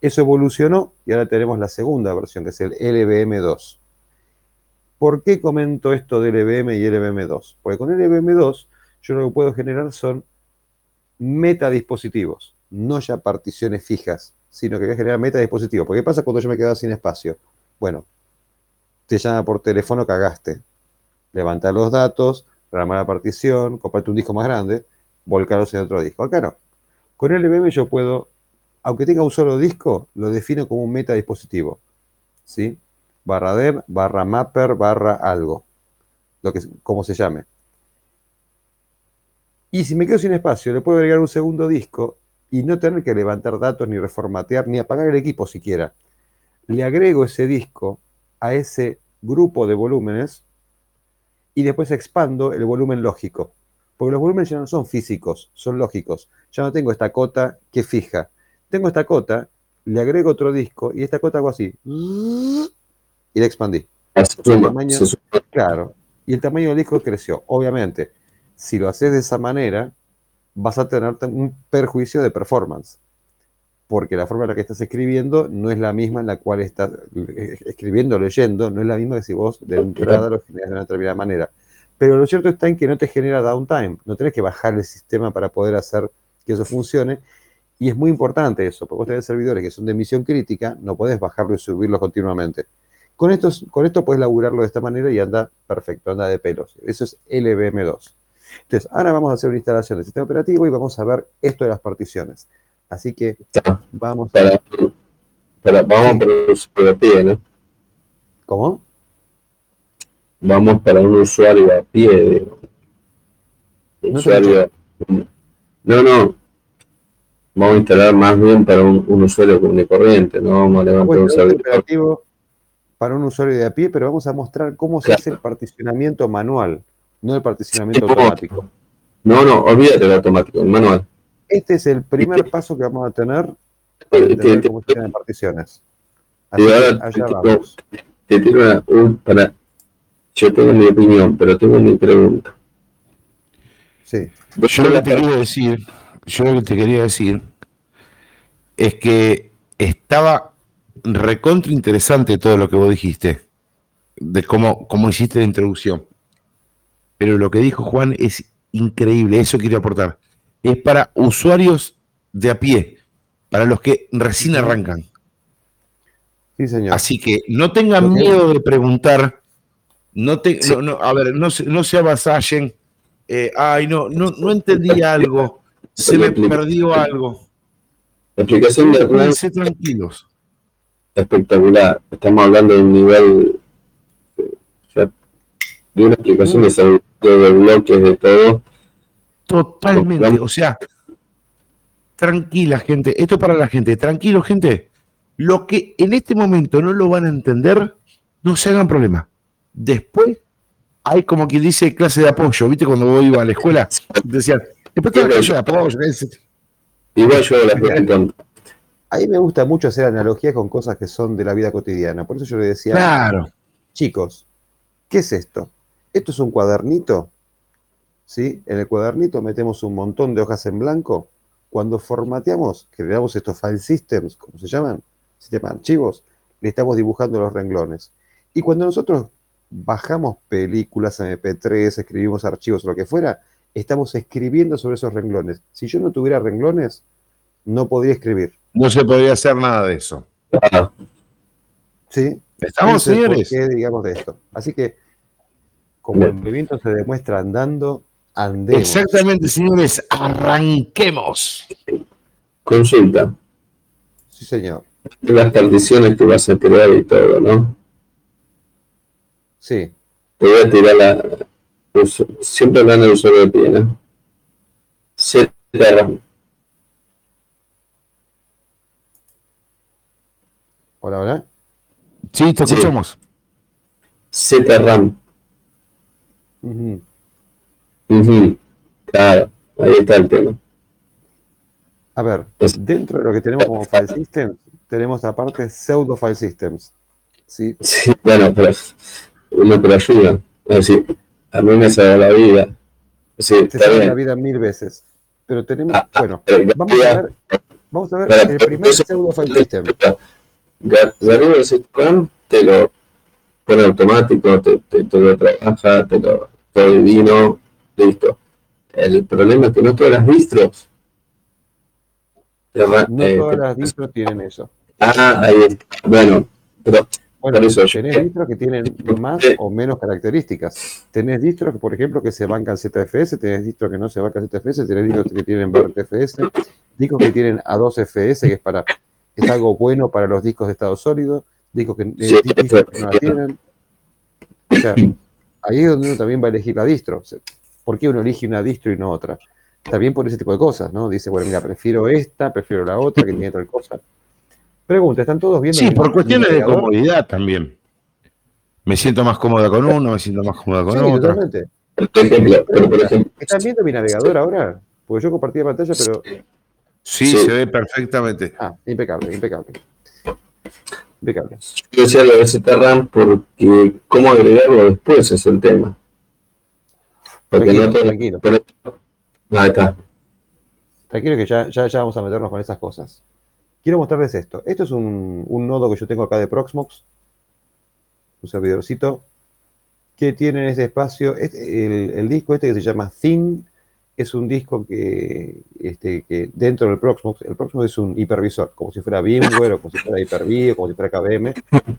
S3: Eso evolucionó y ahora tenemos la segunda versión, que es el LVM2. ¿Por qué comento esto de LVM y LVM2? Porque con LVM2 yo lo que puedo generar son metadispositivos, no ya particiones fijas, sino que voy a generar metadispositivos. ¿Por qué pasa cuando yo me quedo sin espacio? Bueno, te llama por teléfono, cagaste. Levanta los datos, programar la partición, comprarte un disco más grande, volcarlos en otro disco. Acá no. Con LVM yo puedo, aunque tenga un solo disco, lo defino como un meta dispositivo. ¿Sí? Barra dev, barra mapper, barra algo. Lo que, como se llame. Y si me quedo sin espacio, le puedo agregar un segundo disco y no tener que levantar datos, ni reformatear, ni apagar el equipo siquiera. Le agrego ese disco a ese grupo de volúmenes y después expando el volumen lógico. Porque los volúmenes ya no son físicos, son lógicos. Ya no tengo esta cota que fija. Tengo esta cota, le agrego otro disco y esta cota hago así. Y la expandí. claro. Y el tamaño del disco creció. Obviamente, si lo haces de esa manera, vas a tener un perjuicio de performance. Porque la forma en la que estás escribiendo no es la misma en la cual estás eh, escribiendo, leyendo, no es la misma que si vos de entrada lo generas de una determinada manera. Pero lo cierto está en que no te genera downtime, no tenés que bajar el sistema para poder hacer que eso funcione. Y es muy importante eso, porque vos tenés servidores que son de emisión crítica, no podés bajarlo y subirlo continuamente. Con, esto, con esto puedes laburarlo de esta manera y anda perfecto, anda de pelos. Eso es LVM2. Entonces, ahora vamos a hacer una instalación del sistema operativo y vamos a ver esto de las particiones. Así que vamos
S2: para, para, vamos por el pie, ¿no?
S3: ¿Cómo?
S2: vamos para un usuario a pie. no usuario. No, no. Vamos a instalar más bien para un, usuario común y corriente, no vamos a levantar un
S3: servidor. Para un usuario de a pie, pero vamos a mostrar cómo se hace el particionamiento manual, no el particionamiento automático.
S2: No, no, olvídate del automático, el manual.
S3: Este es el primer paso que vamos a tener para entender cómo se hacen particiones.
S2: Así allá vamos. Te tiro un, para yo tengo mi opinión, pero tengo mi pregunta.
S1: Sí. Yo lo que te quería decir, yo lo que te quería decir es que estaba recontra interesante todo lo que vos dijiste, de cómo, cómo hiciste la introducción. Pero lo que dijo Juan es increíble, eso quiero aportar. Es para usuarios de a pie, para los que recién arrancan.
S3: Sí, señor.
S1: Así que no tengan miedo de preguntar no te, no, a ver, no, no se avasallen. Eh, ay, no, no, no entendí algo. Se me perdió algo.
S2: La explicación de Hernán.
S1: tranquilos.
S2: Espectacular. Estamos hablando de un nivel de una explicación de, de bloques, de todo.
S1: Totalmente. O sea, tranquila, gente. Esto para la gente. Tranquilo, gente. Lo que en este momento no lo van a entender, no se hagan problema. Después hay como quien dice clase de apoyo, ¿viste? Cuando vos ibas a la escuela, decían, después te clase de apoyo.
S2: Igual yo la
S3: A mí me gusta mucho hacer analogías con cosas que son de la vida cotidiana. Por eso yo le decía,
S1: claro.
S3: chicos, ¿qué es esto? Esto es un cuadernito, ¿sí? En el cuadernito metemos un montón de hojas en blanco. Cuando formateamos, creamos estos file systems, ¿cómo se llaman? Sistemas archivos, le estamos dibujando los renglones. Y cuando nosotros bajamos películas MP3, escribimos archivos lo que fuera, estamos escribiendo sobre esos renglones. Si yo no tuviera renglones, no podría escribir.
S1: No se podría hacer nada de eso.
S3: ¿Sí?
S1: ¿Estamos, señores?
S3: ¿Qué digamos de esto? Así que, como el movimiento se demuestra andando, andemos.
S1: Exactamente, señores, arranquemos.
S2: Consulta.
S3: Sí, señor.
S2: Las condiciones que vas a crear y todo, ¿no?
S3: Sí.
S2: Te voy a tirar la. Siempre hablan el usuario de pie, ¿no? ZRAM.
S3: Hola, hola.
S1: Sí, te escuchamos.
S2: ZRAM.
S3: Uh
S2: Claro, ahí está el tema.
S3: A ver, dentro de lo que tenemos como file systems, tenemos aparte pseudo file systems. Sí,
S2: sí bueno, pero uno te ayuda. Es decir, a mí me salva la vida.
S3: Sí, te salva la vida mil veces. Pero tenemos, ah, ah, bueno, vamos a ver, vamos a ver el primer pseudo file system.
S2: Garrido te lo pone automático, te, te, te lo trabaja, te lo todo divino, listo. El problema es que no todas las distros.
S3: No eh, todas las distros tienen eso.
S2: Ah, ahí está. Bueno, pero
S3: bueno, tenés distros que tienen más o menos características. Tenés distros, por ejemplo, que se bancan ZFS, tenés distros que no se bancan ZFS, tenés distros que tienen BRTFS, discos que tienen A2FS, que es para es algo bueno para los discos de estado sólido, discos que, no la tienen. O sea, ahí es donde uno también va a elegir la distro. ¿Por qué uno elige una distro y no otra? También por ese tipo de cosas, ¿no? Dice, bueno, mira, prefiero esta, prefiero la otra, que tiene tal cosa. Pregunta, ¿están todos viendo?
S1: Sí, por cuestiones de comodidad también. Me siento más cómoda con uno, me siento más cómoda con sí, otro. Totalmente.
S3: ¿Están viendo mi navegador ahora? Porque yo compartí la pantalla, pero.
S1: Sí, se ve perfectamente.
S3: Ah, impecable, impecable. Impecable.
S2: Yo decía lo de ZRAM porque cómo agregarlo después es el tema.
S3: Porque tranquilo, no tranquilo. Ahí está. Tranquilo que ya, ya, ya vamos a meternos con esas cosas. Quiero mostrarles esto. Esto es un, nodo que yo tengo acá de Proxmox, un servidorcito, que tiene en ese espacio, el, disco este que se llama Thin, es un disco que, este, que dentro del Proxmox, el Proxmox es un hipervisor, como si fuera VMware o como si fuera Hyper-V o como si fuera KVM,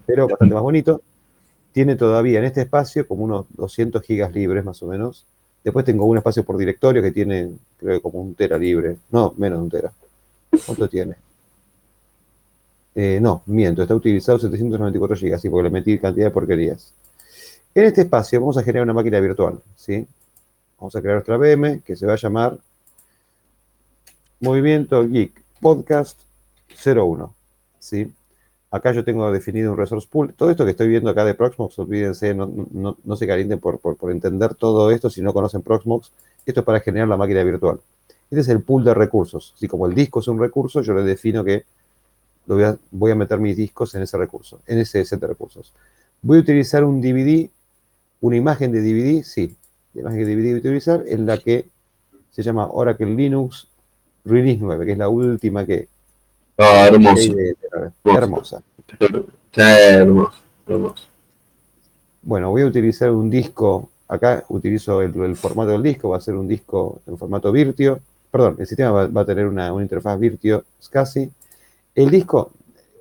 S3: pero bastante más bonito. Tiene todavía en este espacio como unos 200 gigas libres más o menos. Después tengo un espacio por directorio que tiene, creo que como un tera libre. No, menos de un tera. ¿Cuánto tiene? Eh, no, miento, está utilizado 794 GB, sí, porque le metí cantidad de porquerías. En este espacio vamos a generar una máquina virtual, ¿sí? Vamos a crear nuestra VM que se va a llamar Movimiento Geek Podcast 01, ¿sí? Acá yo tengo definido un resource pool. Todo esto que estoy viendo acá de Proxmox, olvídense, no, se calienten por, por, entender todo esto si no conocen Proxmox. Esto es para generar la máquina virtual. Este es el pool de recursos. Si como el disco es un recurso, yo le defino que voy, a, meter mis discos en ese recurso, en ese set de recursos. Voy a utilizar un DVD, una imagen de DVD, sí, de DVD voy a utilizar, en la que se llama Oracle Linux Release 9, que es la última que...
S2: Ah, hermosa.
S3: hermosa.
S2: Hermosa.
S3: Bueno, voy a utilizar un disco, acá utilizo el, formato del disco, va a ser un disco en formato Virtio, perdón, el sistema va, a tener una, una interfaz Virtio SCSI, el disco,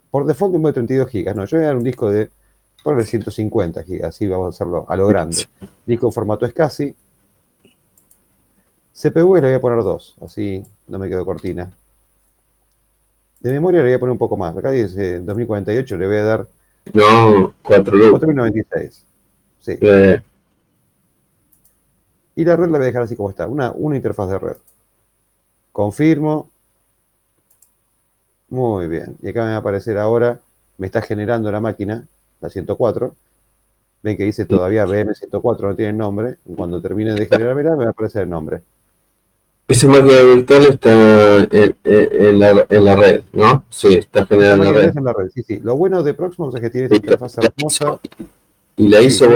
S3: por default, de 32 gigas. No, yo voy a dar un disco de, por 150 gigas, así vamos a hacerlo a lo grande. Disco en formato SCSI. CPU le voy a poner 2, así no me quedo cortina. De memoria le voy a poner un poco más. Acá dice 2048, le voy a dar.
S2: No,
S3: 4096. Sí. Y la red la voy a dejar así como está, una, una interfaz de red. Confirmo, muy bien. Y acá me va a aparecer ahora, me está generando la máquina, la 104. Ven que dice todavía BM104, no tiene nombre. Cuando termine de generar, me va a aparecer el nombre.
S2: Esa máquina virtual está en, la, red, ¿no? Sí, está generando
S3: la red. en la red. Sí, sí. Lo bueno de Proxmox es que tiene esta interfaz hermosa.
S2: ¿Y la hizo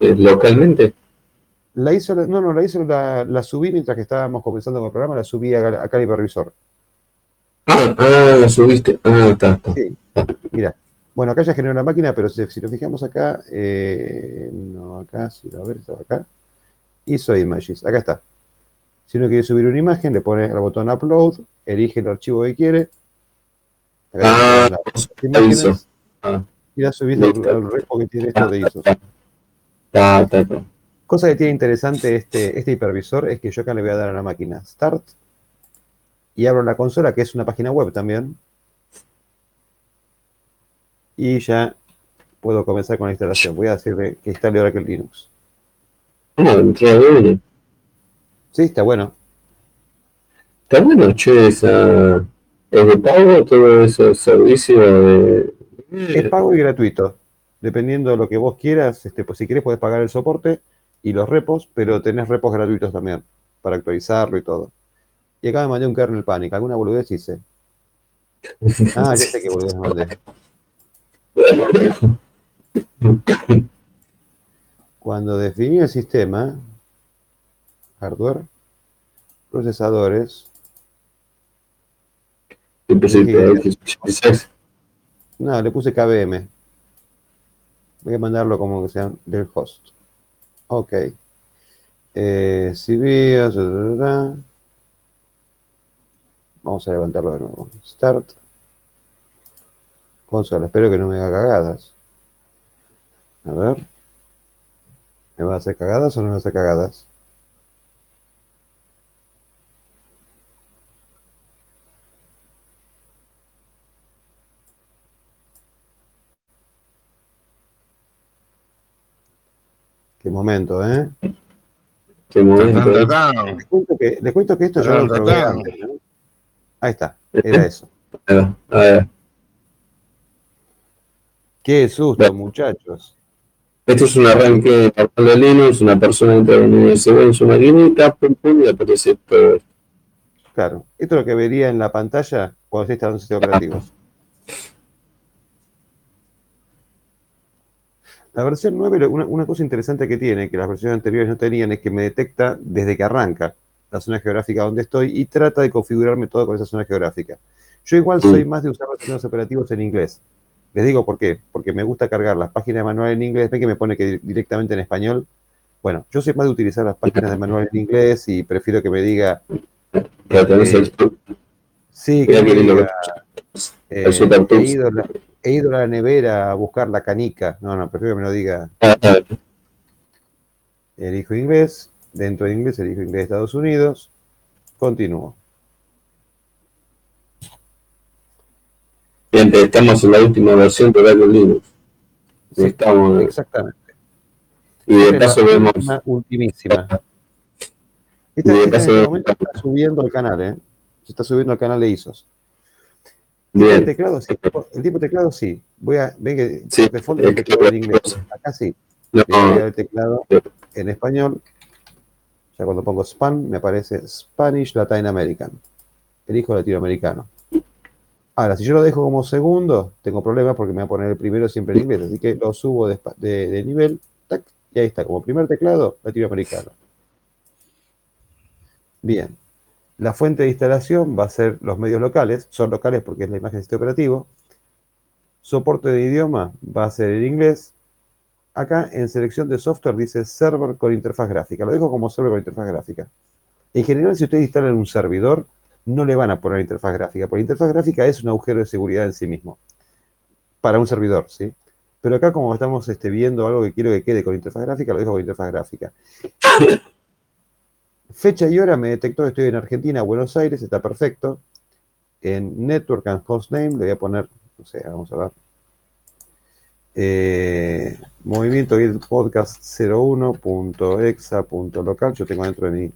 S2: localmente?
S3: La hizo, no, no, la hizo, la, subí mientras que estábamos comenzando con el programa, la subí a, a Revisor.
S2: Ah, ah, la subiste. Ah, está, está. Sí.
S3: Mira. Bueno, acá ya generó la máquina, pero si, si nos fijamos acá, eh, no, acá, si a ver, estaba acá. Hizo images, acá está. Si uno quiere subir una imagen, le pone el botón upload, elige el archivo que quiere.
S2: Ah,
S3: imágenes
S2: Ah,
S3: y la subís al, al repo que tiene esto de
S2: ta, ta, ta.
S3: Cosa que tiene interesante este, este hipervisor es que yo acá le voy a dar a la máquina Start y abro la consola, que es una página web también. Y ya puedo comenzar con la instalación. Voy a decirle que instale Oracle Linux.
S2: Ah, uno.
S3: Sí, está bueno.
S2: Está bueno, che, esa. ¿Es de pago todo ese servicio de.
S3: Es pago y gratuito. Dependiendo de lo que vos quieras, este, pues si quieres puedes pagar el soporte y los repos, pero tenés repos gratuitos también para actualizarlo y todo. Y acá me mandé un kernel panic. ¿Alguna boludez hice? Ah, ya sé qué boludez me mandé. Cuando definí el sistema, hardware, procesadores, no, le puse KVM. Voy a mandarlo como que sea del host. Ok. Eh. Vamos a levantarlo de nuevo. Start. Consola, espero que no me haga cagadas. A ver. ¿Me va a hacer cagadas o no me va a hacer cagadas? Qué momento, ¿eh?
S2: Qué momento.
S3: Les cuento que, les cuento que esto yo lo probé antes, ¿no? Ahí está, era eso.
S2: A ver, a ver.
S3: Qué susto, muchachos.
S2: Esto es un arranque normal de Linux, una persona entra en un USB en su maquinita, pum, pum, y aparece todo.
S3: Claro, esto es lo que vería en la pantalla cuando se instalando sistemas operativos. La versión 9, lo- una, una cosa interesante que tiene, que las versiones anteriores no tenían, es que me detecta desde que arranca la zona geográfica donde estoy y trata de configurarme todo con esa zona geográfica. Yo igual soy más de usar los sistemas operativos en inglés. Les digo por qué, porque me gusta cargar las páginas de manual en inglés, ven que me pone que di- directamente en español. Bueno, yo soy más de utilizar las páginas de manual en inglés y prefiero que me diga,
S2: el
S3: sí, que me diga, eh, he, ido a la, he ido a la nevera a buscar la canica. No, no, prefiero que me lo diga
S2: Ah, ah,
S3: elijo inglés, dentro de inglés elijo inglés de Estados Unidos, continúo.
S2: Estamos en la última versión de Oracle Linux. Estamos,
S3: exactamente.
S2: y de paso
S3: la
S2: vemos.
S3: última, ultimísima.
S2: Y
S3: Esta,
S2: de
S3: esta
S2: paso
S3: este
S2: vemos.
S3: está subiendo al canal, ¿eh? Se está subiendo al canal de ISOs. El teclado sí. El tipo de teclado sí. Voy a, ven que
S2: Sí, el
S3: teclado en inglés. Acá sí.
S2: no,
S3: Le voy a dar el teclado en español. Ya cuando pongo span me aparece Spanish Latin American. Elijo latinoamericano. Ahora, si yo lo dejo como segundo, tengo problemas porque me va a poner el primero siempre en inglés. Así que lo subo de, de- de nivel. tac, y ahí está, como primer teclado, latinoamericano. Bien. La fuente de instalación va a ser los medios locales. Son locales porque es la imagen del sistema operativo. Soporte de idioma va a ser en inglés. Acá en selección de software dice server con interfaz gráfica. Lo dejo como server con interfaz gráfica. En general, si ustedes instalan un servidor, no le van a poner interfaz gráfica, porque interfaz gráfica es un agujero de seguridad en sí mismo. Para un servidor, ¿sí? Pero acá, como estamos este, viendo algo que quiero que quede con interfaz gráfica, lo dejo con interfaz gráfica. Fecha y hora me detectó que estoy en Argentina, Buenos Aires, está perfecto. En Network and Hostname le voy a poner, no sé, vamos a ver. Eh, movimiento Git podcast 01.exa.local. Yo tengo dentro de mi,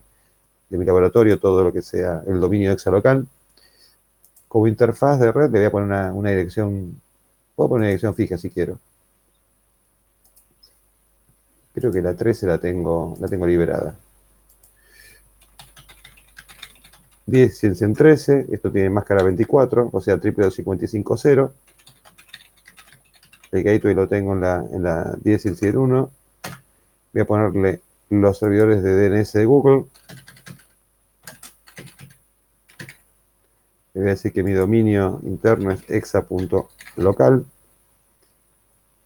S3: de mi laboratorio todo lo que sea el dominio exa local. Como interfaz de red le voy a poner una, una dirección, puedo poner una dirección fija si quiero. Creo que la 13 la tengo, la tengo liberada. 10 ciencia en 13, esto tiene máscara 24, o sea, triple 550. El gateway lo tengo en la, en la 10 y el 101. Voy a ponerle los servidores de DNS de Google. Le voy a decir que mi dominio interno es exa.local.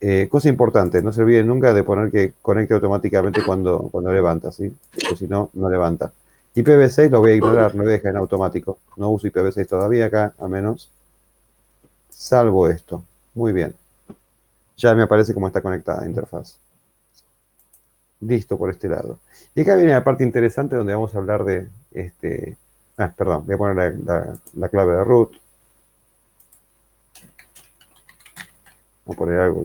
S3: Eh, cosa importante, no se olviden nunca de poner que conecte automáticamente cuando, cuando levanta, ¿sí? Porque si no, no levanta. IPv6 lo voy a ignorar, no voy a dejar en automático. No uso IPv6 todavía acá, a menos. salvo esto. Muy bien. Ya me aparece cómo está conectada la interfaz. Listo por este lado. Y acá viene la parte interesante donde vamos a hablar de este. Ah, perdón, voy a poner la, clave de root. Voy a poner algo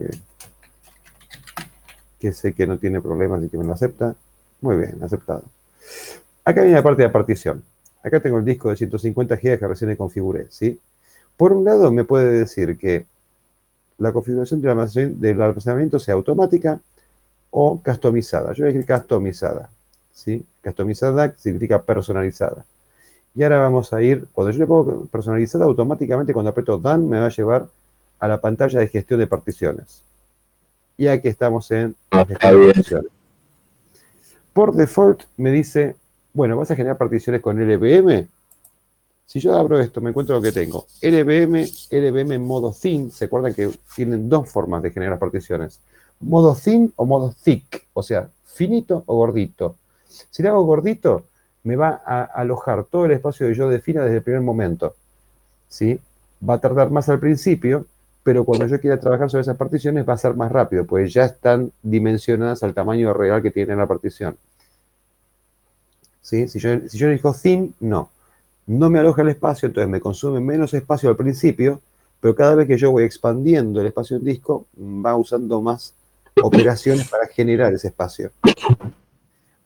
S3: que, sé que no tiene problemas y que me lo acepta. Muy bien, aceptado. Acá viene la parte de partición. Acá tengo el disco de 150 GB que recién configuré, ¿sí? Por un lado, me puede decir que la configuración del almacenamiento sea automática o customizada. Yo voy a decir customizada, ¿sí? Customizada significa personalizada. Y ahora vamos a ir, cuando yo le pongo personalizada, automáticamente cuando aprieto Done me va a llevar a la pantalla de gestión de particiones. Y aquí estamos en
S2: ah,
S3: particiones. Por default me dice bueno, ¿vas a generar particiones con LVM? Si yo abro esto, me encuentro lo que tengo. LVM, LVM en modo thin. ¿Se acuerdan que tienen dos formas de generar particiones? Modo thin o modo thick. O sea, finito o gordito. Si le hago gordito, me va a alojar todo el espacio que yo defina desde el primer momento. ¿Sí? Va a tardar más al principio, pero cuando yo quiera trabajar sobre esas particiones va a ser más rápido, pues ya están dimensionadas al tamaño real que tiene la partición. Si, yo, si yo thin, no. No me aloja el espacio, entonces me consume menos espacio al principio, pero cada vez que yo voy expandiendo el espacio del disco, va usando más operaciones para generar ese espacio.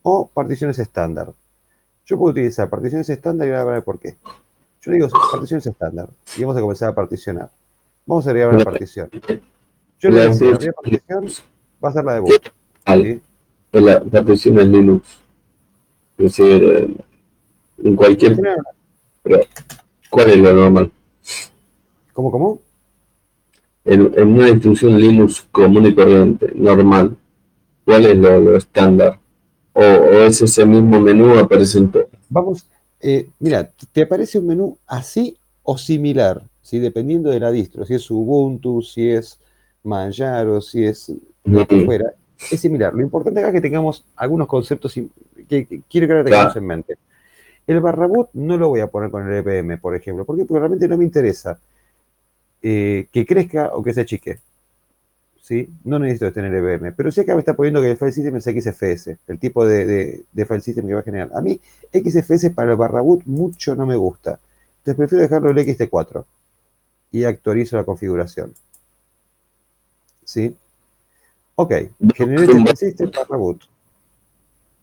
S3: O particiones estándar. Yo puedo utilizar particiones estándar y voy a ver por qué. Yo digo particiones estándar y vamos a comenzar a particionar. Vamos a agregar una partición. Yo le digo, la partición va a ser la de boot.
S2: ¿sí? La partición en Linux. Es decir, en cualquier... ¿Cuál es lo normal?
S3: ¿Cómo, cómo?
S2: En, una distribución Linux común y corriente, normal, ¿cuál es lo, estándar? O, es ese mismo menú aparece en todo?
S3: Vamos, eh, mira, te aparece un menú así o similar, ¿sí? dependiendo de la distro, si es Ubuntu, si es Manjaro, si es lo que fuera, es similar. Lo importante acá es que tengamos algunos conceptos que, quiero que tengamos en mente. El barraboot no lo voy a poner con el EPM, por ejemplo. ¿Por qué? Porque realmente no me interesa eh, que crezca o que se achique. ¿Sí? No necesito tener EPM. Pero sí acá me está poniendo que el file system es XFS, el tipo de, file system que va a generar. A mí, XFS para el barraboot mucho no me gusta. Entonces prefiero dejarlo el XT4 y actualizo la configuración. ¿Sí? Ok, generé este system barraboot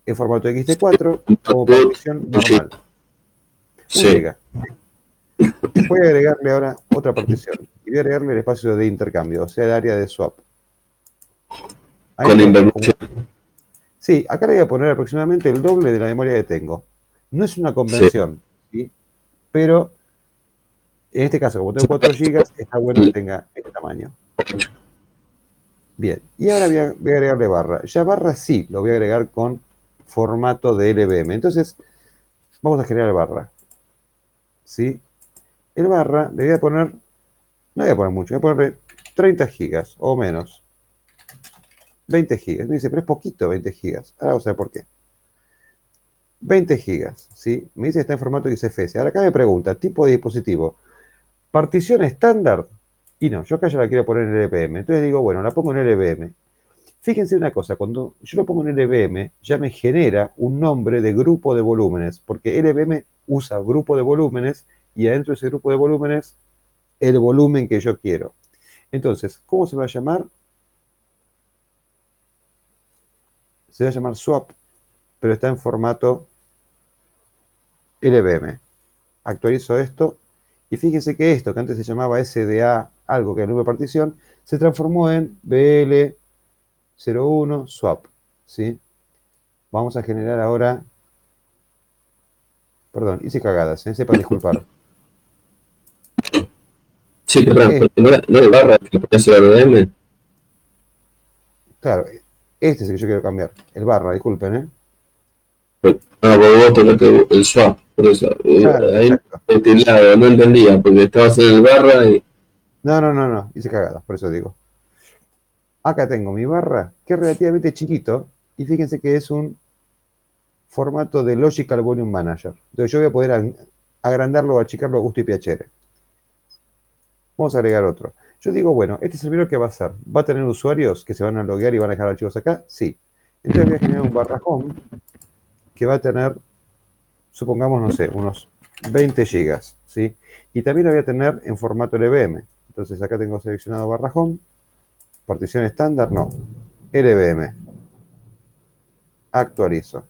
S3: en formato XT4 como partición normal. Sí. Voy a agregarle ahora otra partición. Y voy a agregarle el espacio de intercambio, o sea, el área de swap. Con Sí, acá le voy a poner aproximadamente el doble de la memoria que tengo. No es una convención, sí. pero en este caso, como tengo 4 GB, está bueno que tenga este tamaño. Bien, y ahora voy a, voy a agregarle barra. Ya barra sí, lo voy a agregar con formato de LVM. Entonces, vamos a generar barra. ¿Sí? El barra le voy a poner, no voy a poner mucho, voy a ponerle 30 gigas o menos. 20 gigas. Me dice, pero es poquito 20 gigas. Ahora vamos a ver por qué. 20 gigas, ¿sí? Me dice que está en formato XFS. Ahora acá me pregunta, tipo de dispositivo. Partición estándar. Y no, yo acá ya la quiero poner en LVM. Entonces digo, bueno, la pongo en LVM. Fíjense una cosa, cuando yo lo pongo en LVM, ya me genera un nombre de grupo de volúmenes, porque LVM usa grupo de volúmenes y adentro de ese grupo de volúmenes, el volumen que yo quiero. Entonces, ¿cómo se va a llamar? Se va a llamar swap, pero está en formato LVM. Actualizo esto y fíjense que esto, que antes se llamaba SDA, algo que era el número de partición, se transformó en BL 01 swap. ¿sí? Vamos a generar ahora. Perdón, hice cagadas, ¿eh? sepa disculpar.
S2: Sí, perdón, no, no el barra que le M.
S3: Claro, este es el que yo quiero cambiar. El barra, disculpen, ¿eh?
S2: Ah, vos tenés que el swap, por eso. Eh, claro, ahí este lado, no entendía, porque estabas en el barra y.
S3: No, no, no, no, hice cagadas, por eso digo. Acá tengo mi barra, que es relativamente chiquito, y fíjense que es un formato de Logical Volume Manager. Entonces yo voy a poder agrandarlo o achicarlo a gusto y piacere. Vamos a agregar otro. Yo digo, bueno, este servidor ¿qué va a hacer? ¿Va a tener usuarios que se van a loguear y van a dejar archivos acá? Sí. Entonces voy a generar un barra home que va a tener, supongamos, no sé, unos 20 gigas, ¿sí? Y también lo voy a tener en formato LVM. Entonces acá tengo seleccionado barra home, partición estándar, no, LVM. Actualizo.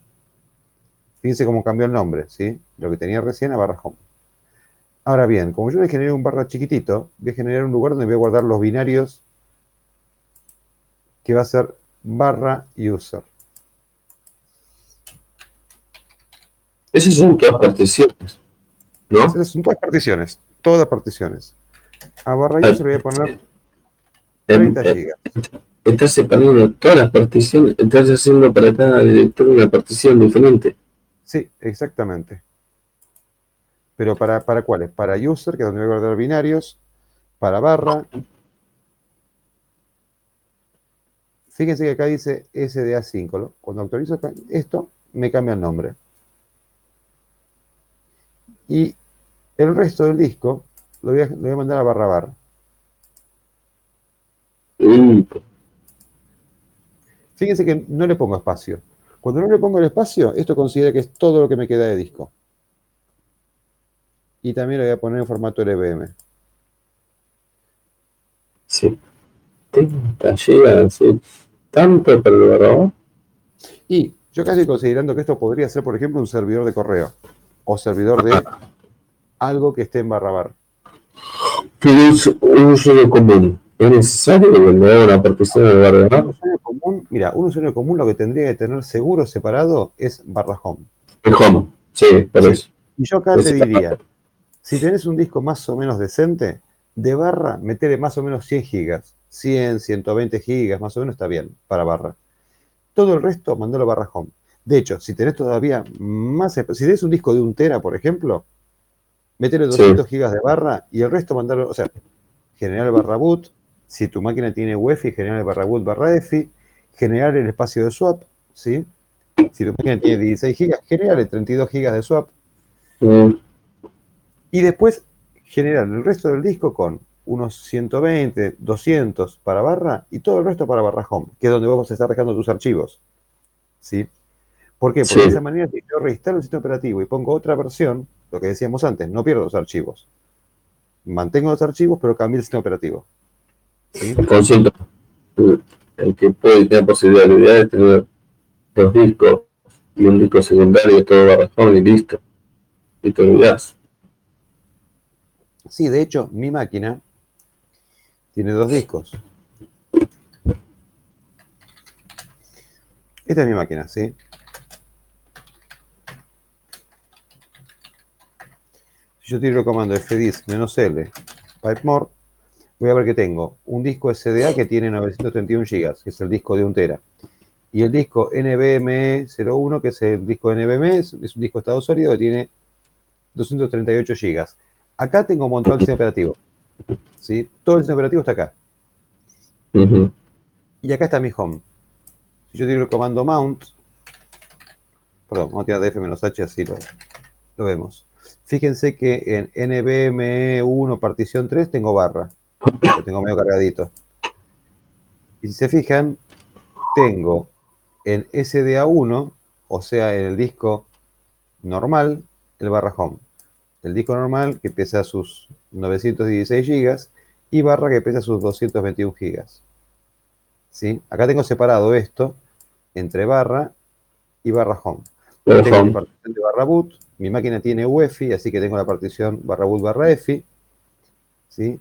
S3: Fíjense cómo cambió el nombre, ¿sí? Lo que tenía recién a barra home. Ahora bien, como yo le generé un barra chiquitito, voy a generar un lugar donde voy a guardar los binarios que va a ser barra user.
S2: Esas son todas particiones, ¿no?
S3: Esas son todas particiones, todas particiones. A barra
S2: Ah,
S3: user le voy a poner
S2: Em,
S3: 30
S2: eh,
S3: gigas.
S2: Estás separando todas las particiones, estás haciendo para cada director una partición diferente.
S3: Sí, exactamente. Pero para, ¿para cuáles? Para user, que es donde voy a guardar binarios, para barra. Fíjense que acá dice SDA5. ¿no? Cuando actualizo esto, me cambia el nombre. Y el resto del disco lo voy a, lo voy a mandar a barra barra. Fíjense que no le pongo espacio. Cuando no le pongo el espacio, esto considera que es todo lo que me queda de disco. Y también lo voy a poner en formato LVM.
S2: sí. 30 gigas, sí. Tanto barrador.
S3: Y yo casi considerando que esto podría ser, por ejemplo, un servidor de correo o servidor de algo que esté en barra barra.
S2: Pero es un usuario común. ¿Es necesario haga una partición de
S3: Un
S2: barrador?
S3: usuario común, mira, un usuario común lo que tendría que tener seguro separado es barra home.
S2: El home. Sí, por eso.
S3: Y yo acá te diría, si tenés un disco más o menos decente, de barra, metele más o menos 100 gigas. 100, 120 gigas, más o menos está bien para barra. Todo el resto, mandalo a barra home. De hecho, si tenés todavía más, si tenés un disco de un tera, por ejemplo, metele 200 gigas de barra y el resto mandalo, o sea, generar barra boot. Si tu máquina tiene UEFI, generar barra boot barra EFI, generar el espacio de swap, ¿sí? Si tu máquina tiene 16 gigas, generar el 32 gigas de swap
S2: Mm,
S3: y después generar el resto del disco con unos 120, 200 para barra y todo el resto para barra home, que es donde vamos a estar dejando tus archivos. ¿Sí? ¿Por qué? Porque
S2: Sí.
S3: de esa manera, si yo reinstalo el sistema operativo y pongo otra versión, lo que decíamos antes, no pierdo los archivos. Mantengo los archivos, pero cambio el sistema operativo. ¿Sí?
S2: Consulta. El que puede tener posibilidad de tener dos discos y un disco secundario, todo barrajón y listo. Y te olvidas.
S3: Sí, de hecho, mi máquina tiene dos discos. Esta es mi máquina, ¿sí? Si yo tiro el comando fdisk "-l pipemore, voy a ver que tengo un disco SDA que tiene 931 GB, que es el disco de un tera. Y el disco NVMe01, que es el disco NVMe, es un disco de estado sólido que tiene 238 GB. Acá tengo montado el sistema operativo. ¿sí? Todo el sistema operativo está acá. Y acá está mi home. Si yo tiro el comando mount, perdón, vamos a tirar df-h así lo, lo vemos. Fíjense que en NVMe1 partición 3 tengo barra. Lo tengo medio cargadito. Y si se fijan, tengo en SDA1, o sea, en el disco normal, el barra home. El disco normal que pesa sus 916 gigas y barra que pesa sus 221 gigas. ¿Sí? Acá tengo separado esto entre barra y barra home. Tengo mi partición de barra boot, mi máquina tiene UEFI, así que tengo la partición barra boot barra EFI. ¿sí?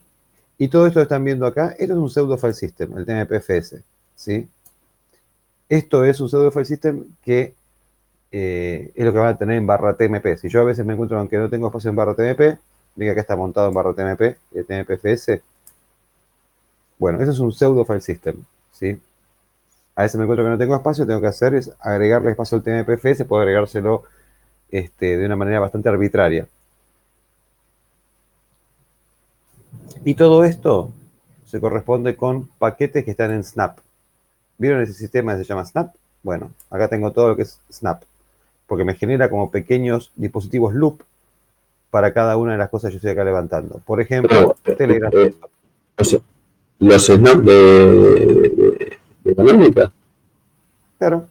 S3: Y todo esto que están viendo acá, esto es un pseudo file system, el TMPFS. ¿sí? Esto es un pseudo file system que eh, es lo que van a tener en barra TMP. Si yo a veces me encuentro aunque no tengo espacio en barra TMP, ven que está montado en barra TMP, el TMPFS. Bueno, eso es un pseudo file system. ¿sí? A veces me encuentro que no tengo espacio, tengo que hacer es agregarle espacio al TMPFS, puedo agregárselo este, de una manera bastante arbitraria. Y todo esto se corresponde con paquetes que están en Snap. ¿Vieron ese sistema que se llama Snap? Bueno, acá tengo todo lo que es Snap, porque me genera como pequeños dispositivos loop para cada una de las cosas que yo estoy acá levantando. Por ejemplo,
S2: Pero,
S3: Telegram.
S2: eh, los snaps de, de, de económica.
S3: Claro.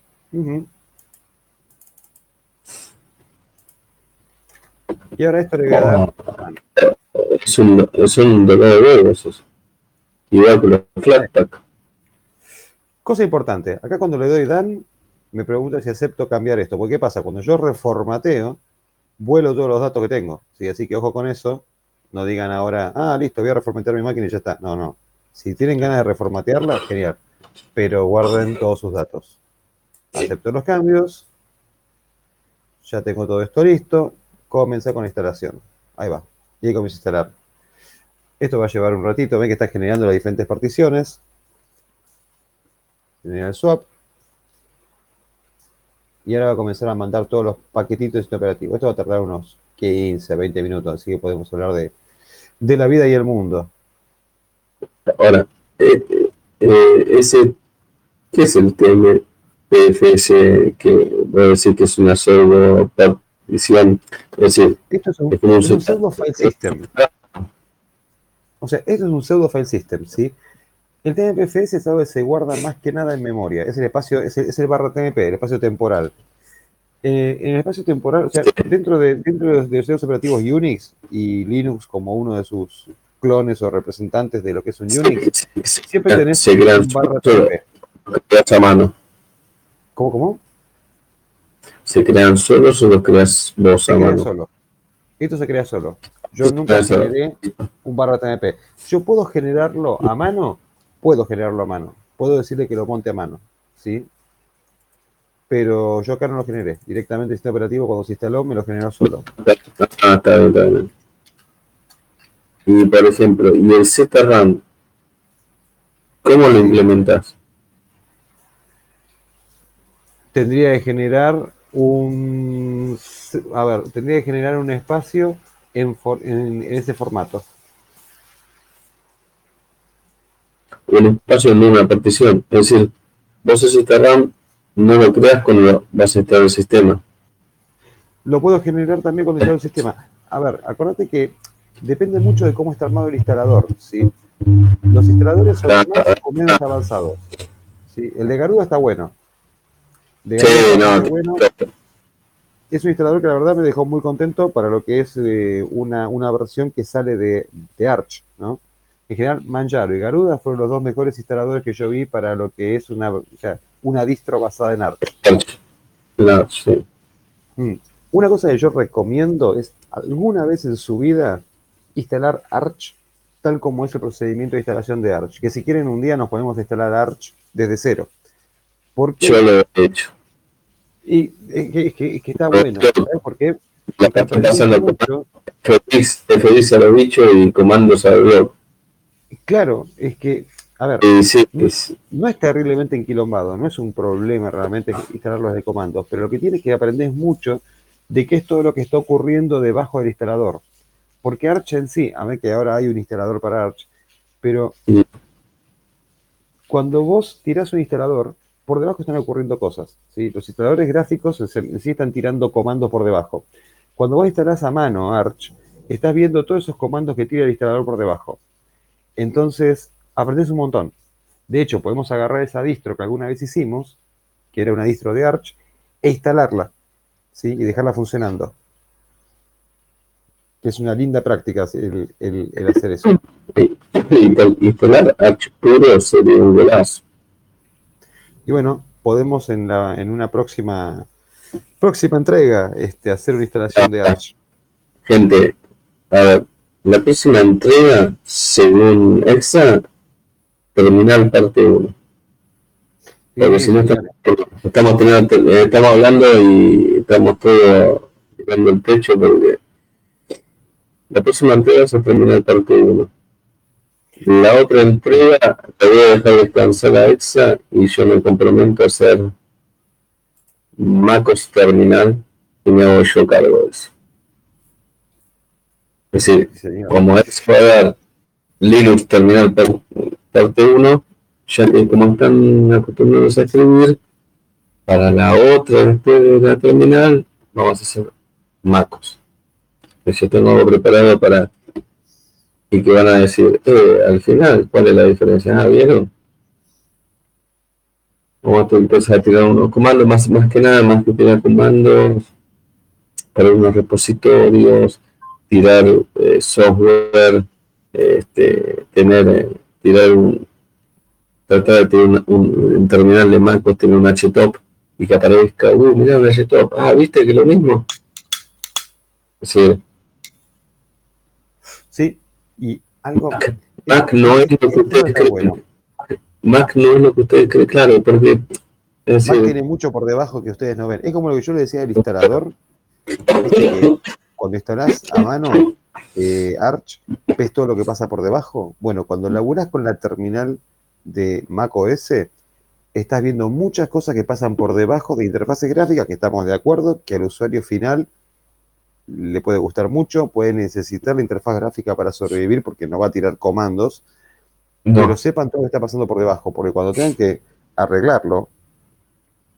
S3: Y ahora esto le voy a dar.
S2: Es un, es un dolor de huevos eso. Igual que los flashback.
S3: Cosa importante, acá cuando le doy Dan, me pregunta si acepto cambiar esto. Porque ¿qué pasa? Cuando yo reformateo, vuelo todos los datos que tengo. ¿sí? Así que ojo con eso. No digan ahora, ah, listo, voy a reformatear mi máquina y ya está. No, no. Si tienen ganas de reformatearla, genial. Pero guarden todos sus datos. Acepto los cambios. Ya tengo todo esto listo. Comienza con la instalación. Ahí va. Y ahí comienza a instalar. Esto va a llevar un ratito. Ven que está generando las diferentes particiones. Genera el swap. Y ahora va a comenzar a mandar todos los paquetitos de este operativo. Esto va a tardar unos 15, 20 minutos, así que podemos hablar de, de la vida y el mundo.
S2: Ahora, eh, eh, ese, ¿qué es el TMPFS que voy a decir que es una pseudo partición? Es decir,
S3: Esto es un,
S2: Es un
S3: pseudo file system. O sea, esto es un pseudo file system, ¿sí? El TMPFS es algo que se guarda más que nada en memoria. Es el espacio, es el, es el barra TMP, el espacio temporal. Eh, en el espacio temporal, o sea, dentro de, dentro de los, de los sistemas operativos Unix y Linux como uno de sus clones o representantes de lo que es un Unix, siempre tenés un barra TMP.
S2: a mano.
S3: ¿Cómo, cómo?
S2: Se crean solos o los creas vos a mano.
S3: solo. Esto se crea solo. Yo nunca generé un barra TMP. Yo puedo generarlo a mano, puedo generarlo a mano. Puedo decirle que lo monte a mano, ¿sí? Pero yo acá no lo generé. Directamente el sistema operativo cuando se instaló me lo generó solo.
S2: Ah, está bien, está bien. Y por ejemplo, ¿y el ZRAM? ¿Cómo lo implementas?
S3: Tendría que generar un... A ver, tendría que generar un espacio en, for- en- en ese formato.
S2: Un espacio en una partición. Es decir, vos ese ZRAM no lo creas cuando vas a instalar el sistema.
S3: Lo puedo generar también cuando instalo el sistema. A ver, acuérdate que depende mucho de cómo está armado el instalador, ¿sí? Los instaladores son más o menos avanzados. ¿sí? El de Garuda está bueno. De
S2: Sí,
S3: Garuda
S2: no,
S3: está bueno. Es un instalador que la verdad me dejó muy contento para lo que es eh, una, una versión que sale de, de Arch, ¿no? En general, Manjaro y Garuda fueron los dos mejores instaladores que yo vi para lo que es una, o sea, una distro basada en Arch.
S2: Claro, sí.
S3: Mm. Una cosa que yo recomiendo es alguna vez en su vida instalar Arch tal como es el procedimiento de instalación de Arch. Que si quieren un día nos podemos instalar Arch desde cero. Porque,
S2: Yo lo he hecho.
S3: y es que, es que- es que está bueno. ¿Sabes por qué?
S2: La
S3: Porque
S2: pasando
S3: mucho.
S2: FX, FX a los bichos y comandos al blog.
S3: Claro, es que, a ver,
S2: sí, es-
S3: no es terriblemente enquilombado, no es un problema realmente instalarlos de comandos, pero lo que tienes que aprender es mucho de qué es todo lo que está ocurriendo debajo del instalador. Porque Arch en sí, a ver que ahora hay un instalador para Arch, pero cuando vos tirás un instalador, por debajo están ocurriendo cosas. ¿sí? Los instaladores gráficos en sí están tirando comandos por debajo. Cuando vos instalás a mano Arch, estás viendo todos esos comandos que tira el instalador por debajo. Entonces, aprendés un montón. De hecho, podemos agarrar esa distro que alguna vez hicimos, que era una distro de Arch, e instalarla, ¿sí? Y dejarla funcionando. Es una linda práctica el, el- el hacer eso.
S2: instalar Arch puro sería un golazo.
S3: Y bueno, podemos en, la, en una próxima, próxima entrega este, hacer una instalación de Arch.
S2: Gente, a ver, la próxima entrega, según EXA, terminal parte 1. Porque si no, estamos, estamos, teniendo- eh, estamos hablando y estamos todos tirando el techo porque la próxima entrega se termina el parte 1. La otra entrega la voy a dejar descansar a EXA y yo me comprometo a hacer MacOS terminal y me hago yo cargo de eso. Es decir,
S3: Sí,
S2: como es va a dar Linux terminal par- parte 1, ya que como están acostumbrados a escribir, para la otra después de la terminal, vamos a hacer MacOS. que yo tengo algo preparado para y que van a decir, eh, al final, ¿cuál es la diferencia? Ah, ¿vieron? Vamos a empezar a tirar unos comandos, más, más que nada, más que tirar comandos para unos repositorios, tirar eh, software, este, tener, eh, tirar un, tratar de tener un, terminal de MacOS, tener un HTOP y que aparezca, uy, mira un HTOP, ah, viste que lo mismo.
S3: Sí. Sí, y algo.
S2: Mac, no es lo que ustedes creen. Mac no es lo que ustedes creen, claro, porque.
S3: Mac tiene mucho por debajo que ustedes no ven. Es como lo que yo le decía al instalador. Que cuando instalás a mano eh, Arch, ves todo lo que pasa por debajo. Bueno, cuando laburas con la terminal de Mac OS, estás viendo muchas cosas que pasan por debajo de interfaces gráficas, que estamos de acuerdo, que al usuario final le puede gustar mucho, puede necesitar la interfaz gráfica para sobrevivir porque no va a tirar comandos, pero sepan todo lo que está pasando por debajo, porque cuando tengan que arreglarlo,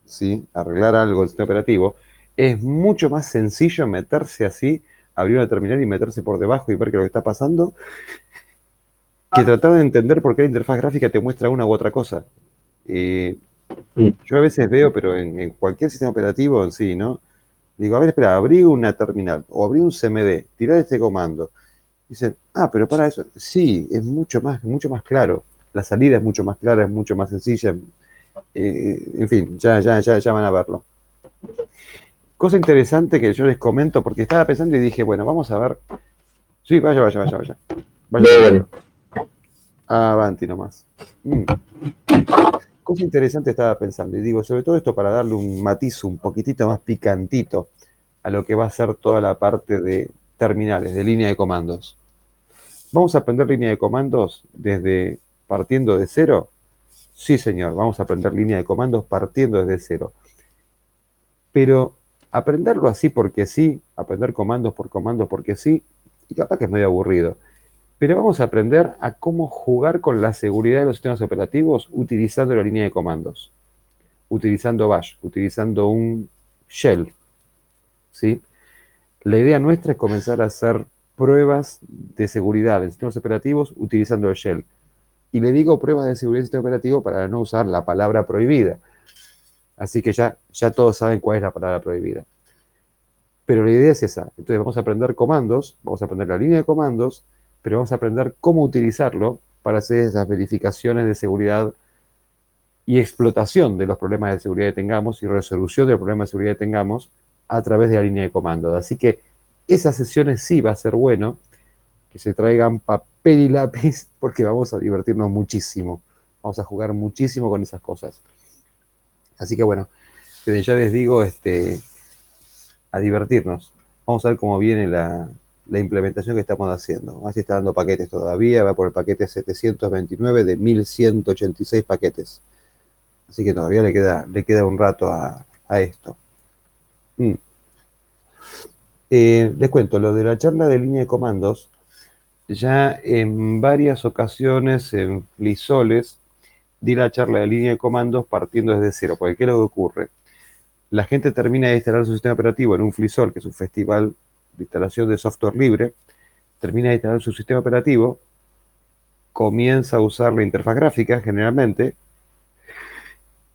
S3: ¿sí? arreglar algo el sistema operativo, es mucho más sencillo meterse así, abrir una terminal y meterse por debajo y ver qué es lo que está pasando, que tratar de entender por qué la interfaz gráfica te muestra una u otra cosa. Eh, yo a veces veo, pero en, en, cualquier sistema operativo en sí, ¿no? Digo, a ver, espera, abrí una terminal o abrí un CMD, tirar este comando. Dicen, ah, pero para eso, sí, es mucho más, mucho más claro. La salida es mucho más clara, es mucho más sencilla. Eh, en fin, ya, ya, ya, ya van a verlo. Cosa interesante que yo les comento, porque estaba pensando y dije, bueno, vamos a ver. Sí, vaya, vaya, vaya, vaya. Vaya, vaya. Avanti nomás. Mm cosa interesante estaba pensando, y digo, sobre todo esto para darle un matiz un poquitito más picantito a lo que va a ser toda la parte de terminales, de línea de comandos. ¿Vamos a aprender línea de comandos desde partiendo de cero? Sí, señor, vamos a aprender línea de comandos partiendo desde cero. Pero aprenderlo así porque sí, aprender comandos por comandos porque sí, y capaz que es medio aburrido. Pero vamos a aprender a cómo jugar con la seguridad de los sistemas operativos utilizando la línea de comandos, utilizando Bash, utilizando un shell. ¿sí? La idea nuestra es comenzar a hacer pruebas de seguridad en sistemas operativos utilizando el shell. Y le digo pruebas de seguridad en sistema operativo para no usar la palabra prohibida. Así que ya, ya todos saben cuál es la palabra prohibida. Pero la idea es esa. Entonces vamos a aprender comandos, vamos a aprender la línea de comandos, pero vamos a aprender cómo utilizarlo para hacer esas verificaciones de seguridad y explotación de los problemas de seguridad que tengamos y resolución de los problemas de seguridad que tengamos a través de la línea de comando. Así que esas sesiones sí va a ser bueno que se traigan papel y lápiz porque vamos a divertirnos muchísimo. Vamos a jugar muchísimo con esas cosas. Así que bueno, ya les digo, este, a divertirnos. Vamos a ver cómo viene la, la implementación que estamos haciendo. Así está dando paquetes todavía, va por el paquete 729 de 1186 paquetes. Así que todavía le queda, le queda un rato a, esto. Mm. Eh, les cuento, lo de la charla de línea de comandos, ya en varias ocasiones en Flisoles di la charla de línea de comandos partiendo desde cero, porque ¿qué es lo que ocurre? La gente termina de instalar su sistema operativo en un Flisol, que es un festival de instalación de software libre, termina de instalar su sistema operativo, comienza a usar la interfaz gráfica generalmente,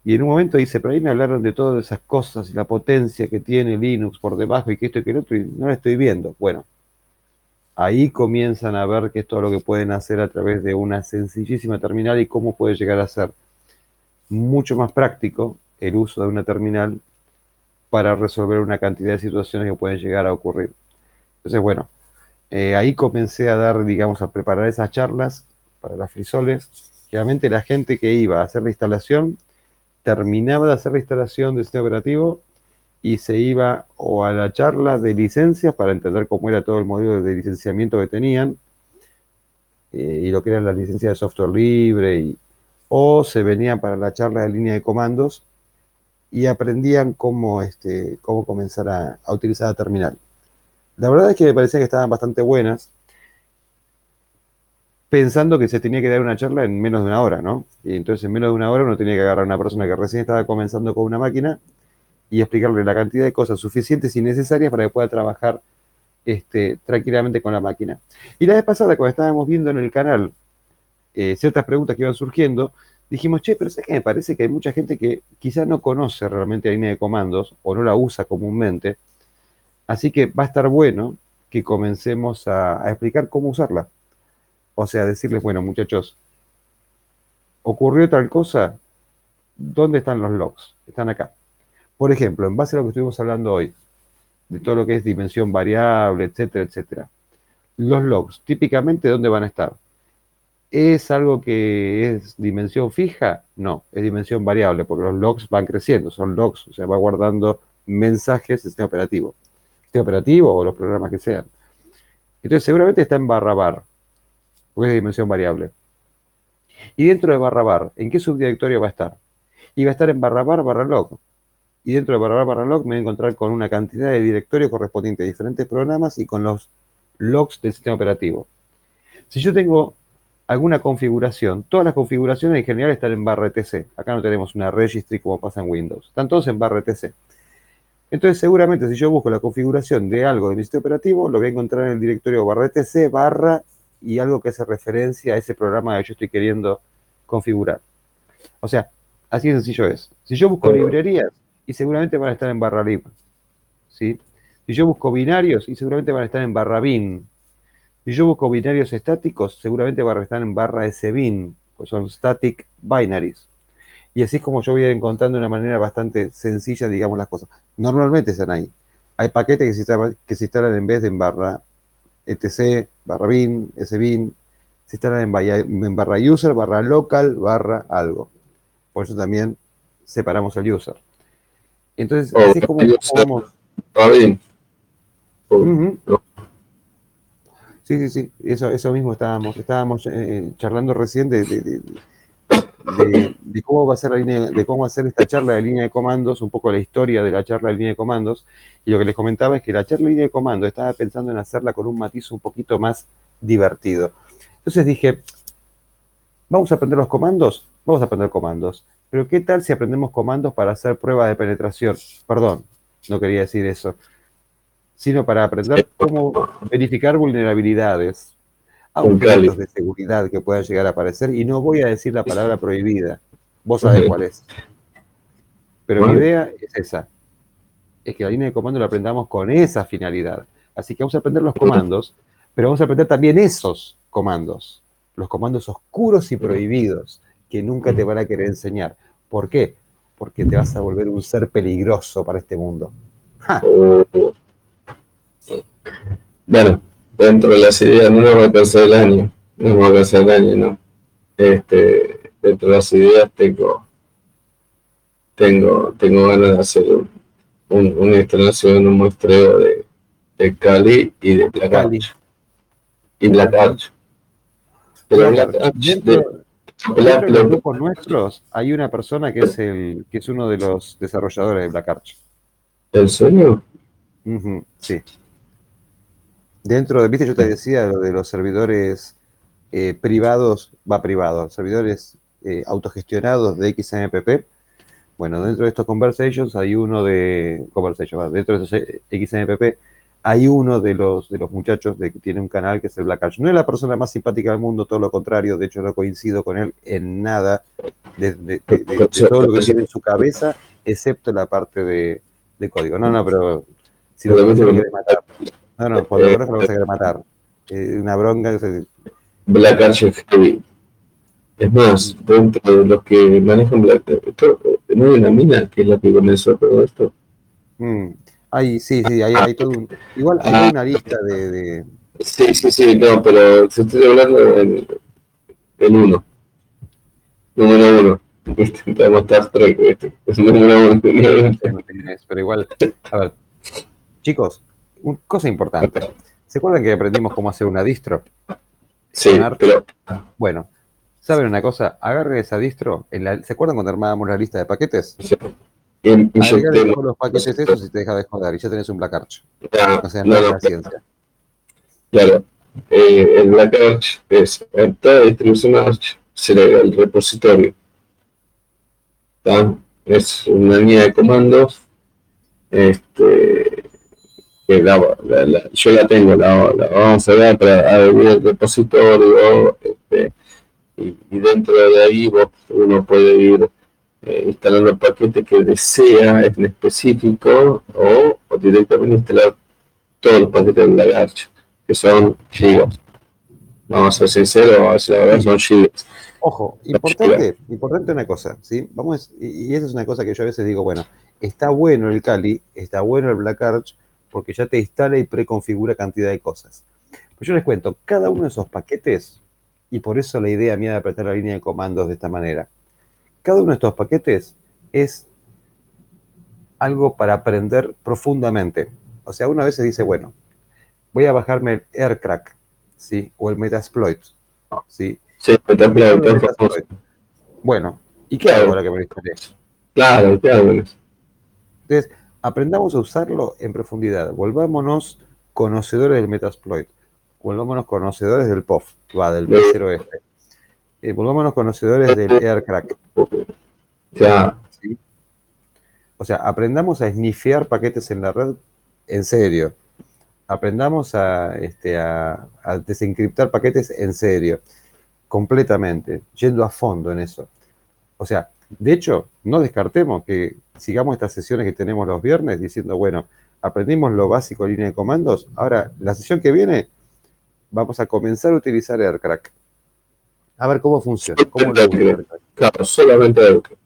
S3: y en un momento dice, pero ahí me hablaron de todas esas cosas y la potencia que tiene Linux por debajo y que esto y que el otro, y no lo estoy viendo. Bueno, ahí comienzan a ver qué es todo lo que pueden hacer a través de una sencillísima terminal y cómo puede llegar a ser mucho más práctico el uso de una terminal para resolver una cantidad de situaciones que pueden llegar a ocurrir. Entonces, bueno, eh, ahí comencé a dar, digamos, a preparar esas charlas para las frisoles. Generalmente la gente que iba a hacer la instalación terminaba de hacer la instalación del sistema operativo y se iba o a la charla de licencias para entender cómo era todo el modelo de licenciamiento que tenían eh, y lo que eran las licencias de software libre y, o se venían para la charla de línea de comandos y aprendían cómo, este, cómo comenzar a, utilizar la terminal. La verdad es que me parecía que estaban bastante buenas, pensando que se tenía que dar una charla en menos de una hora, ¿no? Y entonces en menos de una hora uno tenía que agarrar a una persona que recién estaba comenzando con una máquina y explicarle la cantidad de cosas suficientes y necesarias para que pueda trabajar este, tranquilamente con la máquina. Y la vez pasada, cuando estábamos viendo en el canal eh, ciertas preguntas que iban surgiendo, dijimos, che, pero sé que me parece que hay mucha gente que quizás no conoce realmente la línea de comandos o no la usa comúnmente. Así que va a estar bueno que comencemos a, a explicar cómo usarla. O sea, decirles, bueno, muchachos, ocurrió tal cosa, ¿dónde están los logs? Están acá. Por ejemplo, en base a lo que estuvimos hablando hoy, de todo lo que es dimensión variable, etcétera, etcétera. Los logs, típicamente, ¿dónde van a estar? ¿Es algo que es dimensión fija? No, es dimensión variable, porque los logs van creciendo, son logs, o sea, va guardando mensajes del sistema operativo. Sistema operativo o los programas que sean. Entonces, seguramente está en barra bar, porque es dimensión variable. Y dentro de barra bar, ¿en qué subdirectorio va a estar? Y va a estar en barra bar barra log y dentro de barra barra log me voy a encontrar con una cantidad de directorios correspondientes a diferentes programas y con los logs del sistema operativo. Si yo tengo alguna configuración, todas las configuraciones en general están en barra etc. Acá no tenemos una registry como pasa en Windows. Están todos en barra etc. Entonces, seguramente si yo busco la configuración de algo de mi sistema operativo, lo voy a encontrar en el directorio barra etc, barra y algo que hace referencia a ese programa que yo estoy queriendo configurar. O sea, así de sencillo es. Si yo busco librerías, y seguramente van a estar en barra lib. ¿sí? Si yo busco binarios, y seguramente van a estar en barra bin. Si yo busco binarios estáticos, seguramente van a estar en barra sbin, pues son static binaries. Y así es como yo voy encontrando de una manera bastante sencilla, digamos, las cosas. Normalmente están ahí. Hay paquetes que se instalan, que se instalan en vez de en barra etc, barra bin, sbin, se instalan en, en barra user, barra local, barra algo. Por eso también separamos el user. Entonces, oh, así es como podemos... Sí, sí, sí, eso, eso mismo estábamos, estábamos eh, charlando recién de, de, de, cómo va a ser la línea, de cómo va a ser esta charla de línea de comandos, un poco la historia de la charla de línea de comandos, y lo que les comentaba es que la charla de línea de comandos estaba pensando en hacerla con un matiz un poquito más divertido. Entonces dije, ¿vamos a aprender los comandos? Vamos a aprender comandos. Pero ¿qué tal si aprendemos comandos para hacer pruebas de penetración? Perdón, no quería decir eso. Sino para aprender cómo verificar vulnerabilidades, agujeros de seguridad que puedan llegar a aparecer. Y no voy a decir la palabra prohibida. Vos sabés cuál es. Pero mi idea es esa. Es que la línea de comando la aprendamos con esa finalidad. Así que vamos a aprender los comandos, pero vamos a aprender también esos comandos. Los comandos oscuros y prohibidos que nunca te van a querer enseñar. ¿Por qué? Porque te vas a volver un ser peligroso para este mundo.
S2: Bueno, dentro de las ideas, no nos va a alcanzar el año, no nos va a alcanzar el año, ¿no? Este, dentro de las ideas tengo, tengo, tengo ganas de hacer una instalación, un muestreo de, de Cali y de Black Arch. Y Black Arch.
S3: Pero Black En los grupos nuestros hay una persona que es el que es uno de los desarrolladores de Black Arch.
S2: ¿El sueño?
S3: sí. Dentro de, viste, yo te decía lo de los servidores eh, privados, va privado, servidores eh, autogestionados de XMPP. Bueno, dentro de estos conversations hay uno de conversation, dentro de estos eh, XMPP hay uno de los, de los muchachos de que tiene un canal que es el Black Arch. No es la persona más simpática del mundo, todo lo contrario, de hecho no coincido con él en nada de, todo lo que tiene en su cabeza, excepto la parte de, código. No, no, pero si lo conoce lo quiere matar. No, no, por lo menos lo vas a querer matar. Eh, una bronca.
S2: Black Arch es heavy. Es más, dentro de los que manejan Black Arch, no hay una mina que es la que comenzó todo esto.
S3: Mm. Hay, sí, sí, hay, hay todo un, igual hay ah. una lista de, de,
S2: Sí, sí, sí, no, pero estoy hablando en, en uno. Número uno. Intentamos Star Trek, este. Es número uno.
S3: Pero igual, a ver, chicos, una cosa importante. ¿Se acuerdan que aprendimos cómo hacer una distro?
S2: Sí, pero...
S3: Bueno, ¿saben una cosa? Agarren esa distro. En la, ¿Se acuerdan cuando armábamos la lista de paquetes? Sí todos los paquetes y te deja de joder y ya tenés un Black Arch. o sea, no, es la ciencia.
S2: Claro. Eh, el Black Arch es en toda distribución Arch se le da el repositorio. Es una línea de comandos este, que yo la tengo, la, vamos a ver para abrir el repositorio este, y, dentro de ahí uno puede ir eh, instalando el paquete que desea en específico o, directamente instalar todos los paquetes de Lagarche, que son gigas. Vamos a ser sinceros, a ver, son gigas.
S3: Ojo, importante, importante una cosa, ¿sí? Vamos, y, y esa es una cosa que yo a veces digo, bueno, está bueno el Kali, está bueno el Black Arch, porque ya te instala y preconfigura cantidad de cosas. Pues yo les cuento, cada uno de esos paquetes, y por eso la idea mía de apretar la línea de comandos de esta manera, cada uno de estos paquetes es algo para aprender profundamente. O sea, una vez se dice, bueno, voy a bajarme el AirCrack, ¿sí? O el Metasploit, ¿sí?
S2: Sí, Metasploit.
S3: Bueno, ¿y qué hago ahora que me instalé?
S2: Claro, ¿qué hago?
S3: Entonces, aprendamos a usarlo en profundidad. Volvámonos conocedores del Metasploit. Volvámonos conocedores del POF, va, del P0F. Eh, volvámonos conocedores del AirCrack.
S2: Ya.
S3: O sea, aprendamos a snifear paquetes en la red en serio. Aprendamos a, este, a, a desencriptar paquetes en serio, completamente, yendo a fondo en eso. O sea, de hecho, no descartemos que sigamos estas sesiones que tenemos los viernes diciendo, bueno, aprendimos lo básico de línea de comandos, ahora la sesión que viene vamos a comenzar a utilizar AirCrack. A ver cómo funciona. ¿Cómo lo
S2: Claro, solamente AirCrack.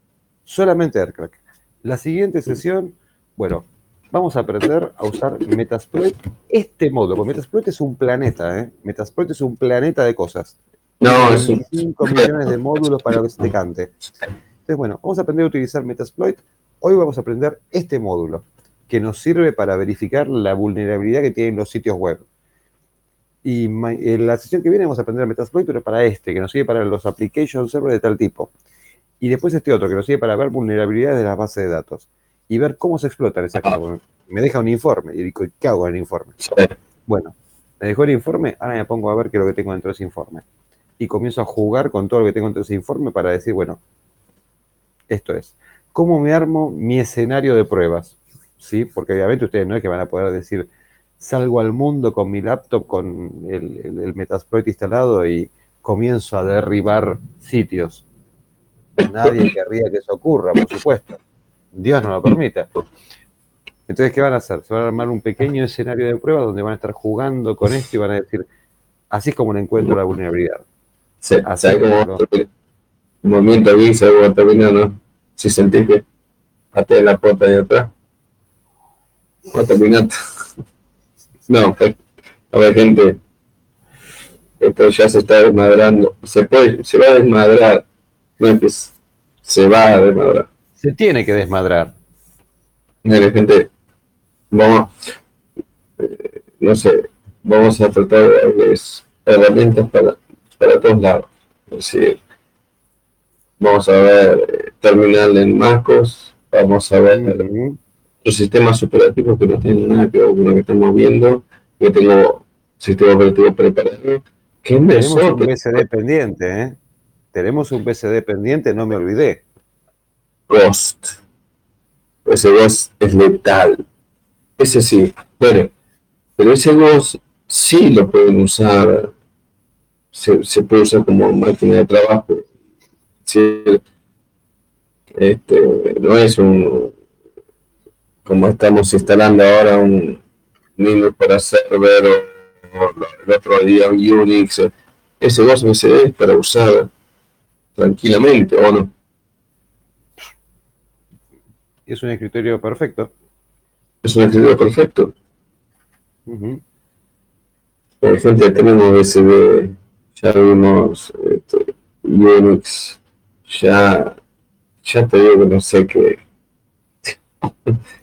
S3: Solamente AirCrack. La siguiente sesión, bueno, vamos a aprender a usar Metasploit, este modo, porque Metasploit es un planeta, ¿eh? Metasploit es un planeta de cosas.
S2: No, es un...
S3: 5 millones de módulos para que se te cante. Entonces, bueno, vamos a aprender a utilizar Metasploit. Hoy vamos a aprender este módulo que nos sirve para verificar la vulnerabilidad que tienen los sitios web. Y en la sesión que viene vamos a aprender Metasploit, pero para este, que nos sirve para los application servers de tal tipo. Y después este otro, que nos sirve para ver vulnerabilidades de las bases de datos. Y ver cómo se explotan esas cosas. Me deja un informe. Y digo, ¿qué hago en el informe? Bueno, me dejó el informe, ahora me pongo a ver qué es lo que tengo dentro de ese informe. Y comienzo a jugar con todo lo que tengo dentro de ese informe para decir, bueno, esto es, ¿cómo me armo mi escenario de pruebas? ¿Sí? Porque obviamente ustedes no es que van a poder decir, salgo al mundo con mi laptop, con el, Metasploit instalado y comienzo a derribar sitios. Nadie querría que eso ocurra, por supuesto. Dios no lo permita. Entonces, ¿qué van a hacer? Se van a armar un pequeño escenario de pruebas donde van a estar jugando con esto y van a decir, así es como le encuentro la vulnerabilidad.
S2: Sí, así como un movimiento aquí, se va a terminar, ¿no? si sentís que pateé la puerta de atrás. Cuatro minutos. No, a ver, gente, esto ya se está desmadrando. Se puede, se va a desmadrar. No es que se va a desmadrar.
S3: Se tiene que desmadrar.
S2: Mire, gente, vamos, eh, no sé, vamos a tratar de darles herramientas para, para todos lados. Es decir, vamos a ver eh, terminal en MacOS, vamos a ver los sistemas operativos que no tienen nada que ver con lo que estamos viendo, que tengo sistema operativo preparado.
S3: ¿Qué Tenemos un BCD pendiente, ¿eh? Tenemos un BCD pendiente, no me olvidé.
S2: Ghost. Ese Ghost es letal. Ese sí, bueno, pero ese Ghost sí lo pueden usar, se, se puede usar como máquina de trabajo este, no es un, como estamos instalando ahora un Linux para server o, el otro día un Unix, ese 2 MSD es para usar tranquilamente, ¿o no?
S3: Es un escritorio perfecto.
S2: Es un escritorio perfecto. Por ejemplo, tenemos SD, ya vimos este, Unix, ya, ya te digo que no sé qué.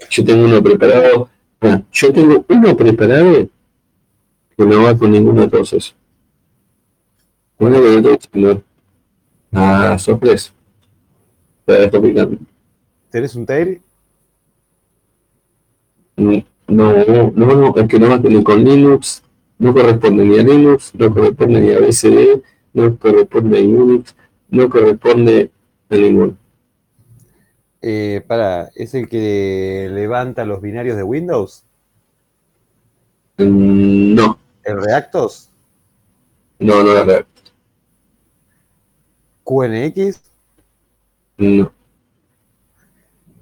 S2: Yo tengo uno preparado. Ah, yo tengo uno preparado que no va con ninguno de todos esos. Uno de todos no. Ah, sorpresa. Te dejo picando.
S3: ¿Tenés un tail?
S2: No, no, no, es que no va ni con Linux, no corresponde ni a Linux, no corresponde ni a BCD, no corresponde a Unix, no corresponde a ninguno.
S3: Eh, para, ¿es el que levanta los binarios de Windows?
S2: Mm, no,
S3: ¿El Reactos?
S2: no, no es real.
S3: ¿QNX?
S2: No.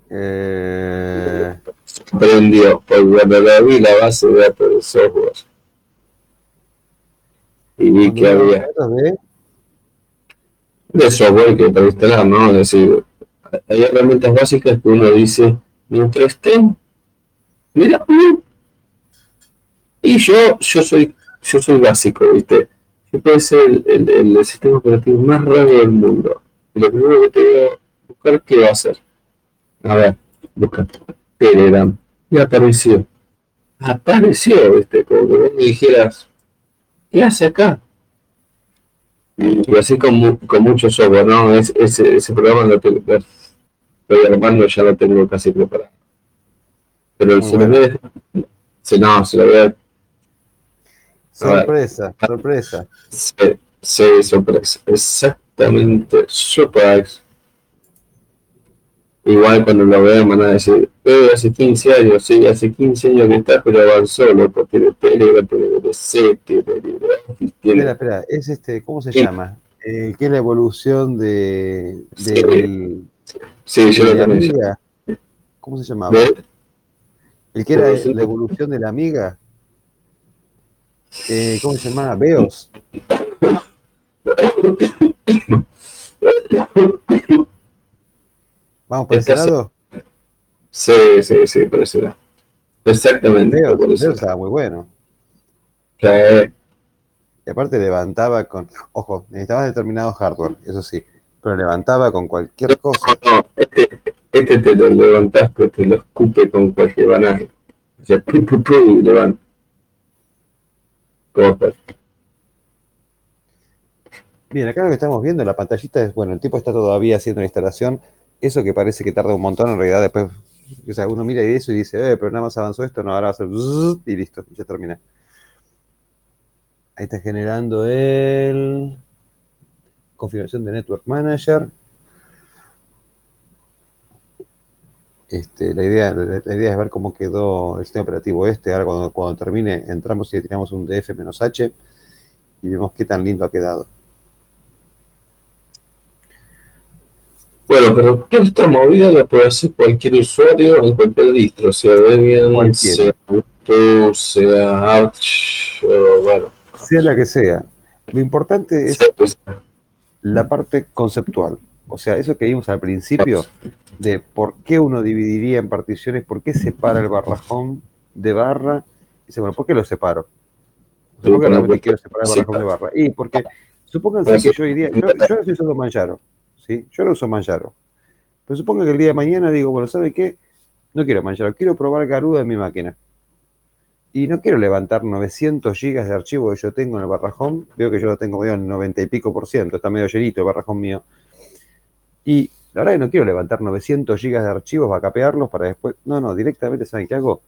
S3: Eh,
S2: Aprendió por vi la base de datos de software. Y vi que había
S3: de-
S2: de software que para instalar, ¿no? Es decir, hay herramientas básicas que uno dice, mientras estén, mira, mm. y yo, yo soy, yo soy básico, ¿viste? Yo puedo ser el, el- sistema operativo más raro del mundo. Lo primero que te voy a buscar, ¿qué va a hacer? A ver, busca Telegram. Y apareció. Apareció, ¿viste? Como que vos me dijeras, ¿qué hace acá? Y así con, con mucho software, ¿no? Es, ese, ese programa lo tengo, lo armando ya lo tengo casi preparado. Pero lo
S3: bueno.
S2: a- se, no, se lo voy a
S3: Sorpresa, sorpresa.
S2: Sí, sí, sorpresa. Exactamente, surprise. Igual cuando lo vean van a decir, eh, hace 15 años, sí, hace 15 años que está, pero avanzó, loco, tiene Telegram, tiene VC, tiene.
S3: Espera, espera, es este, ¿cómo se
S2: Sí.
S3: llama? Eh, ¿Qué es la evolución de,
S2: Sí.
S3: del,
S2: Sí, yo lo
S3: amiga? ¿Cómo se llamaba? El que era la evolución de la amiga. Eh, ¿Cómo se llamaba? Beos. Vamos por ese lado.
S2: Sí, sí, sí, por eso era. Exactamente,
S3: Beos, Beos estaba muy bueno.
S2: Sí,
S3: Y aparte levantaba con, ojo, necesitaba determinado hardware, eso sí, pero levantaba con cualquier cosa.
S2: No, este, este te lo levantás, pero te lo escupe con cualquier banana. O sea, pu, pu, pu, levanta. ¿Cómo estás?
S3: Bien, acá lo que estamos viendo, la pantallita es, bueno, el tipo está todavía haciendo la instalación, eso que parece que tarda un montón, en realidad después, o sea, uno mira y eso y dice, eh, pero nada más avanzó esto, no, ahora va a hacer zzzz, y listo, ya termina. Ahí está generando el configuración de Network Manager. Este, la, idea, la, idea es ver cómo quedó el sistema operativo este. Ahora cuando, cuando termine entramos y le tiramos un DF-H y vemos qué tan lindo ha quedado.
S2: Bueno, pero toda esta movida la puede hacer cualquier usuario en cualquier distro, sea Debian, sea Ubuntu, sea Arch, o bueno,
S3: Sea la que sea. Lo importante es
S2: sea, pues,
S3: la parte conceptual. O sea, eso que vimos al principio de por qué uno dividiría en particiones, por qué separa el barrajón de barra. Dice, bueno, ¿por qué lo separo? ¿Por qué realmente quiero separar el barrajón de barra? Y porque, supónganse que yo diría, yo, yo no estoy usando Manjaro, ¿sí? Yo no uso Manjaro. Pero supongo que el día de mañana digo, bueno, ¿sabe qué? No quiero Manjaro, quiero probar Garuda en mi máquina. Y no quiero levantar 900 gigas de archivo que yo tengo en el barrajón. Veo que yo lo tengo medio en 90 y pico por ciento. Está medio llenito el barrajón mío. Y la verdad que no quiero levantar 900 gigas de archivos, vacapearlos para después. No, no, directamente, ¿saben qué hago?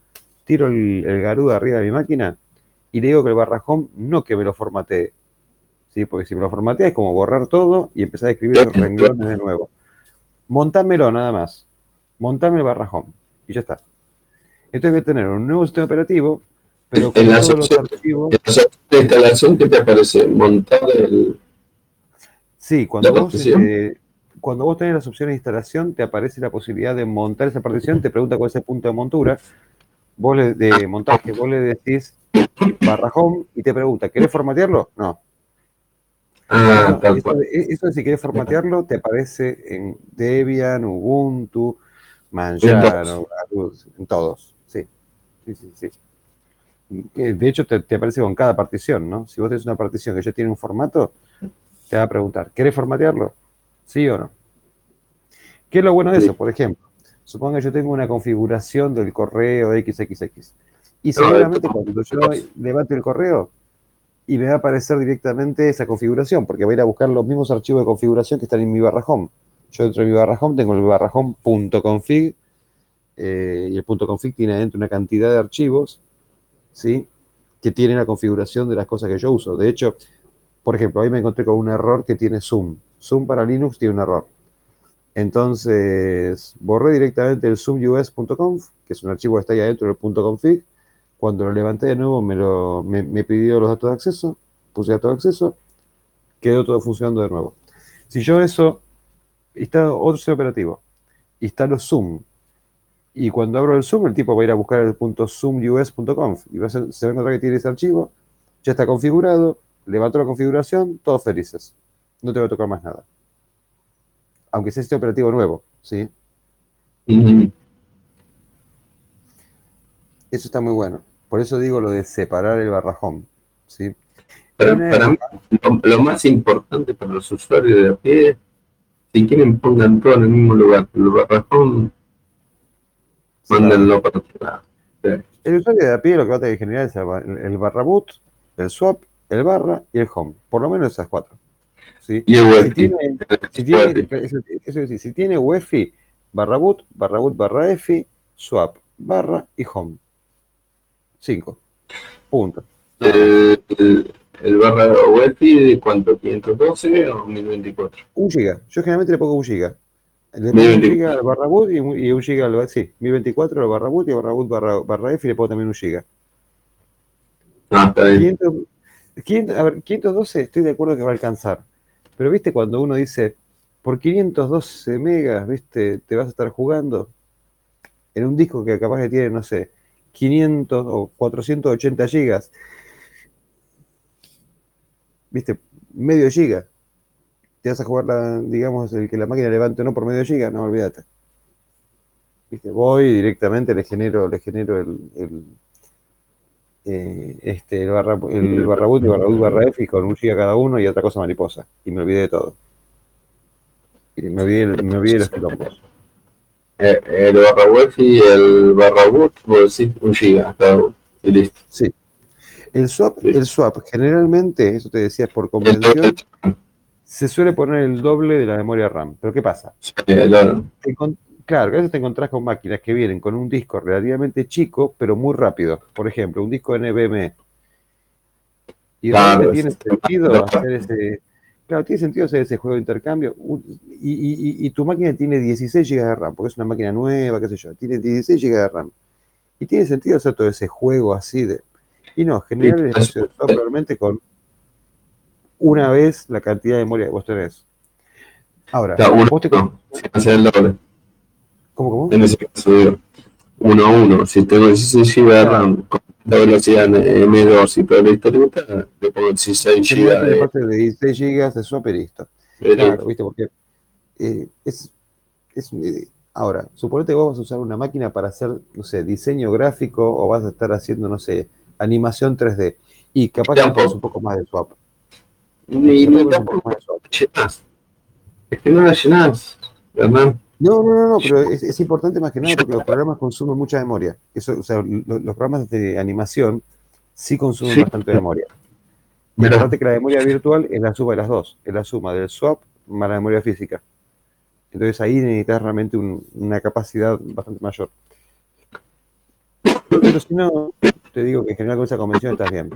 S3: Tiro el, el arriba de mi máquina y le digo que el barrajón no que me lo formatee. ¿Sí? Porque si me lo formatea es como borrar todo y empezar a escribir los renglones de nuevo. Montámelo nada más. Montame el barrajón. Y ya está. Entonces voy a tener un nuevo sistema operativo, pero
S2: En la
S3: todos los
S2: opción-
S3: archivos.
S2: en la opción de instalación, ¿qué te aparece? Montar el...
S3: Sí, cuando
S2: ¿La
S3: vos, este, cuando vos tenés las opciones de instalación, te aparece la posibilidad de montar esa partición, te pregunta cuál es el punto de montura, vos le, de montaje, vos le decís barra home y te pregunta, ¿querés formatearlo? No.
S2: Ah,
S3: No, eso, eso de si querés formatearlo, te aparece en Debian, Ubuntu, Manjaro, Argus, en todos. Sí, sí, sí. sí. De hecho, te, te aparece con cada partición, ¿no? Si vos tenés una partición que ya tiene un formato, te va a preguntar, ¿querés formatearlo? ¿Sí o no? ¿Qué es lo bueno de eso? Por ejemplo, supongo que yo tengo una configuración del correo XXX. Y seguramente cuando yo levante el correo, y me va a aparecer directamente esa configuración, porque voy a ir a buscar los mismos archivos de configuración que están en mi barra home. Yo dentro de mi barra home tengo el barra home.config, eh, y el punto .config tiene adentro una cantidad de archivos, ¿sí? Que tienen la configuración de las cosas que yo uso. De hecho, por ejemplo, hoy me encontré con un error que tiene Zoom. Zoom para Linux tiene un error. Entonces, borré directamente el zoomus.conf, que es un archivo que está ahí adentro del .config, Cuando lo levanté de nuevo, me, lo, me, me pidió los datos de acceso, puse datos de acceso, quedó todo funcionando de nuevo. Si yo eso, está otro operativo, instalo Zoom, y cuando abro el Zoom, el tipo va a ir a buscar el punto zoomus.conf y va a ser- se va a encontrar que tiene ese archivo, ya está configurado, levanto la configuración, todos felices. No te va a tocar más nada. Aunque sea este operativo nuevo, ¿sí? Eso está muy bueno. Por eso digo lo de separar el barrajón, ¿sí?
S2: Para,
S3: Una-
S2: para mí, lo, lo más importante para los usuarios de a pie, si quieren pongan todo en el mismo lugar, el barrajón, mándenlo para otro lado.
S3: El usuario de a pie lo que va a tener que generar es el, ba- el barra boot, el swap, el barra y el home. Por lo menos esas cuatro. ¿sí?
S2: Y el
S3: Si
S2: web.
S3: tiene, si tiene, eso, eso es decir, si tiene UEFI, barra boot, barra boot, barra EFI, swap, barra y home. Cinco. Punto.
S2: el, el, el barra de cuánto, 512 o 1024.
S3: Un giga. Yo generalmente le pongo un giga. Le pongo un
S2: 1024.
S3: giga al barra boot y un, y un giga al sí, 1024 al barra boot y barra boot barra, barra EFI le pongo también un giga.
S2: Ah, está bien.
S3: 500, 500 a ver, 512 estoy de acuerdo que va a alcanzar. Pero viste cuando uno dice, por 512 megas, viste, te vas a estar jugando en un disco que capaz que tiene, no sé, 500 o 480 gigas. Viste, medio giga. Te vas a jugar, la, digamos, el que la máquina levante no por medio giga, no, olvídate. Viste, voy directamente le genero, le genero el, el, eh, este, el barra, el barra boot y barra boot barra F y con un giga cada uno y otra cosa mariposa. Y me olvidé de todo. Y me olvidé, me olvidé de los quilombos.
S2: Eh, el barra web y el barra boot, vos decís un giga cada uno. Y listo.
S3: Sí. El swap,
S2: Sí.
S3: el swap, generalmente, eso te decía por convención, se suele poner el doble de la memoria RAM. Pero ¿qué pasa?
S2: Claro.
S3: Te claro, a veces te encontrás con máquinas que vienen con un disco relativamente chico, pero muy rápido. Por ejemplo, un disco NVMe. Y
S2: Claro,
S3: realmente tiene sentido hacer ese. Claro, tiene sentido hacer ese juego de intercambio. Y, y- y- y tu máquina tiene 16 GB de RAM, porque es una máquina nueva, qué sé yo. Tiene 16 GB de RAM. Y tiene sentido hacer todo ese juego así de. Y no, generar el
S2: Sí,
S3: espacio de swap realmente con una vez la cantidad de memoria que vos tenés. Ahora,
S2: uno,
S3: vos te.
S2: no, si hacer el doble.
S3: ¿Cómo, cómo?
S2: En ese caso, digo, uno a uno. Si tengo 16 GB de RAM con la velocidad M2 y la historieta, le pongo 16
S3: Tenés
S2: GB
S3: una
S2: de.
S3: parte de 16 GB de swap listo. Claro, ¿viste? Porque eh, es, es eh, ahora, suponete que vos vas a usar una máquina para hacer, no sé, diseño gráfico o vas a estar haciendo, no sé, animación 3D y capaz que un poco más de swap.
S2: Llenás. Es que no la llenás, ¿verdad?
S3: No, no, no, no, pero es, es importante más que nada porque los programas consumen mucha memoria. Eso, o sea, lo- los, programas de animación sí consumen
S2: Sí.
S3: bastante memoria. Y aparte que la memoria virtual es la suma de las dos, es la suma del swap más la memoria física. Entonces ahí necesitas realmente un- una capacidad bastante mayor. Pero si no, te digo que en general con esa convención estás bien.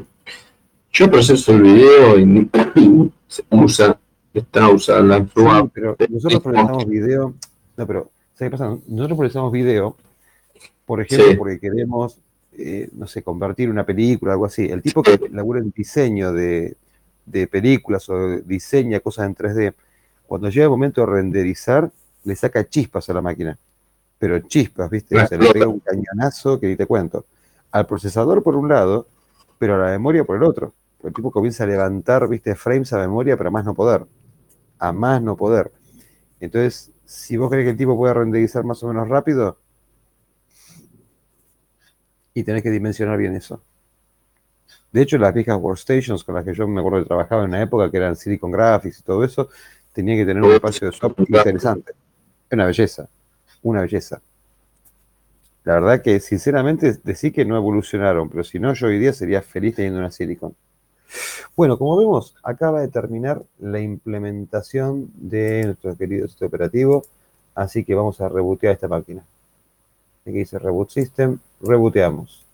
S2: Yo proceso el video y se usa, está usada la
S3: Sí,
S2: swap.
S3: pero nosotros procesamos video. No, pero, ¿sabes qué pasa? Nosotros procesamos video, por ejemplo,
S2: Sí.
S3: porque queremos, eh, no sé, convertir una película, algo así. El tipo que labura en diseño de, de películas o diseña cosas en 3D, cuando llega el momento de renderizar, le saca chispas a la máquina. Pero chispas, ¿viste? O sea, le pega un cañonazo que ni te cuento. Al procesador por un lado, pero a la memoria por el otro. El tipo comienza a levantar, ¿viste? Frames a memoria, pero a más no poder. A más no poder. Entonces, si vos crees que el tipo puede renderizar más o menos rápido, y tenés que dimensionar bien eso. De hecho, las viejas workstations con las que yo me acuerdo que trabajaba en una época, que eran Silicon Graphics y todo eso, tenían que tener un espacio de software interesante. Una belleza, una belleza. La verdad que, sinceramente, decir que no evolucionaron, pero si no, yo hoy día sería feliz teniendo una Silicon. Bueno, como vemos, acaba de terminar la implementación de nuestro querido sistema operativo, así que vamos a rebootear esta máquina. Aquí dice Reboot System, rebooteamos.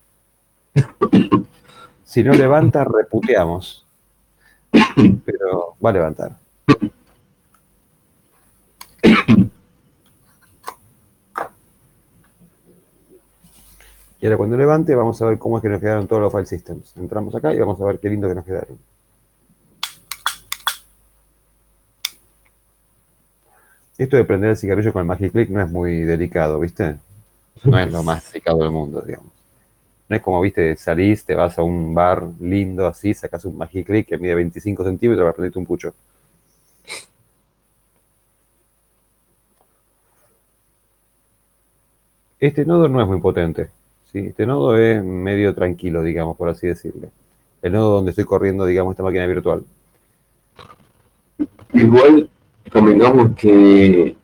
S3: Si no levanta, reputeamos. Pero va a levantar. Y ahora cuando levante vamos a ver cómo es que nos quedaron todos los file systems. Entramos acá y vamos a ver qué lindo que nos quedaron. Esto de prender el cigarrillo con el Magic Click no es muy delicado, ¿viste? No es lo más delicado del mundo, digamos. No es como, viste, salís, te vas a un bar lindo así, sacas un Magic Click que mide 25 centímetros para prenderte un pucho. Este nodo no es muy potente. ¿Sí? Este nodo es medio tranquilo, digamos, por así decirlo. El nodo donde estoy corriendo, digamos, esta máquina virtual.
S2: Igual, convengamos que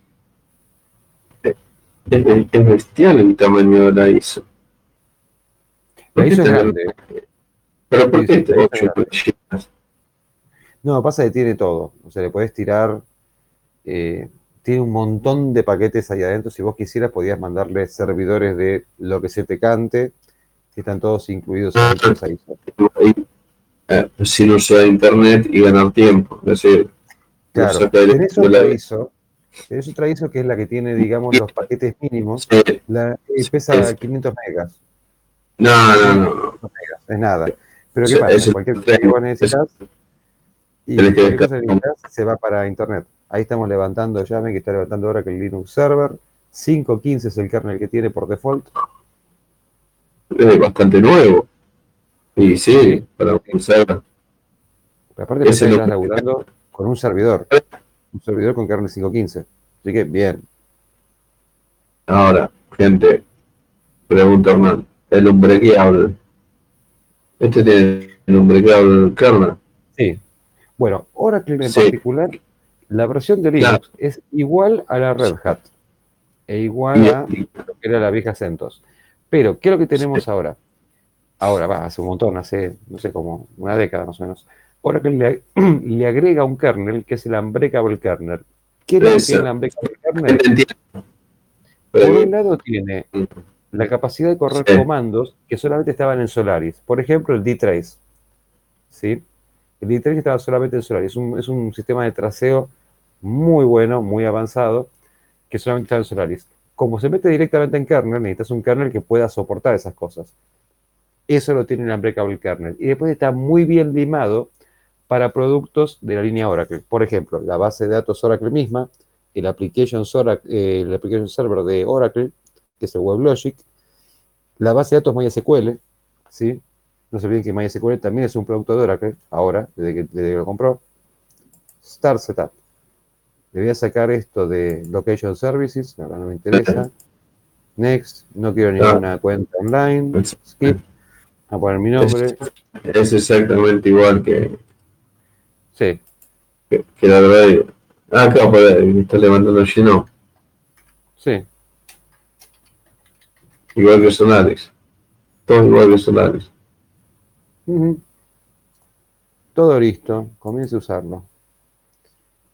S2: es, es bestial el tamaño de la ISO.
S3: La ISO es grande.
S2: ¿Pero por qué
S3: Sí, sí,
S2: este
S3: es
S2: 8 gigas?
S3: No, pasa que tiene todo. O sea, le podés tirar. eh, tiene un montón de paquetes ahí adentro. Si vos quisieras, podías mandarle servidores de lo que se te cante, que están todos incluidos.
S2: Ahí, eh, sin usar internet y ganar tiempo. Es decir,
S3: Claro,
S2: el-
S3: tenés
S2: de
S3: otra
S2: la-
S3: ISO. Tenés otra ISO que es la que tiene, digamos, los paquetes mínimos.
S2: Sí.
S3: La, eh,
S2: Sí,
S3: pesa
S2: es-
S3: 500 megas.
S2: No, no, no. no.
S3: es nada. Pero ¿qué
S2: Sí,
S3: pasa? Cualquier cosa que vos necesitas y
S2: que
S3: necesitas se va para internet. Ahí estamos levantando, ya ven que está levantando ahora que el Linux Server. 5.15 es el kernel que tiene por default.
S2: Es bastante nuevo. Y sí, para un server.
S3: Pero aparte que
S2: lo
S3: estás
S2: que-
S3: laburando con un servidor. Un servidor con kernel 5.15. Así que bien.
S2: Ahora, gente, pregunta Hernán, el unbreakable. Este tiene el unbreakable kernel.
S3: Sí. Bueno, Oracle en
S2: Sí.
S3: particular, la versión de Linux es igual a la Red Hat e igual a lo que era la vieja CentOS. Pero, ¿qué es lo que tenemos ahora? Ahora, va, hace un montón, hace, no sé, como una década más o menos. Oracle le, le agrega un kernel que es el Unbreakable kernel. ¿Qué es que el Unbreakable kernel? Por un lado tiene la capacidad de correr
S2: Sí.
S3: comandos que solamente estaban en Solaris. Por ejemplo, el dtrace. ¿Sí? El dtrace estaba solamente en Solaris. Es un, sistema de traceo muy bueno, muy avanzado, que solamente está en Solaris. Como se mete directamente en kernel, necesitas un kernel que pueda soportar esas cosas. Eso lo tiene el Unbreakable kernel. Y después está muy bien limado para productos de la línea Oracle. Por ejemplo, la base de datos Oracle misma, el application, Oracle, eh, el application server de Oracle, que es el WebLogic, la base de datos MySQL, ¿sí? No se olviden que MySQL también es un producto de Oracle, ahora, desde que, desde que lo compró. Start Setup. Le voy a sacar esto de Location Services, la verdad no me interesa. Next, no quiero ninguna cuenta online. Skip. A poner mi nombre.
S2: Es exactamente igual que,
S3: Sí,
S2: que, que la verdad. Ah, acá por ahí, está levantando el Gino.
S3: sí.
S2: Igual que Solaris. Todo igual que Solaris.
S3: Todo listo, comience a usarlo.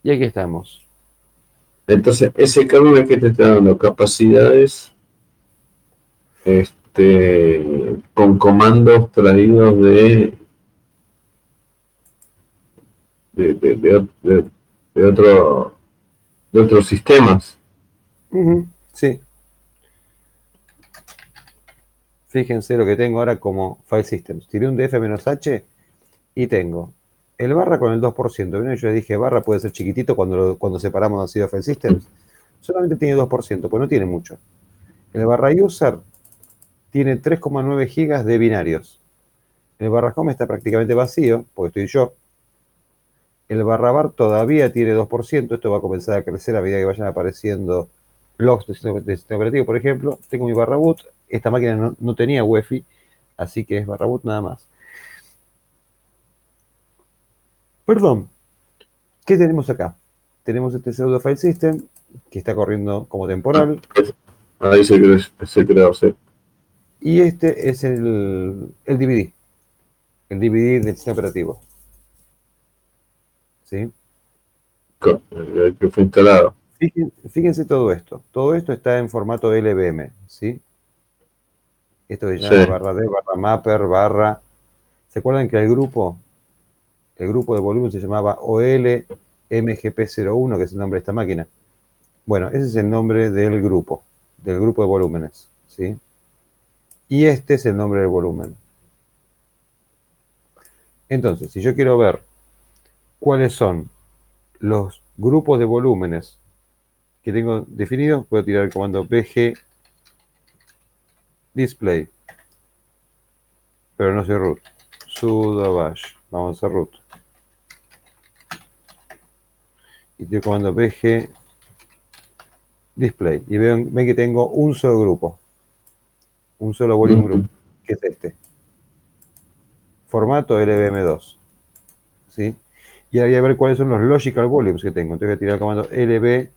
S3: Y aquí estamos.
S2: Entonces, ese kernel que te está dando capacidades este, con comandos traídos de de, de, de- de- de otro de otros sistemas.
S3: Sí. Fíjense lo que tengo ahora como file systems. Tiré un df-h y tengo el barra con el 2%. ¿Vieron? Yo les dije, barra puede ser chiquitito cuando, lo- cuando separamos así de file systems. Solamente tiene 2%, pues no tiene mucho. El barra user tiene 3,9 gigas de binarios. El barra home está prácticamente vacío, porque estoy yo. El barra bar todavía tiene 2%. Esto va a comenzar a crecer a medida que vayan apareciendo logs de sistema, operativo, por ejemplo. Tengo mi barra boot. Esta máquina no, no tenía UEFI, así que es barra boot nada más. Perdón. ¿Qué tenemos acá? Tenemos este pseudo file system que está corriendo como temporal.
S2: Ahí se creó, se.
S3: Y este es el, el DVD. El DVD del sistema operativo. ¿Sí?
S2: El que fue instalado.
S3: Fíjense, fíjense todo esto. Todo esto está en formato LVM, ¿sí? Esto se llama
S2: Sí.
S3: barra D, barra mapper, barra. ¿Se acuerdan que el grupo, el grupo de volumen se llamaba OL MGP01, que es el nombre de esta máquina? Bueno, ese es el nombre del grupo, del grupo de volúmenes, ¿sí? Y este es el nombre del volumen. Entonces, si yo quiero ver cuáles son los grupos de volúmenes que tengo definidos, puedo tirar el comando bg display. Pero no soy root. sudo bash. Vamos a root. Y el comando bg display. Y ven, ven que tengo un solo grupo. Un solo volumen group, que es este. Formato LVM2. ¿Sí? Y voy a ver cuáles son los logical volumes que tengo. Entonces voy a tirar el comando lv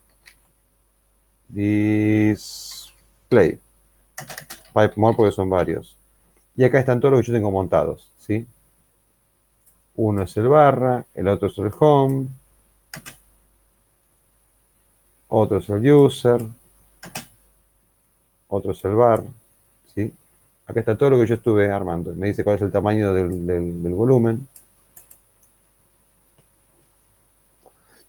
S3: display. Pipe more porque son varios. Y acá están todos los que yo tengo montados. ¿sí? Uno es el barra, el otro es el home, otro es el user, otro es el bar. ¿sí? Acá está todo lo que yo estuve armando. Me dice cuál es el tamaño del, del volumen.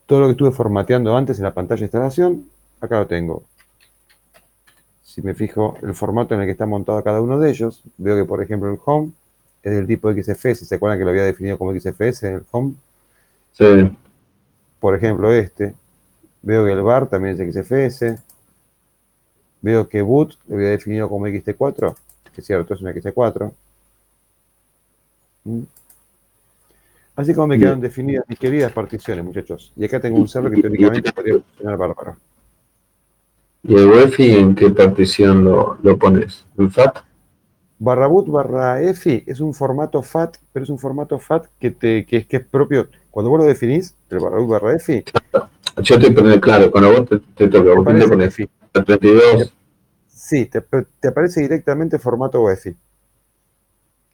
S3: Todo lo que estuve formateando antes en la pantalla de instalación, acá lo tengo. Si me fijo el formato en el que está montado cada uno de ellos, veo que, por ejemplo, el home es del tipo XFS. ¿Se acuerdan que lo había definido como XFS en el home?
S2: Sí.
S3: Por ejemplo, este. Veo que el bar también es XFS. Veo que boot lo había definido como XT4, que es cierto, es un XT4. ¿Mm? Así como me quedan definidas mis queridas particiones, muchachos. Y acá tengo un server que teóricamente podría funcionar bárbaro.
S2: ¿Y el UEFI en qué partición lo, lo pones? ¿En FAT?
S3: Barra boot barra EFI es un formato FAT, pero es un formato FAT que, te, que, es, que es propio. Cuando vos lo definís, el barra boot barra EFI.
S2: Yo estoy poniendo claro, cuando vos te, te toca, vos te pones
S3: EFI.
S2: 32.
S3: Sí, te, te, aparece directamente formato UEFI.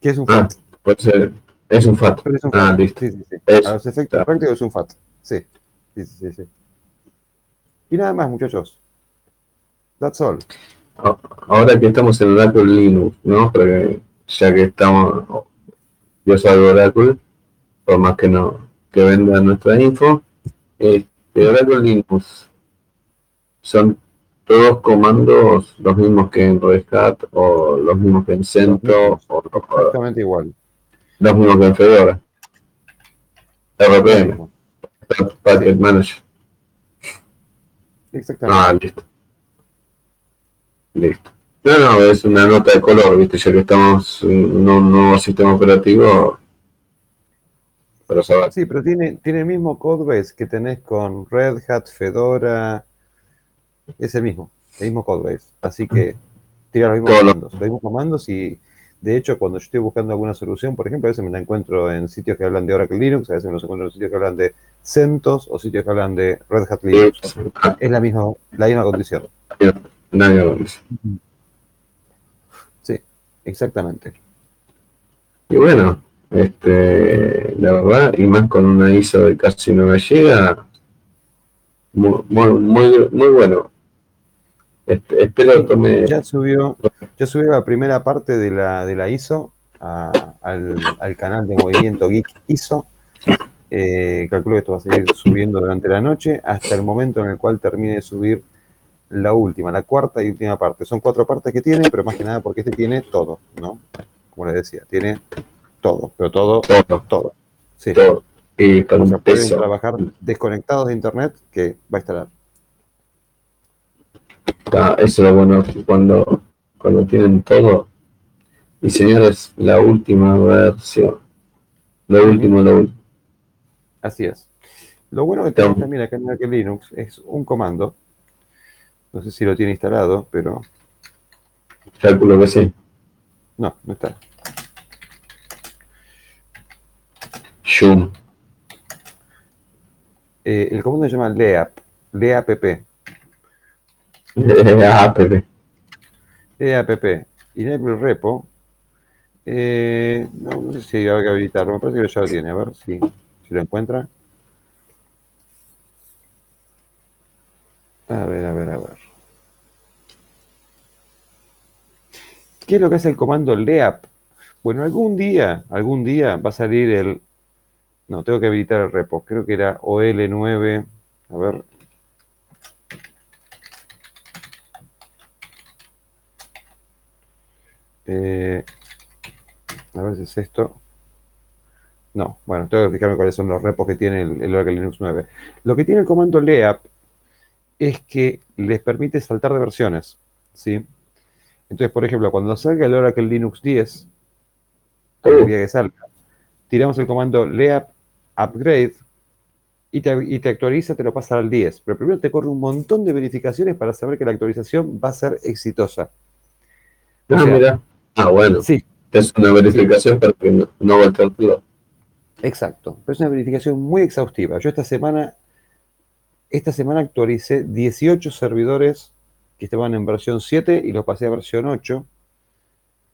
S3: Que es un
S2: Ah,
S3: FAT.
S2: puede ser. Es un FAT.
S3: Pero es un
S2: Ah,
S3: FAT.
S2: listo.
S3: Sí, sí, sí.
S2: Es-
S3: A los efectos
S2: claro.
S3: prácticos es un FAT. Sí, sí, sí, sí. Y nada más, muchachos. That's all.
S2: A- Ahora que estamos en Oracle Linux, ¿no? Porque ya que estamos, yo salgo Oracle, por más que no que venda nuestra info, este, Oracle Linux son todos comandos los mismos que en Red Hat o los mismos que en CentOS o, o
S3: Exactamente igual.
S2: los mismos que en Fedora. RPM, Packet Manager.
S3: Exactamente.
S2: Ah, listo. Listo. No, no, es una nota de color, ¿viste? Ya que estamos en un nuevo sistema operativo. Para saber.
S3: Sí, pero tiene, tiene el mismo codebase que tenés con Red Hat, Fedora. Es el mismo, el mismo codebase. Así que tira los mismos
S2: Todo
S3: comandos. Los mismos comandos y de hecho cuando yo estoy buscando alguna solución, por ejemplo, a veces me la encuentro en sitios que hablan de Oracle Linux, a veces me los encuentro en sitios que hablan de CentOS o sitios que hablan de Red Hat Linux. Es la misma, la misma condición.
S2: Nadie dice.
S3: Sí, exactamente.
S2: Y bueno, este, la verdad, y más con una ISO de casi 9 GB, muy, muy, muy, muy bueno. Este, espero tome.
S3: Ya subió, ya subió la primera parte de la, de la ISO a- al, al canal de Movimiento Geek ISO. Eh, calculo que esto va a seguir subiendo durante la noche hasta el momento en el cual termine de subir la última, la cuarta y última parte. Son cuatro partes que tiene, pero más que nada porque este tiene todo, ¿no? Como les decía, tiene todo, pero todo,
S2: Todo,
S3: todo. Sí.
S2: todo. Y con
S3: O sea, pueden
S2: peso.
S3: trabajar desconectados de internet que va a instalar.
S2: Ah, eso es lo bueno cuando, cuando tienen todo. Y señores, la última versión. Lo último, lo último.
S3: Así es. Lo bueno que tenemos también acá en Linux es un comando. No sé si lo tiene instalado, pero
S2: Calculo que sí.
S3: no, no está.
S2: Shum.
S3: Eh, el comando se llama leap, leapp,
S2: Pepe.
S3: leapp, enable repo. Eh, no, no sé si hay que habilitarlo, me parece que ya lo tiene, a ver si, si lo encuentra. A ver, a ver, a ver. ¿Qué es lo que hace el comando leap? Bueno, algún día, algún día va a salir el... No, tengo que habilitar el repo. Creo que era OL9. A ver. Eh, a ver si es esto. No, bueno, tengo que fijarme cuáles son los repos que tiene el, el Oracle Linux 9. Lo que tiene el comando leap es que les permite saltar de versiones, ¿sí? Entonces, por ejemplo, cuando salga el Oracle Linux 10, el día que salga, tiramos el comando leap upgrade y te, y te, actualiza, te lo pasa al 10. Pero primero te corre un montón de verificaciones para saber que la actualización va a ser exitosa.
S2: O ah, sea, mira. Ah, bueno. Sí. Es una verificación sí. para que no, no va a estar
S3: Exacto. Pero es una verificación muy exhaustiva. Yo esta semana, esta semana actualicé 18 servidores que estaban en versión 7 y los pasé a versión 8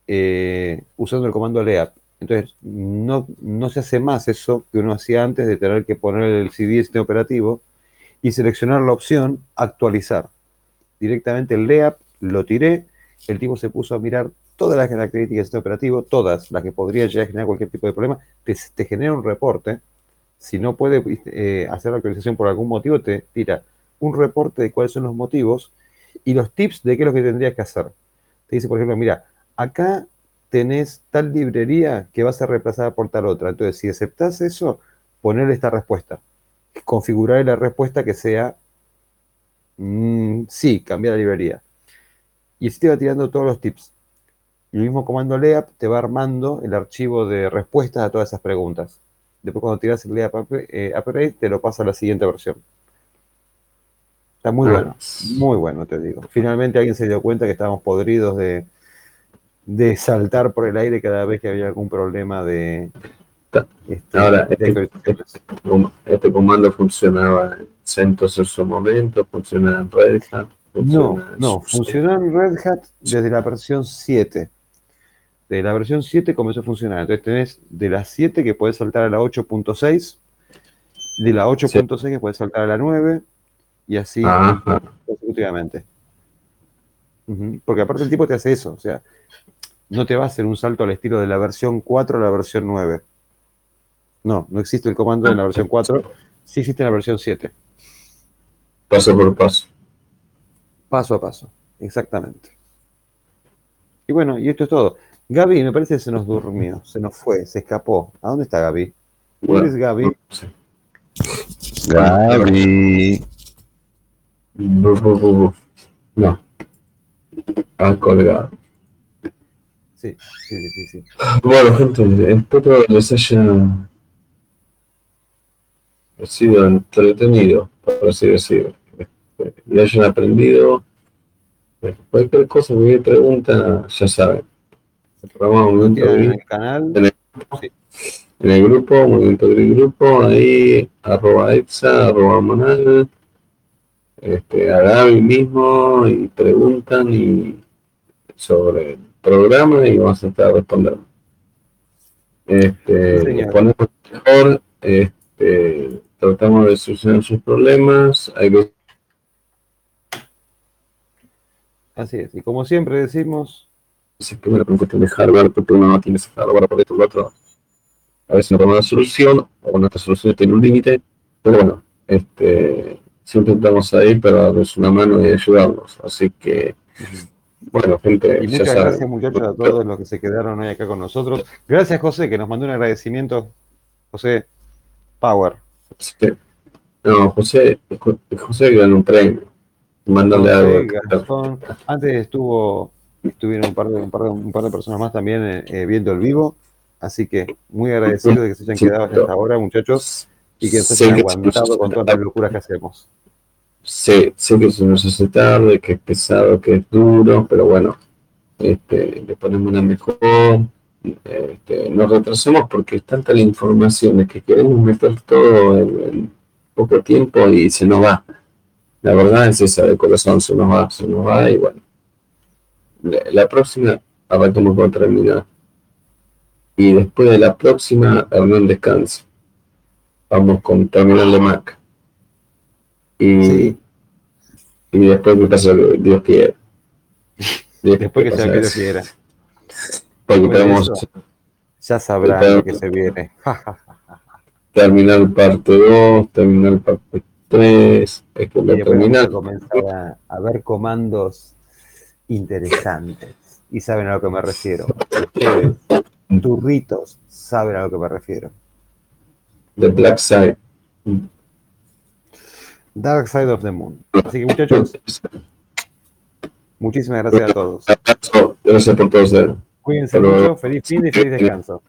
S3: eh, usando el comando leap. Entonces, no, no, se hace más eso que uno hacía antes de tener que poner el CD este operativo y seleccionar la opción actualizar. Directamente el LEAP lo tiré, el tipo se puso a mirar todas las características de este operativo, todas las que podría llegar generar cualquier tipo de problema, te, te genera un reporte. Si no puede eh, hacer la actualización por algún motivo, te tira un reporte de cuáles son los motivos y los tips de qué es lo que tendrías que hacer. Te dice, por ejemplo, mira, acá tenés tal librería que va a ser reemplazada por tal otra. Entonces, si aceptás eso, ponerle esta respuesta. Configurar la respuesta que sea mmm, sí, cambiar la librería. Y así te va tirando todos los tips. Y el mismo comando leap te va armando el archivo de respuestas a todas esas preguntas. Después cuando tiras el leap eh, upgrade, te lo pasa a la siguiente versión. Está muy bueno, muy bueno, te digo. Finalmente alguien se dio cuenta que estábamos podridos de, de saltar por el aire cada vez que había algún problema de...
S2: Este, Ahora, este, de este, este, comando funcionaba en CentOS en su momento, funcionaba en Red Hat.
S3: No, no, funcionó en Red Hat desde la versión 7. De la versión 7 comenzó a funcionar. Entonces tenés de la 7 que puedes saltar a la 8.6, de la 8.6 sí. que puedes saltar a la 9, y así Ajá. consecutivamente. Uh -huh. Porque aparte el tipo te hace eso, o sea, no te va a hacer un salto al estilo de la versión 4 a la versión 9. No, no existe el comando en la versión 4, sí existe en la versión 7.
S2: Paso por paso.
S3: Paso a paso, exactamente. Y bueno, y esto es todo. Gaby, me parece que se nos durmió, se nos fue, se escapó. ¿A dónde está Gaby? ¿Dónde es Gaby?
S2: Gaby. No. Ha colgado.
S3: Sí, sí, sí, sí.
S2: Bueno, gente, espero que les haya sido entretenido, por así decirlo. Y hayan aprendido cualquier cosa, cualquier pregunta, ya saben.
S3: En el canal.
S2: En el, sí. en el grupo, Movimiento Gris Grupo, ahí, arroba exa, arroba manal, este, a Gaby mismo, y preguntan y sobre programa y vamos a estar respondiendo. Este, sí, ponemos mejor, este, tratamos de solucionar sus problemas. Hay que...
S3: Así es, y como siempre decimos.
S2: Si primero con cuestión de hardware, tu problema no tienes hardware por esto otro. A veces no tenemos una solución, o nuestra solución tiene un límite, pero bueno, este, siempre estamos ahí para darles una mano y ayudarnos. Así que. Bueno, gente.
S3: Y muchas gracias, muchachos, a todos los que se quedaron hoy acá con nosotros. Gracias, José, que nos mandó un agradecimiento. José Power.
S2: Sí. No, José, José ganó un premio. Mándale algo.
S3: Antes estuvo, estuvieron un par de, un par de, un par de personas más también eh, viendo el vivo. Así que muy agradecido de que se hayan quedado hasta esta hora, muchachos, y que se hayan aguantado con todas las locuras que hacemos
S2: sé, sé que se nos hace tarde, que es pesado, que es duro, pero bueno, este, le ponemos una mejor. Este, nos retrasamos porque es tanta la información, es que queremos meter todo en, en, poco tiempo y se nos va. La verdad es esa, de corazón se nos va, se nos va y bueno. La, la próxima arrancamos con terminar. Y después de la próxima, Hernán descansa. Vamos con terminal de Mac. Y, sí. y después que pasa lo que Dios quiera.
S3: Después que sea lo que Dios quiera.
S2: Porque tenemos.
S3: Ya sabrán lo que se viene.
S2: terminal parte 2, terminal parte 3. Es que la terminal.
S3: comenzar a, a ver comandos interesantes. y saben a lo que me refiero. Ustedes, turritos, saben a lo que me refiero.
S2: The Black Side.
S3: Dark Side of the Moon. Así que muchachos, muchísimas gracias a todos.
S2: Gracias por todo ustedes.
S3: Cuídense mucho, feliz fin y feliz descanso.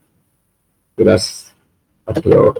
S2: Gracias. Hasta luego.